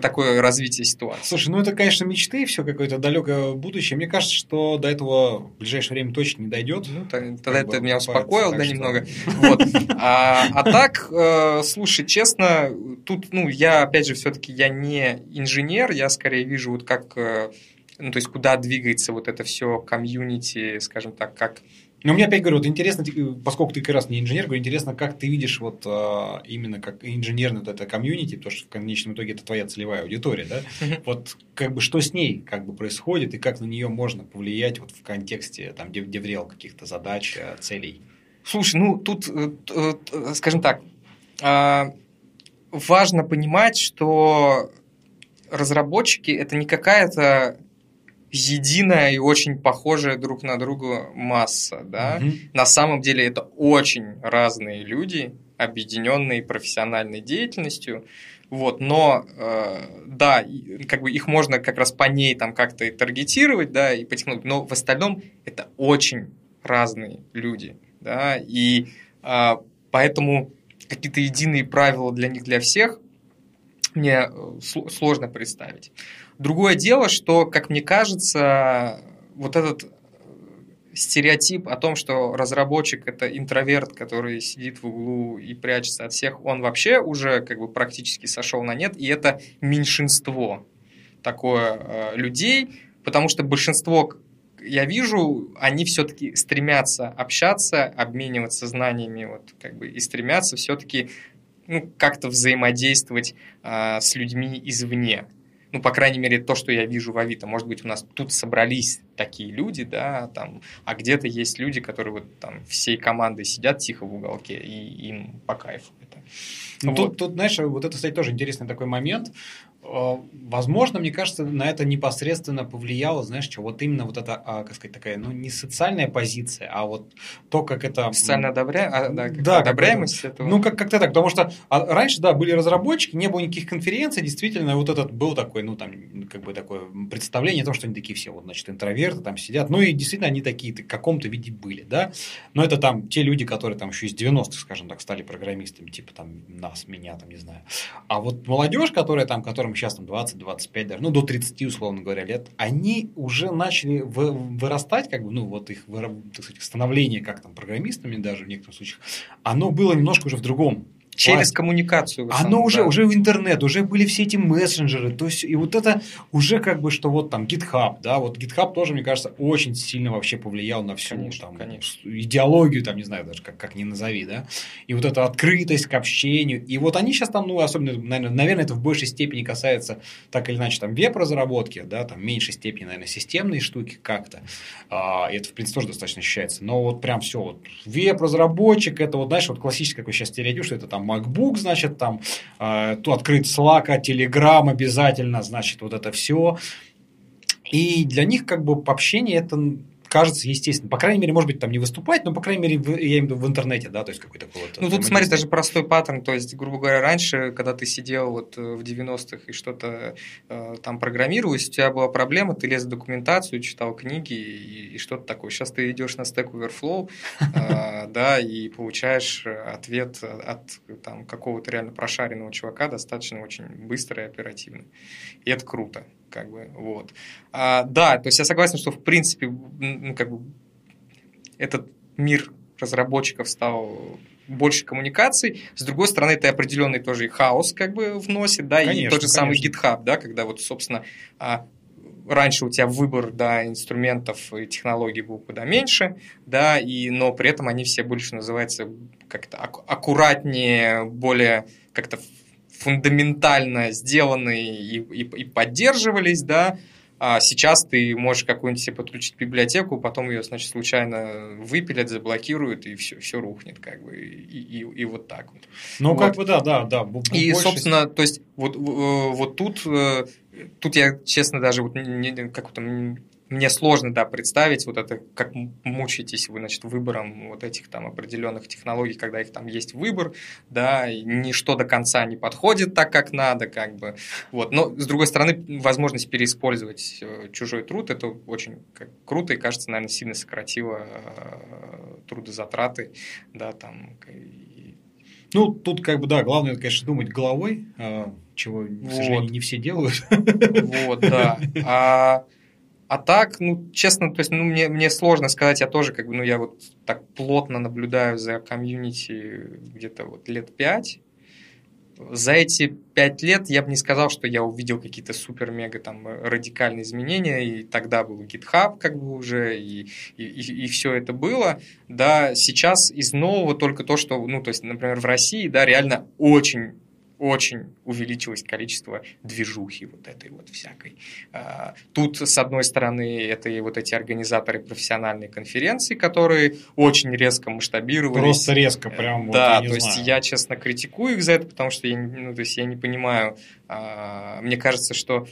Speaker 2: такое развитие ситуации.
Speaker 1: Слушай, ну это, конечно, мечты, все какое-то далекое будущее. Мне кажется, что до этого в ближайшее время точно не дойдет.
Speaker 2: Ну, тогда ты меня успокоил, да, немного. Вот. А, а так, э, слушай, честно, тут, ну, я, опять же, все-таки я не инженер, я скорее вижу вот как, э, ну, то есть куда двигается вот это все комьюнити, скажем так, как
Speaker 1: но мне опять говорю, вот интересно, поскольку ты как раз не инженер, говорю, интересно, как ты видишь вот а, именно как инженерный вот это комьюнити, потому что в конечном итоге это твоя целевая аудитория, да? Вот как бы что с ней как бы происходит и как на нее можно повлиять вот в контексте там деврел каких-то задач, э, целей?
Speaker 2: Слушай, ну тут, э, э, скажем так, а, важно понимать, что разработчики это не какая-то единая и очень похожая друг на друга масса, да. Угу. На самом деле это очень разные люди, объединенные профессиональной деятельностью. Вот, но э, да, как бы их можно как раз по ней там как-то и таргетировать, да, и потянуть, но в остальном это очень разные люди, да, и э, поэтому какие-то единые правила для них, для всех мне э, сложно представить. Другое дело, что, как мне кажется, вот этот стереотип о том, что разработчик это интроверт, который сидит в углу и прячется от всех, он вообще уже как бы практически сошел на нет, и это меньшинство такое э, людей, потому что большинство я вижу, они все-таки стремятся общаться, обмениваться знаниями, вот как бы и стремятся все-таки ну, как-то взаимодействовать э, с людьми извне ну, по крайней мере, то, что я вижу в Авито. Может быть, у нас тут собрались такие люди, да, там, а где-то есть люди, которые вот там всей командой сидят тихо в уголке, и им по кайфу это.
Speaker 1: Ну, вот. тут, тут, знаешь, вот это, кстати, тоже интересный такой момент. Э, возможно, мне кажется, на это непосредственно повлияло, знаешь, что вот именно вот эта, а, как сказать, такая, ну, не социальная позиция, а вот то, как это...
Speaker 2: Социально одобря... а, да,
Speaker 1: как да, одобряемость как этого. Ну, как- как-то так, потому что а, раньше, да, были разработчики, не было никаких конференций, действительно, вот этот был такой, ну, там, как бы такое представление о том, что они такие все, вот, значит, интроверты там сидят, ну, и действительно они такие в каком-то виде были, да, но это там те люди, которые там еще из 90-х, скажем так, стали программистами, типа там нас, меня, там, не знаю. А вот молодежь, которая там, которым сейчас там 20-25 даже, ну, до 30, условно говоря, лет, они уже начали вырастать, как бы, ну, вот их так сказать, становление как там программистами даже в некоторых случаях, оно было немножко уже в другом
Speaker 2: Через класс. коммуникацию.
Speaker 1: Оно уже, да. уже в интернет, уже были все эти мессенджеры. То есть, и вот это уже как бы, что вот там GitHub, да, вот GitHub тоже, мне кажется, очень сильно вообще повлиял на всю конечно, там, конечно. идеологию, там, не знаю даже, как, как ни назови, да. И вот эта открытость к общению. И вот они сейчас там, ну, особенно, наверное, наверное, это в большей степени касается, так или иначе, там, веб-разработки, да, там, в меньшей степени, наверное, системные штуки как-то. А, и это, в принципе, тоже достаточно ощущается. Но вот прям все, вот веб-разработчик, это вот, знаешь, вот классический какой сейчас стереотип, что это там MacBook, значит, там, э, то открыть Slack, Telegram обязательно, значит, вот это все. И для них как бы общение это кажется естественно. По крайней мере, может быть, там не выступать, но, по крайней мере, в, я имею в виду в интернете, да, то есть какой-то вот...
Speaker 2: Ну, тут, смотри, даже простой паттерн, то есть, грубо говоря, раньше, когда ты сидел вот э, в 90-х и что-то э, там программировал, у тебя была проблема, ты лез в документацию, читал книги и, и что-то такое. Сейчас ты идешь на Stack Overflow, э, [laughs] да, и получаешь ответ от там какого-то реально прошаренного чувака достаточно очень быстро и оперативно. И это круто как бы, вот. А, да, то есть я согласен, что, в принципе, ну, как бы, этот мир разработчиков стал больше коммуникаций. С другой стороны, это определенный тоже и хаос как бы вносит, да, конечно, и тот же конечно. самый GitHub, да, когда вот, собственно, а, раньше у тебя выбор да, инструментов и технологий был куда меньше, да, и, но при этом они все больше называются как-то аккуратнее, более как-то фундаментально сделаны и, и, и поддерживались, да, а сейчас ты можешь какую-нибудь себе подключить библиотеку, потом ее, значит, случайно выпилят, заблокируют, и все, все рухнет, как бы, и, и, и вот так вот.
Speaker 1: Ну, вот. как бы, да, да, да.
Speaker 2: И, больше... собственно, то есть, вот, вот тут, э, тут я, честно, даже вот не, как там мне сложно, да, представить вот это, как мучаетесь вы, значит, выбором вот этих там определенных технологий, когда их там есть выбор, да, и ничто до конца не подходит так, как надо, как бы, вот. Но, с другой стороны, возможность переиспользовать э, чужой труд, это очень как, круто и, кажется, наверное, сильно сократило э, трудозатраты, да, там, и...
Speaker 1: Ну, тут как бы, да, главное, конечно, думать головой, э, чего, к вот. сожалению, не все делают.
Speaker 2: Вот, да. А а так, ну, честно, то есть, ну, мне, мне сложно сказать, я тоже, как бы, ну, я вот так плотно наблюдаю за комьюнити где-то вот лет пять. За эти пять лет я бы не сказал, что я увидел какие-то супер-мега там радикальные изменения, и тогда был GitHub как бы уже, и, и, и, и все это было. Да, сейчас из нового только то, что, ну, то есть, например, в России, да, реально очень очень увеличилось количество движухи вот этой вот всякой. А, тут, с одной стороны, это и вот эти организаторы профессиональной конференции, которые очень резко масштабировались.
Speaker 1: Просто резко, прям
Speaker 2: Да, вот, то есть я, честно, критикую их за это, потому что я, ну, то есть я не понимаю, а, мне кажется, что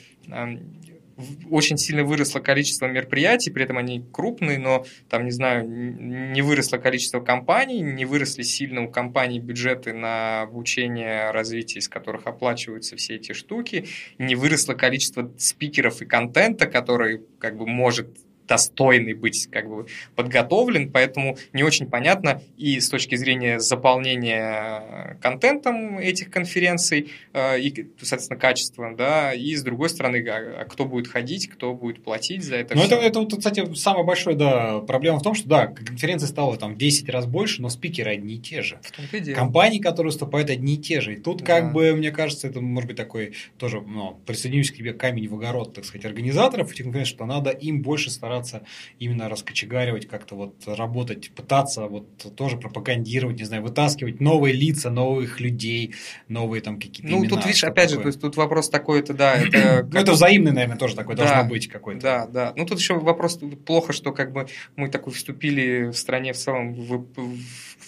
Speaker 2: очень сильно выросло количество мероприятий, при этом они крупные, но там, не знаю, не выросло количество компаний, не выросли сильно у компаний бюджеты на обучение, развитие, из которых оплачиваются все эти штуки, не выросло количество спикеров и контента, который как бы может достойный быть как бы подготовлен, поэтому не очень понятно и с точки зрения заполнения контентом этих конференций э, и, соответственно, качеством, да, и с другой стороны, а, а кто будет ходить, кто будет платить за это.
Speaker 1: Ну, это, это, вот, кстати, самая большая да, проблема в том, что, да, конференций стало там в 10 раз больше, но спикеры одни и те же. В том -то и дело. Компании, которые выступают, одни и те же. И тут, да. как бы, мне кажется, это может быть такой тоже, ну, присоединюсь к тебе камень в огород, так сказать, организаторов этих конференций, что надо им больше стараться стараться именно раскочегаривать, как-то вот работать, пытаться вот тоже пропагандировать, не знаю, вытаскивать новые лица, новых людей, новые там какие-то
Speaker 2: Ну,
Speaker 1: имена,
Speaker 2: тут, видишь, опять такое. же, то есть тут вопрос такой, это да, это... [clears throat]
Speaker 1: Ну, это взаимный, наверное, тоже такой
Speaker 2: да,
Speaker 1: должно быть какой-то.
Speaker 2: Да, да. Ну, тут еще вопрос, плохо, что как бы мы такой вступили в стране в целом в,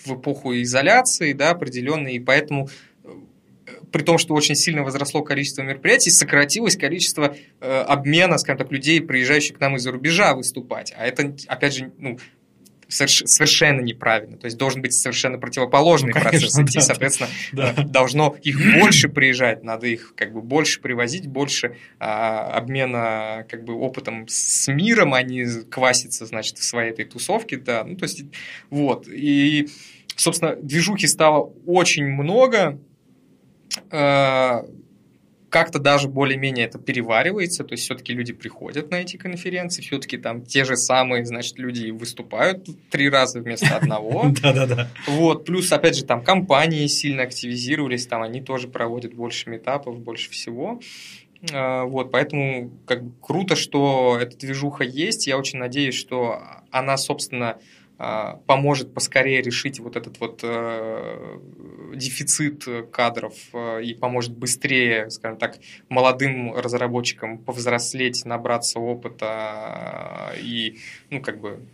Speaker 2: в эпоху изоляции, да, определенной, и поэтому при том, что очень сильно возросло количество мероприятий, сократилось количество э, обмена, скажем так, людей, приезжающих к нам из-за рубежа выступать. А это, опять же, ну, совершенно неправильно. То есть должен быть совершенно противоположный ну, конечно, процесс идти, да, соответственно, да. должно их больше приезжать, надо их как бы больше привозить, больше а, обмена как бы опытом с миром, а не кваситься, значит, в своей этой тусовке, да. Ну, то есть, вот. И, собственно, движухи стало очень много, Э, как-то даже более-менее это переваривается, то есть все-таки люди приходят на эти конференции, все-таки там те же самые, значит, люди выступают три раза вместо одного. [laughs]
Speaker 1: Да-да-да.
Speaker 2: Вот, плюс, опять же, там компании сильно активизировались, там они тоже проводят больше метапов, больше всего. Э, вот, поэтому как бы круто, что эта движуха есть. Я очень надеюсь, что она, собственно, поможет поскорее решить вот этот вот э, дефицит кадров э, и поможет быстрее, скажем так, молодым разработчикам повзрослеть, набраться опыта и, ну, как бы,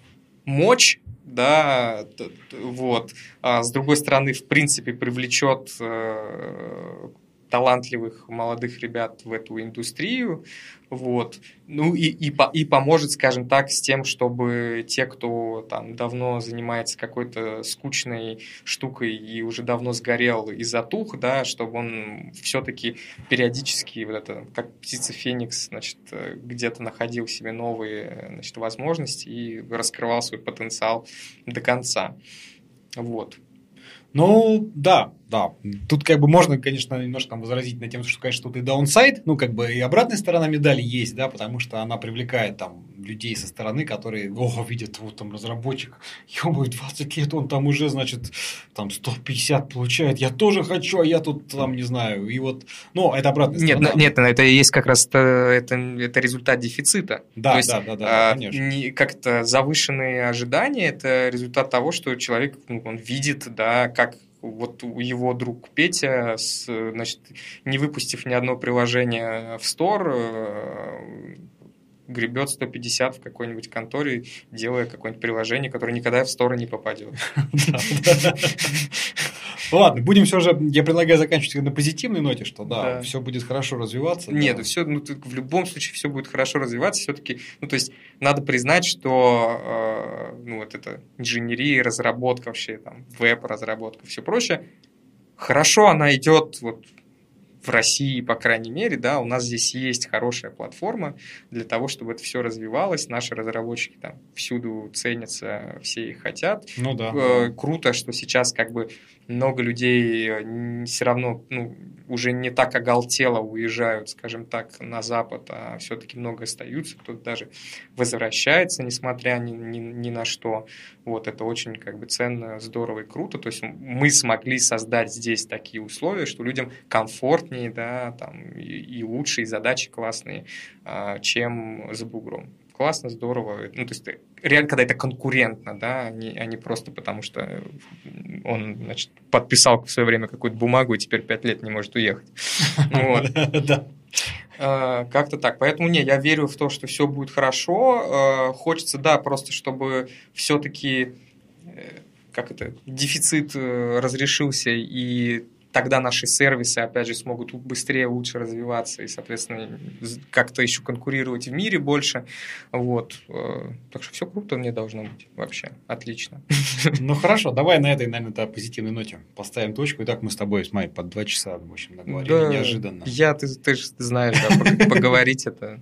Speaker 2: мочь да, вот. А с другой стороны, в принципе, привлечет э, талантливых молодых ребят в эту индустрию, вот, ну и, и, и поможет, скажем так, с тем, чтобы те, кто там давно занимается какой-то скучной штукой и уже давно сгорел и затух, да, чтобы он все-таки периодически, вот это, как птица Феникс, значит, где-то находил себе новые, значит, возможности и раскрывал свой потенциал до конца. Вот.
Speaker 1: Ну, да, да. Тут как бы можно, конечно, немножко там возразить на тем, что, конечно, тут и даунсайд, ну, как бы и обратная сторона медали есть, да, потому что она привлекает там людей со стороны, которые, ого, видят, вот там разработчик, ему 20 лет, он там уже, значит, там 150 получает, я тоже хочу, а я тут там, не знаю, и вот, ну, это обратная
Speaker 2: нет, сторона. Нет, это и есть как раз это, это результат дефицита.
Speaker 1: Да,
Speaker 2: То
Speaker 1: есть, да, да, да,
Speaker 2: а, конечно. как-то завышенные ожидания, это результат того, что человек, ну, он видит, да, как вот его друг Петя, с, значит, не выпустив ни одно приложение в стор, э, гребет 150 в какой-нибудь конторе, делая какое-нибудь приложение, которое никогда в сторону не попадет. [laughs]
Speaker 1: Ладно, будем все же, я предлагаю заканчивать на позитивной ноте, что да, да. все будет хорошо развиваться.
Speaker 2: Нет,
Speaker 1: да.
Speaker 2: все, ну, в любом случае все будет хорошо развиваться. Все-таки, ну, то есть, надо признать, что э, ну, вот это инженерия, разработка вообще, там, веб-разработка, все прочее, хорошо она идет вот в России, по крайней мере, да, у нас здесь есть хорошая платформа для того, чтобы это все развивалось. Наши разработчики там всюду ценятся, все их хотят.
Speaker 1: Ну да.
Speaker 2: Э, круто, что сейчас как бы много людей все равно ну, уже не так оголтело уезжают, скажем так, на Запад, а все-таки много остаются, кто-то даже возвращается, несмотря ни, ни, ни на что. Вот это очень как бы ценно, здорово и круто. То есть мы смогли создать здесь такие условия, что людям комфортнее, да, там и, и лучше, задачи классные, а, чем за бугром классно, здорово. Ну, то есть реально, когда это конкурентно, да, а не, а не просто потому, что он, значит, подписал в свое время какую-то бумагу и теперь пять лет не может уехать. [laughs] Да. А, как-то так. Поэтому не, я верю в то, что все будет хорошо. А, хочется, да, просто чтобы все-таки э, как это, дефицит э, разрешился и тогда наши сервисы, опять же, смогут быстрее, лучше развиваться и, соответственно, как-то еще конкурировать в мире больше. Вот. Э, так что все круто мне должно быть вообще. Отлично. [laughs]
Speaker 1: Ну хорошо, давай на этой, наверное, да, позитивной ноте поставим точку. И так мы с тобой, с Майей, под два часа, в общем, наговорили да, неожиданно.
Speaker 2: Я, ты, ты же знаешь, да, поговорить это,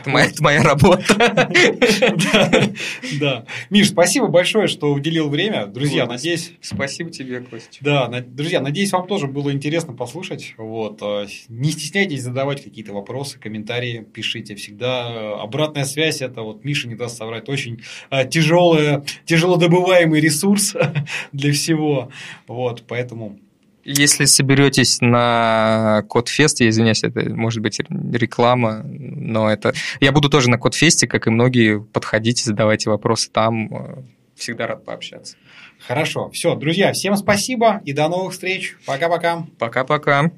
Speaker 2: это, моя, это моя работа. [laughs]
Speaker 1: Да. Миш, спасибо большое, что уделил время. Друзья, надеюсь...
Speaker 2: Спасибо тебе, Костя.
Speaker 1: Да, друзья, надеюсь, вам тоже было интересно послушать. Вот. Э, не стесняйтесь задавать какие-то вопросы, комментарии, пишите всегда. Обратная связь – это, вот Миша не даст соврать, очень э, тяжелый, тяжелодобываемый ресурс [laughs] для всего. Вот, поэтому
Speaker 2: если соберетесь на Кодфест, я извиняюсь, это может быть реклама, но это... Я буду тоже на Кодфесте, как и многие, подходите, задавайте вопросы там, э, всегда рад пообщаться.
Speaker 1: Хорошо. Все, друзья, всем спасибо и до новых встреч. Пока-пока.
Speaker 2: Пока-пока.